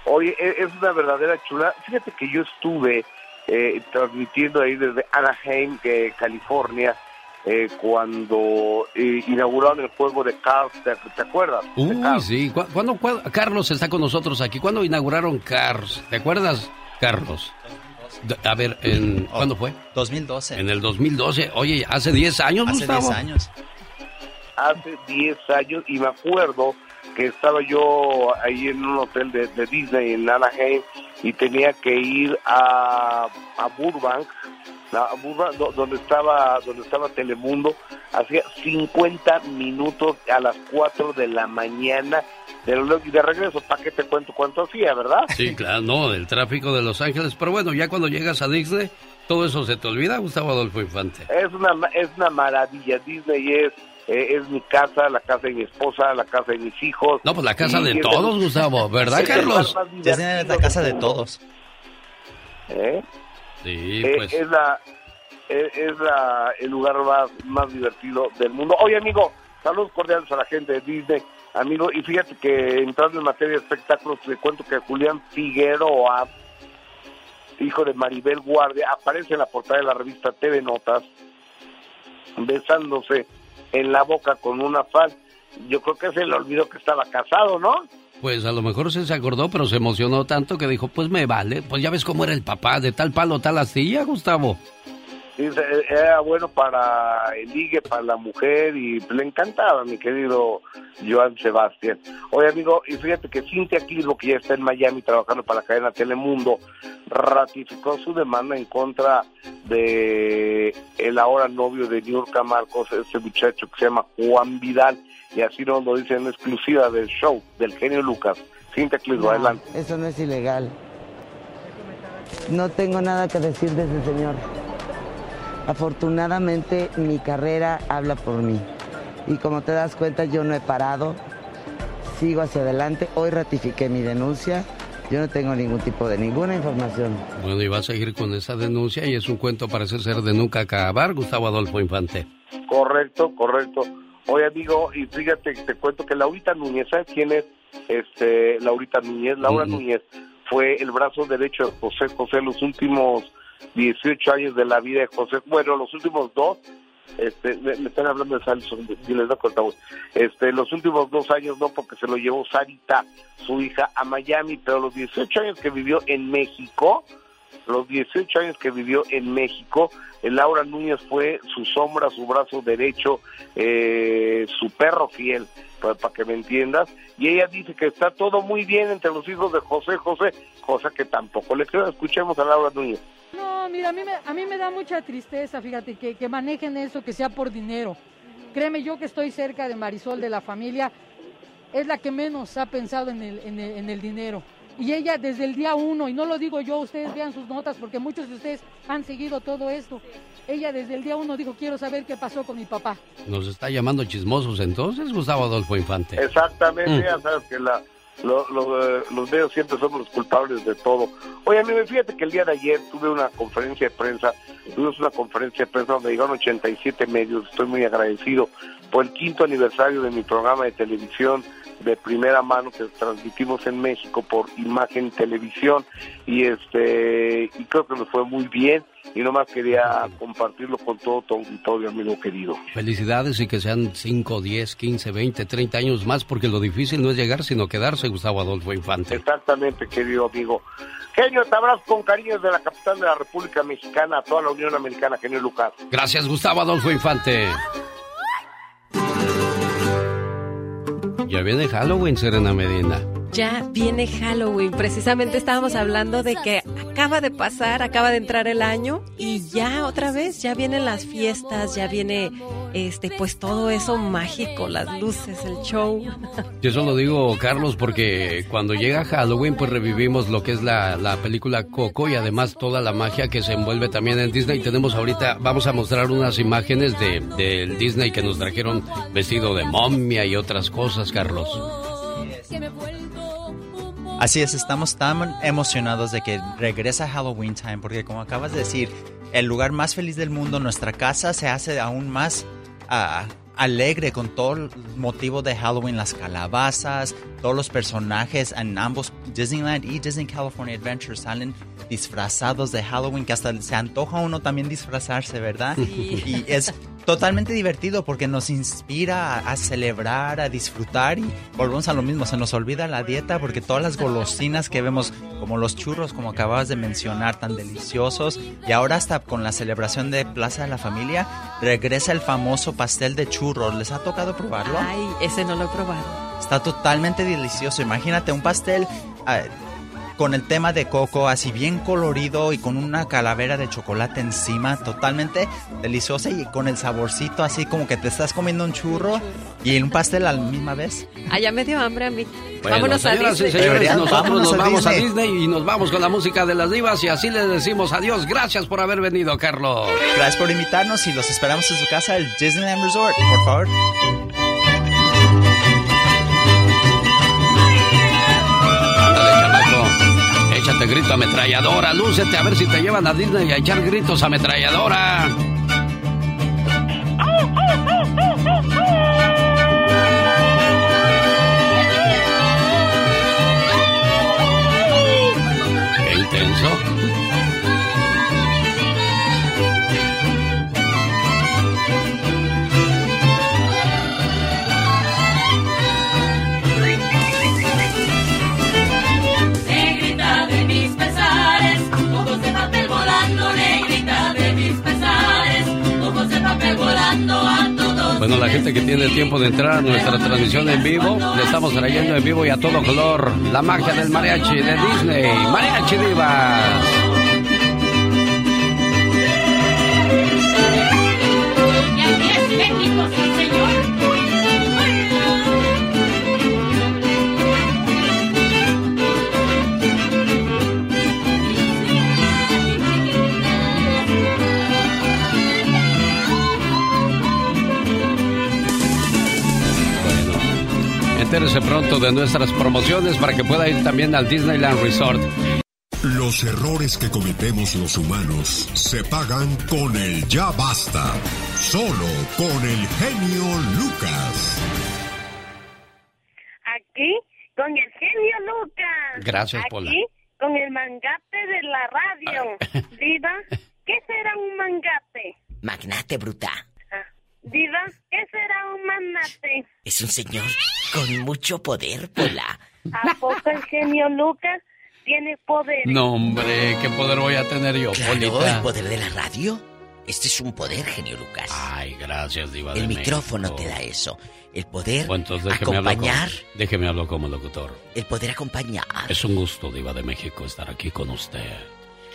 Oye, e- es una verdadera chula. Fíjate que yo estuve eh, transmitiendo ahí desde Anaheim, que, California, eh, cuando eh, inauguraron el juego de Cars, ¿te, te acuerdas? Uy, Cars. sí. ¿Cu- ¿Cuándo, cuándo- Carlos está con nosotros aquí? ¿Cuándo inauguraron Cars? ¿Te acuerdas, Carlos? A ver, en, ¿cuándo fue? 2012. En el 2012. Oye, hace 10 años, Hace Gustavo. 10 años. Hace 10 años y me acuerdo que estaba yo ahí en un hotel de, de Disney en Anaheim y tenía que ir a, a Burbank, donde estaba donde estaba Telemundo, hacía 50 minutos a las 4 de la mañana de, de regreso, ¿para qué te cuento cuánto hacía, verdad? Sí, claro, no, del tráfico de Los Ángeles. Pero bueno, ya cuando llegas a Disney, todo eso se te olvida, Gustavo Adolfo Infante. Es una, ma- es una maravilla, Disney es, eh, es mi casa, la casa de mi esposa, la casa de mis hijos. No, pues la casa de todos, Gustavo, ¿verdad, [laughs] el Carlos? es la casa de todos. ¿Eh? Sí, Eh, pues. es la es, es la el lugar más, más divertido del mundo. Oye, amigo, saludos cordiales a la gente de Disney, amigo, y fíjate que entrando en materia de espectáculos, te cuento que Julián Figueroa, hijo de Maribel Guardia, aparece en la portada de la revista TV Notas, besándose en la boca con una fan. Yo creo que se le olvidó que estaba casado, ¿no? Pues a lo mejor se acordó, pero se emocionó tanto que dijo, pues me vale. Pues ya ves cómo era el papá, de tal palo, tal astilla, Gustavo. Era bueno para el ligue, para la mujer y le encantaba mi querido Joan Sebastián. Oye amigo, y fíjate que Cintia Clisbo, que ya está en Miami trabajando para la cadena Telemundo, ratificó su demanda en contra de el ahora novio de Niurka Marcos, este muchacho que se llama Juan Vidal, y así nos lo dice en exclusiva del show del genio Lucas. Cintia Clisbo, adelante. Eso no es ilegal. No tengo nada que decir de ese señor. Afortunadamente mi carrera habla por mí. Y como te das cuenta, yo no he parado. Sigo hacia adelante. Hoy ratifiqué mi denuncia. Yo no tengo ningún tipo de ninguna información. Bueno, y va a seguir con esa denuncia y es un cuento parece ser de nunca acabar, Gustavo Adolfo Infante. Correcto, correcto. Oye, amigo, y fíjate, te cuento que Laurita Núñez, ¿sabes quién es? Este, Laurita Núñez, Laura Núñez fue el brazo derecho de José José los últimos 18 años de la vida de José, bueno, los últimos dos, este, me, me están hablando de Salson, y les doy cortavoz. este, los últimos dos años no, porque se lo llevó Sarita, su hija, a Miami, pero los 18 años que vivió en México, los 18 años que vivió en México. El Laura Núñez fue su sombra, su brazo derecho, eh, su perro fiel, para, para que me entiendas. Y ella dice que está todo muy bien entre los hijos de José José, cosa que tampoco le creo. Escuchemos a Laura Núñez. No, mira, a mí, me, a mí me da mucha tristeza, fíjate, que, que manejen eso, que sea por dinero. Créeme, yo que estoy cerca de Marisol, de la familia, es la que menos ha pensado en el, en el, en el dinero. Y ella desde el día uno, y no lo digo yo, ustedes vean sus notas, porque muchos de ustedes han seguido todo esto. Ella desde el día uno dijo, quiero saber qué pasó con mi papá. ¿Nos está llamando chismosos entonces, Gustavo Adolfo Infante? Exactamente, Mm. ya sabes que la, lo- lo, eh, los medios siempre somos los culpables de todo. Oye, a mí me fíjate que el día de ayer tuve una conferencia de prensa, tuvimos una conferencia de prensa donde llegaron 87 medios, estoy muy agradecido por el quinto aniversario de mi programa de televisión de primera mano que transmitimos en México por Imagen Televisión y este y creo que nos fue muy bien y nomás quería compartirlo con todo tu auditorio, amigo querido. Felicidades y que sean 5, 10, 15, 20, 30 años más, porque lo difícil no es llegar, sino quedarse, Gustavo Adolfo Infante. Exactamente, querido amigo. Genio, te abrazo con cariño desde la capital de la República Mexicana a toda la Unión Americana, Genio Lucas. Gracias, Gustavo Adolfo Infante. Ya viene Halloween, Serena Medina. Ya viene Halloween. Precisamente estábamos hablando de que acaba de pasar, acaba de entrar el año y ya otra vez ya vienen las fiestas, ya viene este pues todo eso mágico, las luces, el show. [laughs] Yo eso lo digo, Carlos, porque cuando llega Halloween, pues revivimos lo que es la, la película Coco y además toda la magia que se envuelve también en Disney. Tenemos ahorita, vamos a mostrar unas imágenes de, del Disney que nos trajeron vestido de momia y otras cosas, Carlos. Así es, estamos tan emocionados de que regresa Halloween Time, porque como acabas de decir, el lugar más feliz del mundo, nuestra casa se hace aún más ah, alegre con todo el motivo de Halloween, las calabazas, todos los personajes en ambos Disneyland y Disney California Adventure salen disfrazados de Halloween, que hasta se antoja uno también disfrazarse, ¿verdad? Y es totalmente divertido porque nos inspira a, a celebrar, a disfrutar y volvemos a lo mismo, se nos olvida la dieta porque todas las golosinas que vemos, como los churros, como acababas de mencionar, tan deliciosos, y ahora hasta con la celebración de Plaza de la Familia, regresa el famoso pastel de churros. ¿Les ha tocado probarlo? Ay, ese no lo he probado. Está totalmente delicioso. Imagínate un pastel con el tema de coco, así bien colorido y con una calavera de chocolate encima, totalmente deliciosa y con el saborcito así como que te estás comiendo un churro y un pastel a la misma vez. Allá me dio hambre a mí. Bueno, Vámonos a señoras y Disney. señores, Deberían, nosotros vámonos nos a vamos a Disney. Disney y nos vamos con la música de las divas y así les decimos adiós. Gracias por haber venido, Carlos. Gracias por invitarnos y los esperamos en su casa, el Disneyland Resort, por favor. Échate grito ametralladora, lúcete a ver si te llevan a Disney a echar gritos ametralladora. Bueno, la gente que tiene tiempo de entrar a nuestra transmisión en vivo, le estamos trayendo en vivo y a todo color la magia del mariachi de Disney. Mariachi Divas. Entérese pronto de nuestras promociones para que pueda ir también al Disneyland Resort. Los errores que cometemos los humanos se pagan con el ya basta. Solo con el genio Lucas. Aquí con el genio Lucas. Gracias, Aquí Pola. con el mangate de la radio. [laughs] Diva, ¿qué será un mangate? Magnate bruta. Diva, ¿qué será un manate? Es un señor con mucho poder, Pola. ¿A poco el genio Lucas tiene poder. No, hombre, ¿qué poder voy a tener yo, Claro, Polita? el poder de la radio. Este es un poder, genio Lucas. Ay, gracias, Diva El de micrófono México. te da eso. El poder Bueno, entonces déjeme hablar, acompañar, como, déjeme hablar como locutor. el poder acompañar. Es un gusto, Diva de México, estar aquí con usted.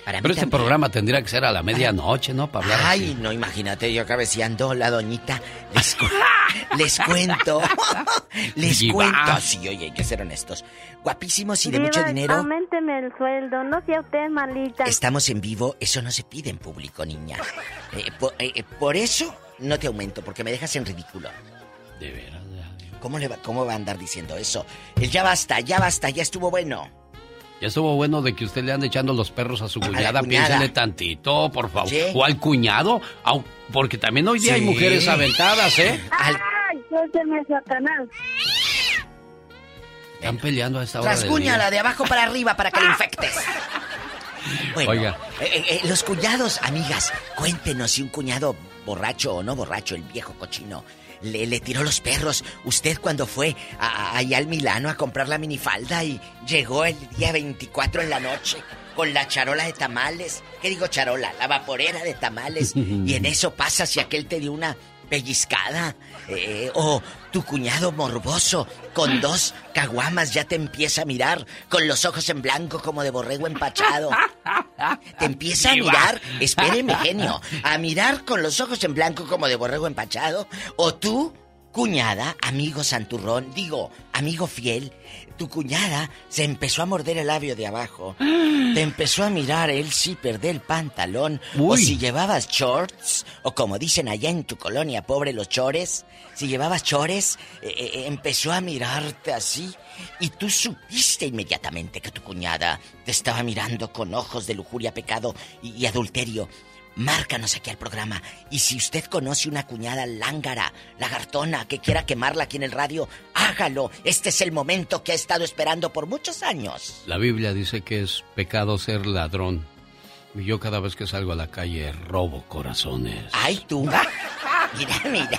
Para mí Pero este también. programa tendría que ser a la medianoche, ¿no? Para hablar Ay, así. no, imagínate yo cabeceando la doñita. Les, cu- [laughs] les cuento. [laughs] les Diva. cuento. Sí, oye, hay que ser honestos. Guapísimos y de mucho dinero. Auménteme el sueldo, no sea usted malita. Estamos en vivo, eso no se pide en público, niña. Eh, po- eh, eh, por eso no te aumento, porque me dejas en ridículo. De veras. ¿Cómo, le va, ¿Cómo va a andar diciendo eso? El ya basta, ya basta, ya estuvo bueno. Ya estuvo bueno de que usted le ande echando los perros a su cuñada. Piénsele tantito, por favor. O al cuñado. porque también hoy día hay mujeres aventadas, ¿eh? ¡Ay! Suélteme Satanás. Están peleando a esta hora Rasguñala día. de abajo para arriba para que le [laughs] infectes. Bueno, Oiga. eh, eh, eh, los cuñados, amigas, cuéntenos si un cuñado borracho o no borracho, el viejo cochino, le, le tiró los perros. Usted cuando fue a- a- allá al Milano a comprar la minifalda y llegó el día 24 en la noche con la charola de tamales. ¿Qué digo charola? La vaporera de tamales. [laughs] y en eso pasa si aquel te dio una pellizcada. eh, o tu cuñado morboso con dos caguamas ya te empieza a mirar con los ojos en blanco como de borrego empachado. Te empieza a mirar, espéreme genio, a mirar con los ojos en blanco como de borrego empachado. O tú, cuñada, amigo santurrón, digo, amigo fiel, tu cuñada se empezó a morder el labio de abajo. [gasps] Te empezó a mirar el zipper del pantalón. O si llevabas shorts, o como dicen allá en tu colonia, pobre los chores. Si llevabas chores, eh, eh, empezó a mirarte así. Y tú supiste inmediatamente que tu cuñada te estaba mirando con ojos de lujuria, pecado y, y adulterio. Márcanos aquí al programa. Y si usted conoce una cuñada lángara, lagartona, que quiera quemarla aquí en el radio, hágalo. Este es el momento que ha estado esperando por muchos años. La Biblia dice que es pecado ser ladrón. Y yo cada vez que salgo a la calle robo corazones. Ay, tú. [laughs] Mira, mira.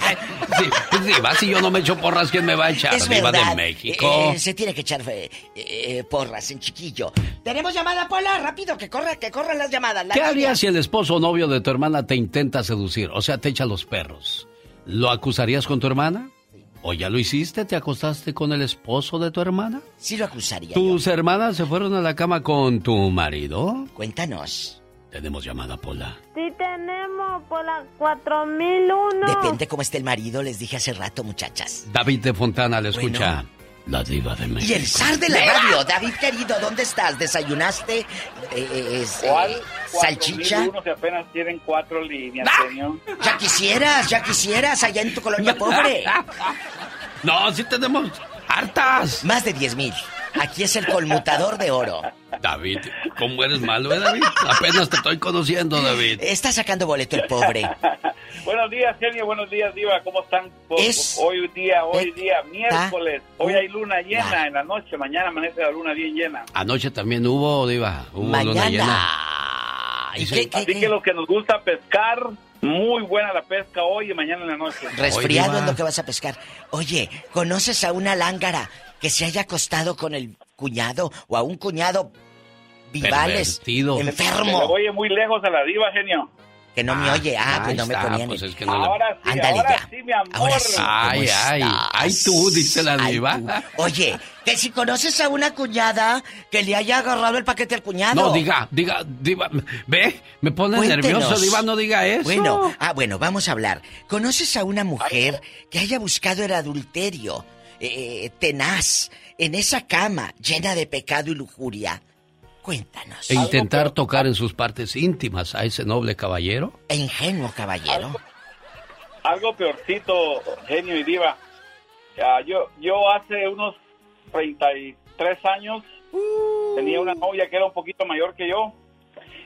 Sí, pues, Diva, si yo no me echo porras, ¿quién me va a echar? Es Diva de México. Eh, se tiene que echar eh, eh, porras en chiquillo. Tenemos llamada, Pola. Rápido, que corra, que corran las llamadas. la ¿Qué línea. harías si el esposo o novio de tu hermana te intenta seducir? O sea, te echa los perros. ¿Lo acusarías con tu hermana? ¿O ya lo hiciste? ¿Te acostaste con el esposo de tu hermana? Sí lo acusaría. ¿Tus hermanas se fueron a la cama con tu marido? Cuéntanos. Tenemos llamada, Pola. Sí tenemos por la 4001. Depende cómo esté el marido, les dije hace rato, muchachas. David de Fontana le escucha. La diva de México. Y el zar de la radio, David querido, ¿dónde estás? ¿Desayunaste? Eh, es, eh, ¿Cuál? ¿Salchicha? 4001 si apenas tienen cuatro líneas, señor. Ya quisieras, ya quisieras, allá en tu colonia [laughs] pobre. No, sí tenemos hartas. Más de 10 mil. Aquí es el conmutador de oro. David, ¿cómo eres malo, eh, David? Apenas te estoy conociendo, David. Está sacando boleto el pobre. [laughs] Buenos días, genio. Buenos días, Diva. ¿Cómo están? Po- Es- Hoy día, hoy día, miércoles. Hoy hay luna llena en la noche. Mañana amanece la luna bien llena. Anoche también hubo, Diva. Hubo luna Mañana. llena. ¿Y Sí. qué, qué, Así qué? que los que nos gusta pescar, muy buena la pesca hoy y mañana en la noche. Resfriado Diva. es lo que vas a pescar. Oye, ¿conoces a una lángara que se haya acostado con el cuñado o a un cuñado vivales Pervertido. Se me enfermo? oye muy lejos a la Diva, genio. Que no me Ah, oye. Ah, pues ahí no me está, ponía ni- pues es que no le- Ahora sí, Ándale ahora ya. sí, mi amor. Ahora sí. ¿cómo Ay, ay, ay, tú, dice la diva. Oye, que si conoces a una cuñada que le haya agarrado el paquete al cuñado. No, diga, diga, diva. Ve, me pone Cuéntenos. nervioso, diva, no diga eso. Bueno, ah, bueno, vamos a hablar. ¿Conoces a una mujer que haya buscado el adulterio eh, tenaz en esa cama llena de pecado y lujuria? Cuéntanos. E intentar tocar en sus partes íntimas a ese noble caballero. E ingenuo caballero. Algo peorcito, genio y diva. Yo, yo hace unos 33 años tenía una novia que era un poquito mayor que yo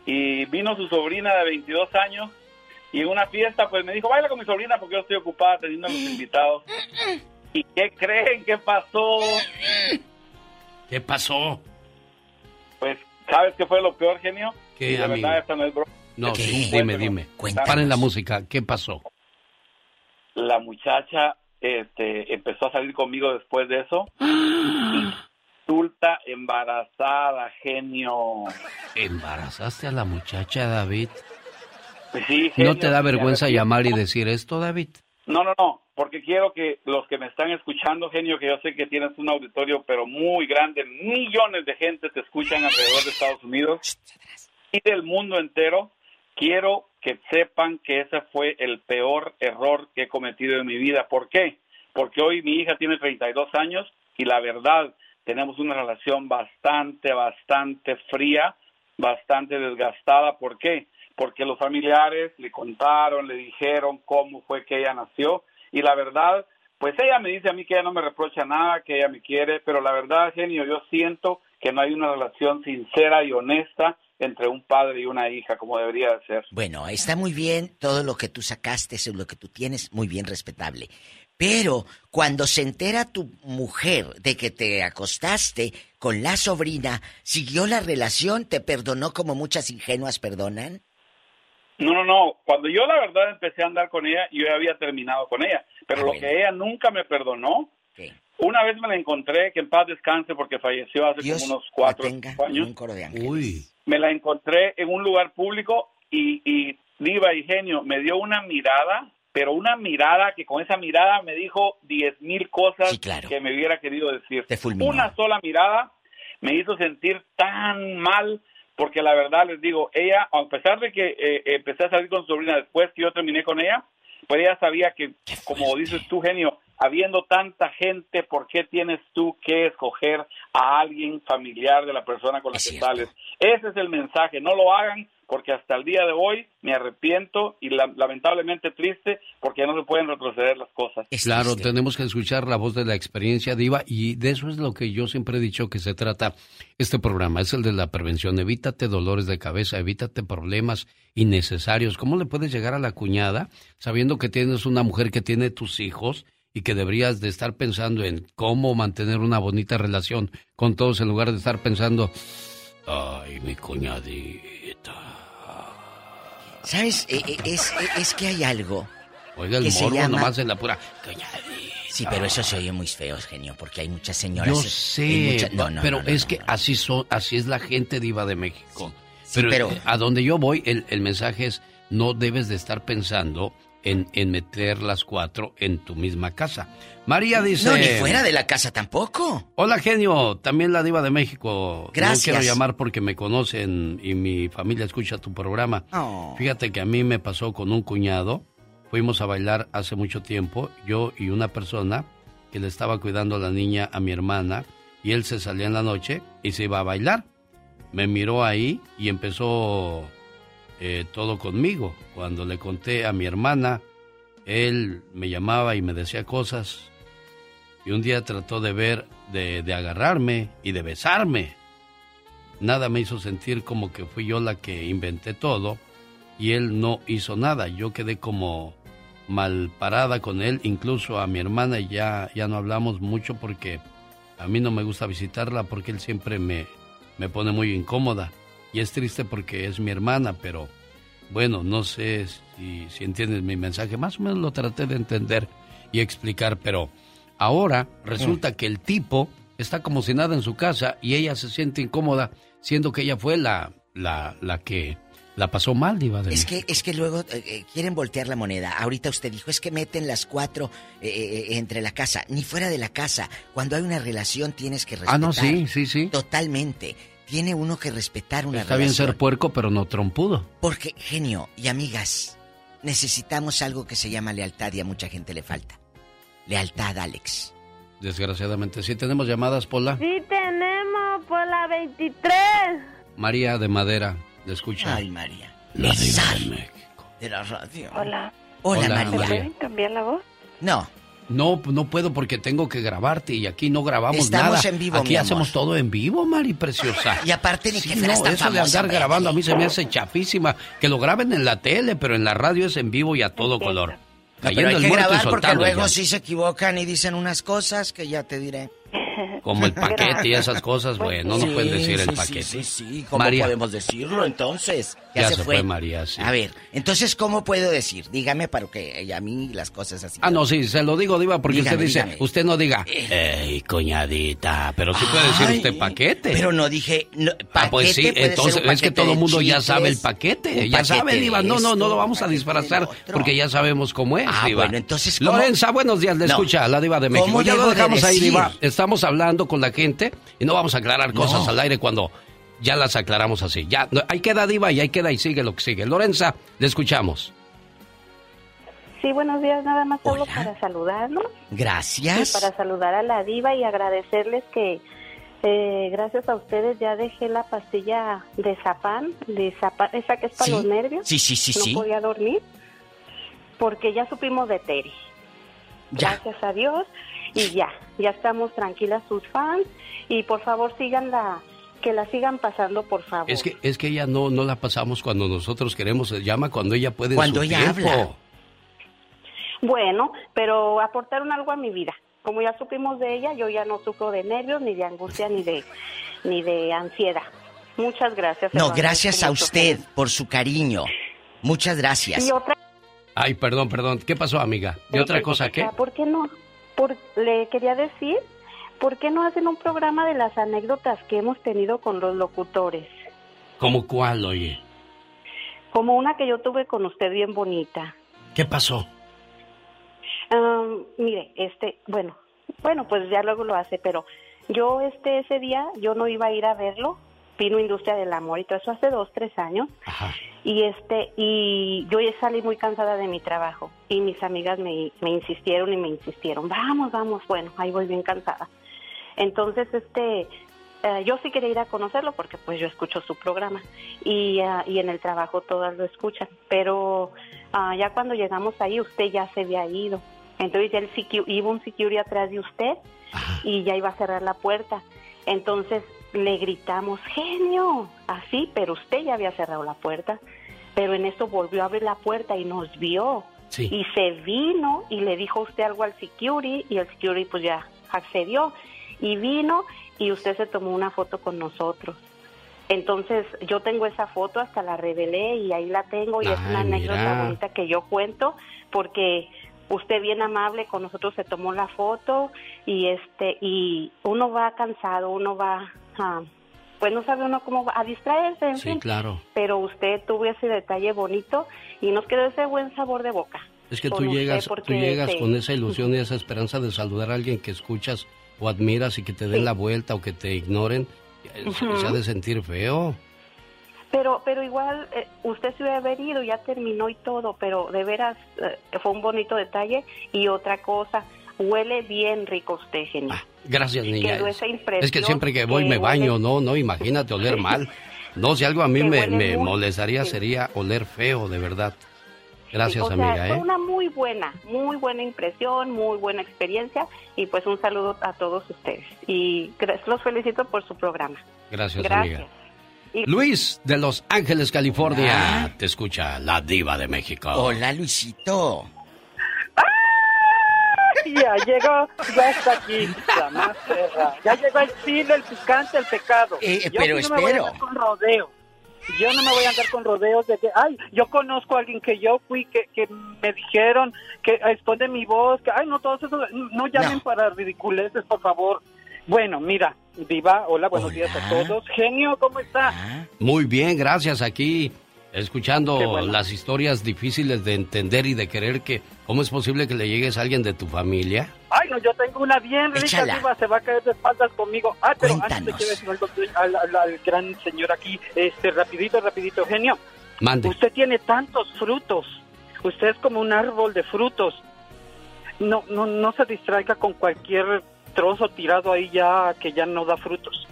y vino su sobrina de 22 años y en una fiesta pues me dijo, baila con mi sobrina porque yo estoy ocupada teniendo a los invitados. ¿Y qué creen que pasó? [laughs] ¿Qué pasó? Pues, ¿sabes qué fue lo peor, genio? ¿Qué, de amigo? verdad, esta no es broma. No, ¿Qué? sí, dime, dime. Cuéntanos. Paren la música, ¿qué pasó? La muchacha este, empezó a salir conmigo después de eso [gasps] resulta embarazada, genio. ¿Embarazaste a la muchacha, David? Pues sí, ¿No genio, te da vergüenza llamar y decir esto, David? No, no, no, porque quiero que los que me están escuchando, genio, que yo sé que tienes un auditorio, pero muy grande, millones de gente te escuchan alrededor de Estados Unidos y del mundo entero, quiero que sepan que ese fue el peor error que he cometido en mi vida. ¿Por qué? Porque hoy mi hija tiene 32 años y la verdad, tenemos una relación bastante, bastante fría, bastante desgastada. ¿Por qué? Porque los familiares le contaron, le dijeron cómo fue que ella nació y la verdad, pues ella me dice a mí que ella no me reprocha nada, que ella me quiere, pero la verdad, genio, yo siento que no hay una relación sincera y honesta entre un padre y una hija como debería de ser. Bueno, está muy bien todo lo que tú sacaste, lo que tú tienes, muy bien respetable. Pero cuando se entera tu mujer de que te acostaste con la sobrina, ¿siguió la relación? ¿Te perdonó como muchas ingenuas perdonan? No, no, no. Cuando yo la verdad empecé a andar con ella, yo ya había terminado con ella. Pero Ah, lo bueno. que ella nunca me perdonó, una vez me la encontré, que en paz descanse porque falleció hace Dios como unos cuatro años. en un coro de. Uy. Me la encontré en un lugar público y, y Diva y Genio me dio una mirada, pero una mirada que con esa mirada me dijo diez mil cosas que me hubiera querido decir. Una sola mirada me hizo sentir tan mal porque la verdad les digo, ella, a pesar de que eh, empecé a salir con su sobrina después que yo terminé con ella, pues ella sabía que, como dices tú, genio, habiendo tanta gente, ¿por qué tienes tú que escoger a alguien familiar de la persona con la que sales? Ese es el mensaje, no lo hagan porque hasta el día de hoy me arrepiento y la- lamentablemente triste porque no se pueden retroceder las cosas. Claro, tenemos que escuchar la voz de la experiencia diva y de eso es lo que yo siempre he dicho que se trata este programa, es el de la prevención. Evítate dolores de cabeza, evítate problemas innecesarios. ¿Cómo le puedes llegar a la cuñada sabiendo que tienes una mujer que tiene tus hijos y que deberías de estar pensando en cómo mantener una bonita relación con todos en lugar de estar pensando, ay, mi cuñadita. ¿Sabes? Eh, eh, es, eh, es que hay algo. Oiga, el morbo llama- nomás en la pura... Sí, pero eso se oye muy feo, genio, porque hay muchas señoras. Yo sé, no, no, pero no, es que así son, así es la gente diva de México. Sí, pero, pero- eh, a donde yo voy, el, el mensaje es no debes de estar pensando en, en meter las cuatro en tu misma casa. María dice. No, ni fuera de la casa tampoco. Hola genio, también la diva de México. Gracias. No quiero llamar porque me conocen y mi familia escucha tu programa. Oh. Fíjate que a mí me pasó con un cuñado. Fuimos a bailar hace mucho tiempo, yo y una persona que le estaba cuidando a la niña a mi hermana y él se salía en la noche y se iba a bailar. Me miró ahí y empezó eh, todo conmigo. Cuando le conté a mi hermana, él me llamaba y me decía cosas y un día trató de ver, de, de agarrarme y de besarme. Nada me hizo sentir como que fui yo la que inventé todo y él no hizo nada. Yo quedé como mal parada con él, incluso a mi hermana ya, ya no hablamos mucho porque a mí no me gusta visitarla porque él siempre me, me pone muy incómoda. Y es triste porque es mi hermana, pero bueno, no sé si, si entiendes mi mensaje. Más o menos lo traté de entender y explicar, pero ahora resulta que el tipo está como si nada en su casa y ella se siente incómoda, siendo que ella fue la, la, la que la pasó mal, Diva de Es que, es que luego eh, eh, quieren voltear la moneda. Ahorita usted dijo, es que meten las cuatro eh, eh, entre la casa. Ni fuera de la casa. Cuando hay una relación tienes que respetar. Ah, no, sí, sí, sí. Totalmente. Tiene uno que respetar una Está bien relación. ser puerco, pero no trompudo. Porque, genio y amigas, necesitamos algo que se llama lealtad y a mucha gente le falta. Lealtad, Alex. Desgraciadamente. Sí, tenemos llamadas, Pola. Sí tenemos por la 23. María de Madera, le escucha. Ay, María. La Diva de México. De la radio. Hola. Hola, Hola, María. María. ¿Pueden cambiar la voz? No. No, no puedo porque tengo que grabarte y aquí no grabamos Estamos nada. en vivo, Aquí mi hacemos todo en vivo, Mari preciosa. [laughs] Y aparte ni Sí, que no, tan eso de andar grabando a mí se me hace chafísima. Que lo graben en la tele, pero en la radio es en vivo y a todo color. Cayendo pero hay el que grabar porque luego ya. sí se equivocan y dicen unas cosas que ya te diré. Como el paquete y esas cosas, bueno, no Sí, pueden decir el sí, paquete. Sí, sí, sí. ¿Cómo María. podemos decirlo entonces? Ya se fue María, sí. A ver, entonces, ¿cómo puedo decir? Dígame para que a mí las cosas así. Ah, no, sí, se lo digo, Diva, porque Dígame, usted dice, dígame. usted no diga, ¡Ey, coñadita! Pero sí puede decir Ay, usted paquete. Pero no dije. no, Ah, pues sí, paquete puede entonces ser un es que todo el mundo ya sabe el paquete. Ya sabe, Diva. No, no, no lo vamos a disfrazar porque ya sabemos cómo es, Ah, Diva. bueno, entonces, ¿cómo? Lorenza, buenos días, le No. escucha la Diva de ¿Cómo México. Ya lo dejamos ahí? Diva. Estamos hablando con la gente y no vamos a aclarar No. cosas al aire cuando ya las aclaramos así. Ya, no, ahí queda Diva y ahí queda y sigue lo que sigue. Lorenza, le escuchamos. Sí, buenos días, nada más hablo para saludarlos. Gracias. Y para saludar a la diva y agradecerles que eh, gracias a ustedes ya dejé la pastilla de Zapan, de Zapan, esa que es para Sí. los nervios. Sí, sí, sí, no sí. podía dormir porque ya supimos de Terry. Gracias a Dios y ya, ya estamos tranquilas sus fans y por favor sigan la, que la sigan pasando por favor. Es que, es que ella no, no la pasamos cuando nosotros queremos, se llama cuando ella puede Cuando su ella tiempo. habla. Bueno, pero aportaron algo a mi vida. Como ya supimos de ella, yo ya no sufro de nervios, ni de angustia, ni de, ni de ansiedad. Muchas gracias. No, gracias a usted por su cariño. Muchas gracias. Y otra Ay, perdón, perdón. ¿Qué pasó, amiga? ¿De otra cosa qué? ¿por qué no? Por, le quería decir, ¿por qué no hacen un programa de las anécdotas que hemos tenido con los locutores? ¿Cómo cuál, oye? Como una que yo tuve con usted bien bonita. ¿Qué pasó? Am, mire, este, bueno, bueno, pues ya luego lo hace, pero yo este ese día yo no iba a ir a verlo, vino Industria del Amor y todo eso hace dos, tres años, y este, y yo ya salí muy cansada de mi trabajo y mis amigas me, me insistieron y me insistieron, vamos, vamos, bueno, ahí voy bien cansada. Entonces, este, eh, yo sí quería ir a conocerlo porque pues yo escucho su programa y, ah, y en el trabajo todas lo escuchan, pero ah, ya cuando llegamos ahí usted ya se había ido. Entonces ya el iba un security atrás de usted y ya iba a cerrar la puerta. Entonces le gritamos, genio, así, pero usted ya había cerrado la puerta. Pero en eso volvió a abrir la puerta y nos vio. Sí. Y se vino y le dijo usted algo al security y el security pues ya accedió. Y vino y usted se tomó una foto con nosotros. Entonces yo tengo esa foto, hasta la revelé y ahí la tengo y es una anécdota mira. bonita que yo cuento porque usted bien amable con nosotros se tomó la foto y este y uno va cansado, uno va pues no sabe uno cómo va a distraerse, en Sí, fin. claro. Pero usted tuvo ese detalle bonito y nos quedó ese buen sabor de boca. Es que tú llegas, tú llegas este, con esa ilusión y esa esperanza de saludar a alguien que escuchas o admiras y que te den Sí. la vuelta o que te ignoren. eh, se- ha de sentir feo. Pero, pero igual eh, usted se hubiera haber ido, ya terminó y todo, pero de veras eh, fue un bonito detalle. Y otra cosa, huele bien rico usted, genio. Gracias, niña. Quedó esa impresión Es que siempre que voy que me huele- baño, no, no, imagínate oler mal. No, si algo a mí me, huele me muy- molestaría sería oler feo, de verdad. Gracias, o sea, amiga, fue ¿eh? una muy buena, muy buena impresión, muy buena experiencia y pues un saludo a todos ustedes. Y los felicito por su programa. Gracias, Gracias. amiga. Luis de Los Ángeles, California. Te escucha la diva de México. Hola, Luisito. Ya llegó, ya está aquí, la más perra. Ya llegó el chile, el picante, el pecado. Eh, Yo pero no me voy a espero. andar con rodeos. Yo no me voy a andar con rodeos de que, ay, yo conozco a alguien que yo fui, que, que me dijeron que esconde mi voz, que, ay, no, todos esos, no llamen para ridiculeces, por favor. Bueno, mira, Diva, hola, buenos días a todos. Genio, ¿cómo está? Muy bien, gracias. Aquí escuchando bueno. las historias difíciles de entender y de querer que cómo es posible que le llegues a alguien de tu familia. Ay, no, yo tengo una bien rica. Diva, se va a caer de espaldas conmigo. Ah, pero antes de que al- al gran señor aquí, este, rapidito, rapidito, genio. Mande. Usted tiene tantos frutos. Usted es como un árbol de frutos. No, no, no se distraiga con cualquier trozo tirado ahí ya que ya no da frutos.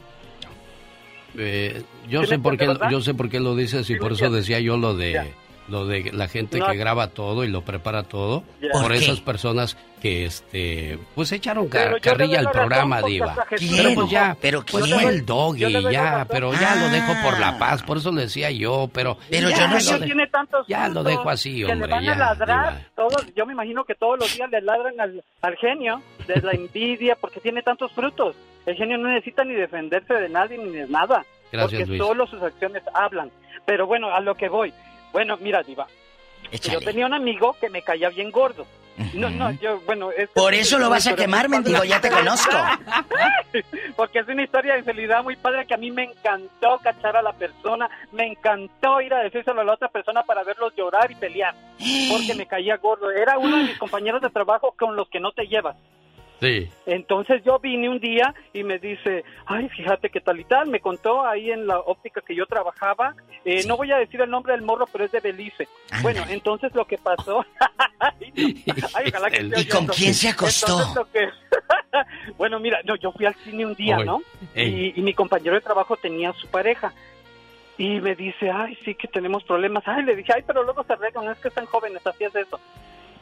Eh, yo ¿Sí sé por qué yo sé por qué lo dices y por eso decía yo lo de lo de la gente No. que graba todo y lo prepara todo, Ya. por ¿Por esas personas que este pues echaron ca- Pero yo le carrilla al programa, diva. Pero pues ya, ¿Pero pues quién? fue el doggy, ya, razón. pero ya lo dejo por Ah. la paz, por eso le decía yo, pero Pero ya yo no lo sé- tiene tantos ya lo dejo así, que le hombre, van ya, a ladrar todos yo me imagino que todos los días le ladran al, al genio de la envidia porque tiene tantos frutos el genio no necesita ni defenderse de nadie ni de nada Gracias, porque Luis. solo sus acciones hablan pero bueno a lo que voy bueno mira diva yo tenía un amigo que me caía bien gordo no no yo bueno es Por eso lo vas a quemar, mendigo, ya te [laughs] conozco. [laughs] Porque es una historia de felicidad muy padre que a mí me encantó cachar a la persona, me encantó ir a decírselo a la otra persona para verlos llorar y pelear, porque me caía gordo. Era uno de mis compañeros de trabajo con los que no te llevas. Sí. Entonces yo vine un día y me dice, ay, fíjate qué tal y tal, me contó ahí en la óptica que yo trabajaba, eh, no voy a decir el nombre del morro, pero es de Belice. Bueno, entonces lo que pasó, [laughs] ay, ojalá que ¿Y con quién se acostó? Que- [laughs] bueno, mira, no, yo fui al cine un día, ¿no? Y, y mi compañero de trabajo tenía a su pareja. Y me dice, ay, sí que tenemos problemas. Ay, le dije, ay, pero luego se arreglan, es que están jóvenes, así es eso.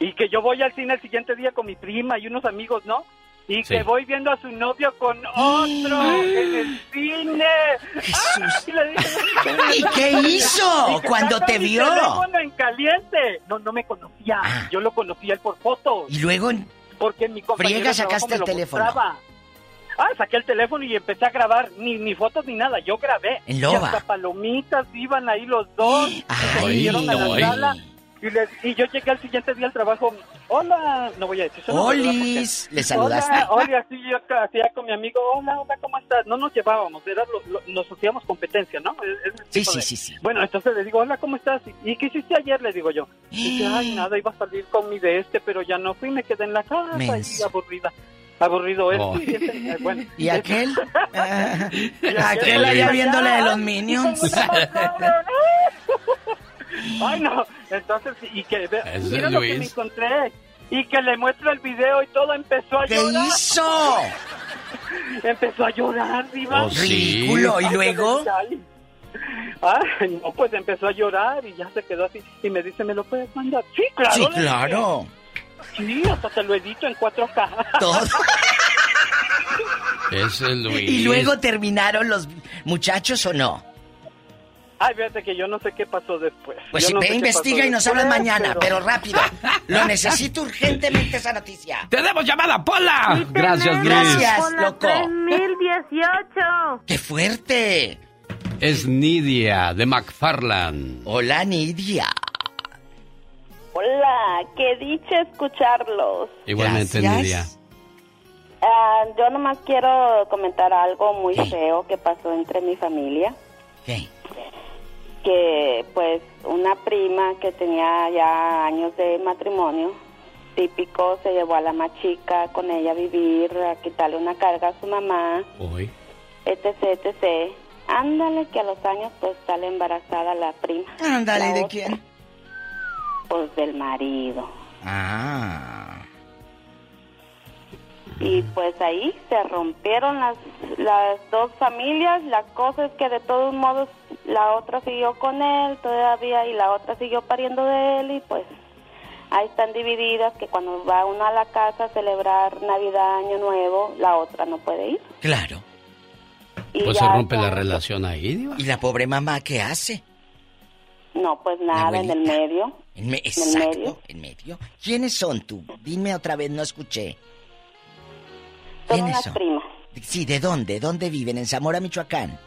Y que yo voy al cine el siguiente día con mi prima y unos amigos, ¿no? Y Sí. que voy viendo a su novio con otro en el cine. Ay, le dije, [laughs] ¿Y qué hizo Y cuando te mi vio? Ah. teléfono en caliente. No, no me conocía. Yo lo conocía él por fotos. Y luego Porque mi compañero friega sacaste me el teléfono. mostraba. Ah, saqué el teléfono y empecé a grabar. Ni, ni fotos ni nada, yo grabé. En Y loba. hasta palomitas iban ahí los dos. [gasps] y se Ay, a la ay. sala. Y, les- y yo llegué al siguiente día al trabajo. Hola, no voy a decir ¿verdad? Olis, Porque- le saludaste. Hola, hola, así yo hacía con mi amigo. Hola, hola, ¿cómo estás? No nos llevábamos, era lo- lo- nos hacíamos competencia, ¿no? Es- es el Sí, sí, de- sí, sí. Bueno, entonces le digo, hola, ¿cómo estás? ¿Y qué hiciste ayer? Le digo yo. [gasps] Dice, ay, nada, iba a salir con mi de este, pero ya no fui, me quedé en la casa y aburrida. Aburrido es. Oh. sí, ese- eh, bueno. [laughs] ¿Y aquel? [laughs] [laughs] Y aquel allá Ya. viéndole de los Minions. [laughs] Ay, no. Entonces, y que mira lo que me encontré. Y que le muestro el video y todo empezó a ¿Qué llorar. hizo? [laughs] Empezó a llorar, Diva. Oh, sí. Ridículo, ¿y luego? ay. Ay, no, pues empezó a llorar y ya se quedó así. Y me dice, ¿me lo puedes mandar? Sí, claro. Sí, claro. Sí, hasta te lo edito en 4K. Todo. Es el Luis. ¿Y luego terminaron los muchachos o no? Ay, fíjate que yo no sé qué pasó después. Pues Yo no ve, investiga y nos hablas mañana, pero rápido. Lo necesito urgentemente esa noticia. ¡Tenemos llamada, Pola! Gracias, Luis. Gracias, loco. 3018. ¡Qué fuerte! Es Nidia de McFarland. Hola, Nidia. Hola, qué dicha escucharlos. Igualmente, Gracias. Nidia. Ah, yo nomás quiero comentar algo muy feo que pasó entre mi familia. ¿Qué? Que pues una prima que tenía ya años de matrimonio, típico, se llevó a la más chica con ella a vivir, a quitarle una carga a su mamá, Hoy. etc, etc. Ándale que a los años pues sale embarazada la prima. Ándale, ¿de otra, quién? Pues del marido. Ah. Y pues ahí se rompieron las, las dos familias. La cosa es que de todos modos la otra siguió con él todavía y la otra siguió pariendo de él y pues ahí están divididas que cuando va uno a la casa a celebrar Navidad, Año Nuevo, la otra no puede ir. Claro. Y Pues se ya rompe la relación ahí, Diva. ¿Y la pobre mamá qué hace? No, pues nada, en el medio. En me- En el exacto, medio. en medio. ¿Quiénes son tú? Dime otra vez, no escuché. Son ¿Quiénes unas son? primas. Sí, ¿de dónde? ¿Dónde viven? ¿En Zamora, Michoacán?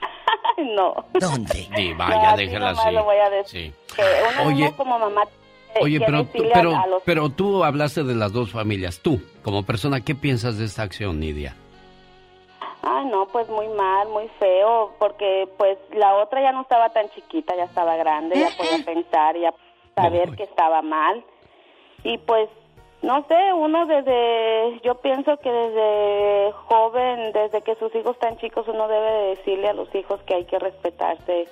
[laughs] no. ¿Dónde? Diva, No, ya así déjela nomás así. lo voy a decir. Sí. Uno, Oye. como mamá eh, Oye, pero, tú- pero, los pero tú hablaste de las dos familias. Tú, como persona, ¿qué piensas de esta acción, Nidia? Ay, no, pues muy mal, muy feo, porque pues la otra ya no estaba tan chiquita, ya estaba grande, ya podía [laughs] pensar, ya saber que estaba mal. Y pues, no sé, uno desde, yo pienso que desde joven, desde que sus hijos están chicos, uno debe de decirle a los hijos que hay que respetarse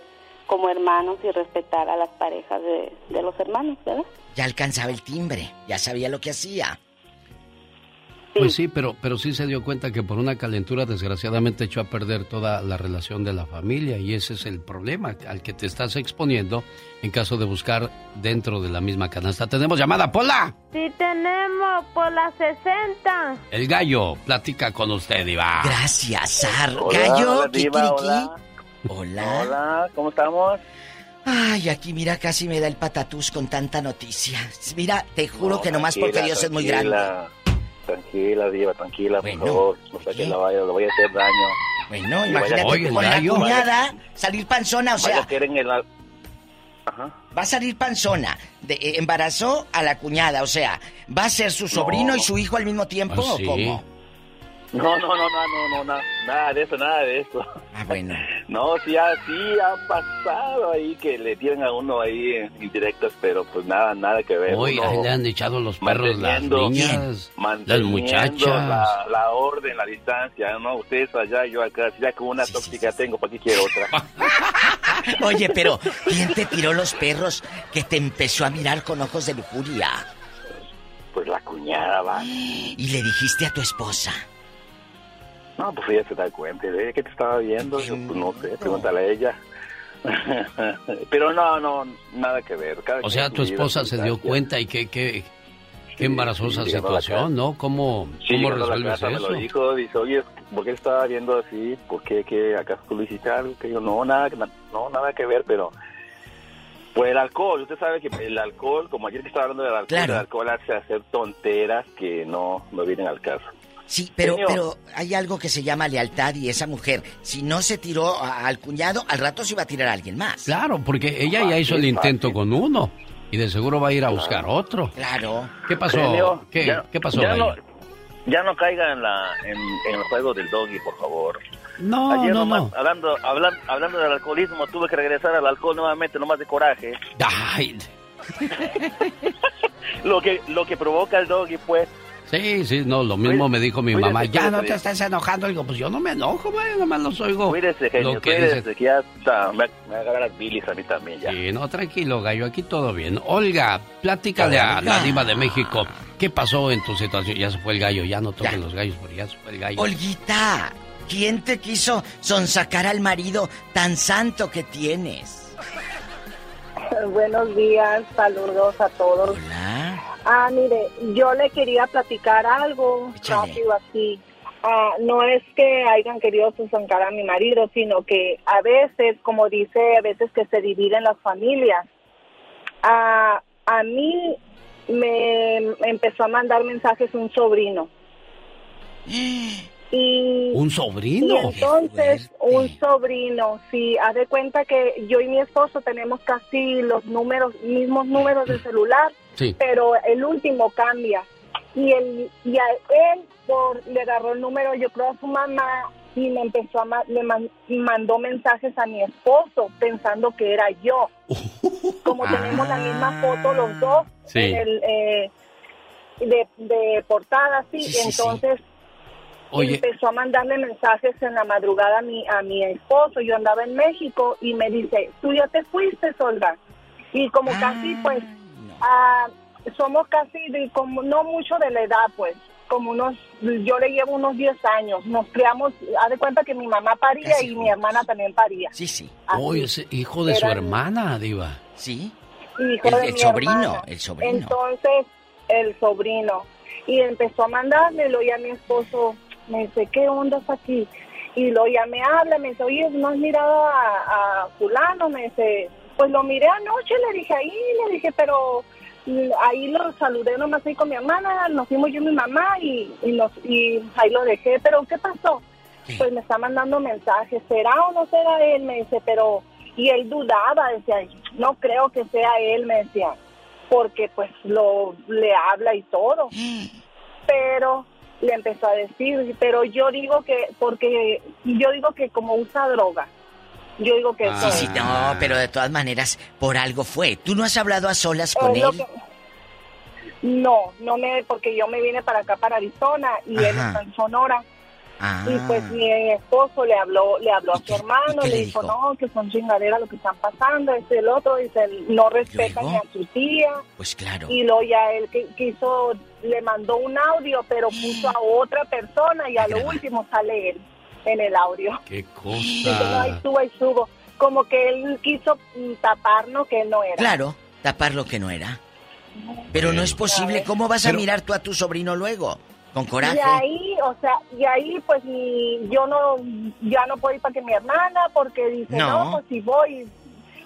como hermanos y respetar a las parejas de, de los hermanos, ¿verdad? Ya alcanzaba el timbre, ya sabía lo que hacía. Pues sí, pero, pero sí se dio cuenta que por una calentura desgraciadamente echó a perder toda la relación de la familia y ese es el problema al que te estás exponiendo en caso de buscar dentro de la misma canasta. Tenemos llamada, Pola. Sí tenemos por las 60. El gallo platica con usted, Iba. Gracias, Sar. Hola, Gallo, hola, Diva, hola. Hola. Hola, ¿cómo estamos? Ay, aquí mira, casi me da el patatús con tanta noticia. Mira, te juro No, que nomás porque Dios es muy grande. Tranquila. Diva, tranquila, Bueno, por favor. No sé que la vaya, le voy a hacer daño. Bueno, Y imagínate vaya- con la cuñada salir panzona, o sea, el... Ajá. va a salir panzona. De, eh, embarazó a la cuñada, o sea, ¿va a ser su sobrino No. y su hijo al mismo tiempo Ah, o sí. cómo? No, no, no, no, no, no, na- nada de eso, nada de eso. Ah, bueno. [laughs] No, sí, ha, sí ha pasado ahí que le tiran a uno ahí en indirectas, pero pues nada, nada que ver. Hoy le han echado los perros las niñas, las muchachas. La, la orden, la distancia, ¿no? Ustedes allá, yo acá, si ya con una tóxica tengo, ¿para qué quiero otra? [laughs] Oye, pero ¿quién te tiró los perros que te empezó a mirar con ojos de lujuria? Pues la cuñada, va. [gasps] Y le dijiste a tu esposa. No, pues ella se da cuenta de que te estaba viendo, yo, pues no sé, pregúntale a ella. [laughs] Pero no, no, nada que ver. Cada O sea, tu esposa se dio cuenta y qué, qué, qué embarazosa sí, situación, ¿no? ¿Cómo, Sí, cómo resuelves casa me eso? lo dijo, dice, oye, ¿por qué estaba viendo así? ¿Por qué, qué acaso tú algo? Que yo, no, nada, que- no, nada que ver, pero... Pues el alcohol, usted sabe que el alcohol, como ayer que estaba hablando del alcohol, Claro. el alcohol hace hacer tonteras que no, no vienen al caso. Sí, pero, Señor. pero hay algo que se llama lealtad y esa mujer, si no se tiró a- al cuñado, al rato se iba a tirar a alguien más. Claro, porque ella ya hizo el intento con uno y de seguro va a ir a buscar otro. Claro. ¿Qué pasó? Genio, ¿Qué, ya- qué pasó, ya no, ya no caiga en, la, en, en el juego del doggy, por favor. No, Ayer no, nomás, no. Hablando, hablando, hablando del alcoholismo, tuve que regresar al alcohol nuevamente, nomás de coraje. Ay, [laughs] Lo que, lo que provoca el doggy, pues. Sí, sí, no, lo mismo me dijo mi mamá. Ya no te estás enojando. Digo, pues yo no me enojo, güey, nomás los oigo. Cuídese, genio, Lo que cuídese, dice- que ya está, me, me agarra las bilis a mí también ya. Sí, no, tranquilo, gallo, aquí todo bien. Olga, pláticale a la diva de México. ¿Qué pasó en tu situación? Ya se fue el gallo, ya no toquen los gallos, porque ya se fue el gallo. Olguita, ¿quién te quiso sonsacar al marido tan santo que tienes? [laughs] Buenos días, saludos a todos. Ah, mire, yo le quería platicar algo rápido así. Ah, no es que hayan querido susancar a mi marido, sino que a veces, como dice, a veces que se dividen las familias. Ah, a mí me empezó a mandar mensajes un sobrino. Y ¿Un y sobrino? entonces, un sobrino, sí, haz de cuenta que yo y mi esposo tenemos casi los números, mismos números de [clears throat] celular, Sí. pero el último cambia. Y, el, y a él por, le agarró el número, yo creo, a su mamá y me empezó a ma- le man- mandó mensajes a mi esposo pensando que era yo. [laughs] Como tenemos la misma foto los dos Sí. en el, eh, de, de portada, sí, Sí, sí, sí. entonces Oye. empezó a mandarle mensajes en la madrugada a mi, a mi esposo. Yo andaba en México y me dice, tú ya te fuiste, Olga. Y como casi, pues, ah, somos casi, de, como no mucho de la edad, pues, como unos, yo le llevo unos 10 años. Nos criamos, haz de cuenta que mi mamá paría y mi hermana también paría. Sí, sí. Oye, ese hijo de su hermana, diva. Sí. hijo El- de el mi sobrino, hermana. el sobrino. Entonces, el sobrino. Y empezó a mandármelo y a mi esposo me dice, ¿qué onda es aquí? Y lo ya me habla, me dice, oye, ¿no has mirado a, a fulano? Me dice, pues lo miré anoche, le dije ahí, le dije, pero mm, ahí lo saludé nomás ahí con mi hermana, nos fuimos yo y mi mamá y, y, nos, y ahí lo dejé, pero ¿qué pasó? Pues me está mandando mensajes, ¿será o no será él? Me dice, pero, y él dudaba, decía, no creo que sea él, me decía, porque pues lo, le habla y todo, pero le empezó a decir, pero yo digo que, porque yo digo que como usa droga, yo digo que eso Sí, sí, no, pero de todas maneras, por algo fue. ¿Tú no has hablado a solas con él? que- No, no me, porque yo me vine para acá, para Arizona, y él está en Sonora. Ah. Y pues mi esposo le habló, le habló a su hermano, le le dijo, no, que son chingaderas lo que están pasando, este el otro, dice, no respetan ni a su tía. Pues claro. Y luego ya él quiso, le mandó un audio, pero puso a otra persona y a lo último sale él en el audio. Qué Dice, no, ahí cosa. subo, ahí subo. Como que él quiso mm, taparnos que él no era. Claro, tapar lo que no era. Pero no es posible. ¿Cómo vas a Pero- mirar tú a tu sobrino luego? Con coraje. Y ahí, o sea, y ahí pues mi, yo no, ya no puedo ir para que mi hermana, porque dice, No. no, pues si voy,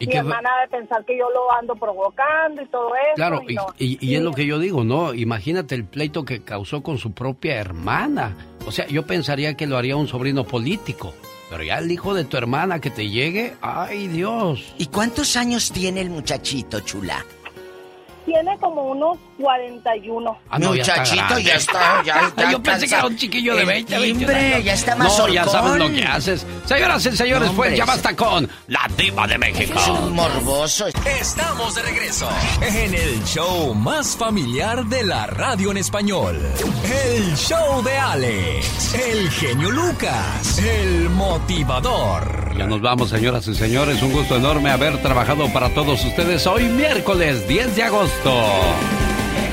¿Y mi qué- hermana debe pensar que yo lo ando provocando y todo eso. Claro, y, y, no. y- y es lo que yo digo, ¿no? Imagínate el pleito que causó con su propia hermana. O sea, yo pensaría que lo haría un sobrino político. Pero ya el hijo de tu hermana que te llegue, ¡ay Dios! ¿Y cuántos años tiene el muchachito, chula? Tiene como unos 41. Ah, no, ya está Muchachito, ya está, ya [laughs] está Yo pensé que era un chiquillo de El 20, 21 timbre, años. ya está más No, ya sabes lo que haces. Señoras y señores, No, pues hombre, ya basta con la diva de México. Es un morboso. Estamos de regreso en el show más familiar de la radio en español. El show de Alex, el genio Lucas, el motivador. Ya nos vamos, señoras y señores. Un gusto enorme haber trabajado para todos ustedes hoy miércoles 10 de agosto.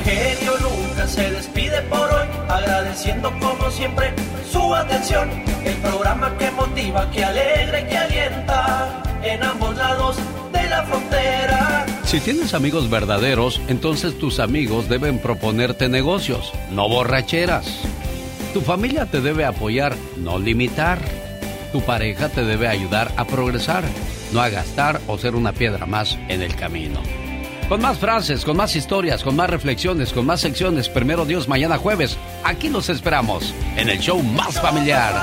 Genio Lucas se despide por hoy, agradeciendo como siempre su atención. El programa que motiva, que alegra y que alienta en ambos lados de la frontera. Si tienes amigos verdaderos, entonces tus amigos deben proponerte negocios, no borracheras. Tu familia te debe apoyar, no limitar. Tu pareja te debe ayudar a progresar, no a gastar o ser una piedra más en el camino. Con más frases, con más historias, con más reflexiones, con más secciones. Primero Dios, mañana jueves. Aquí los esperamos en el show más familiar.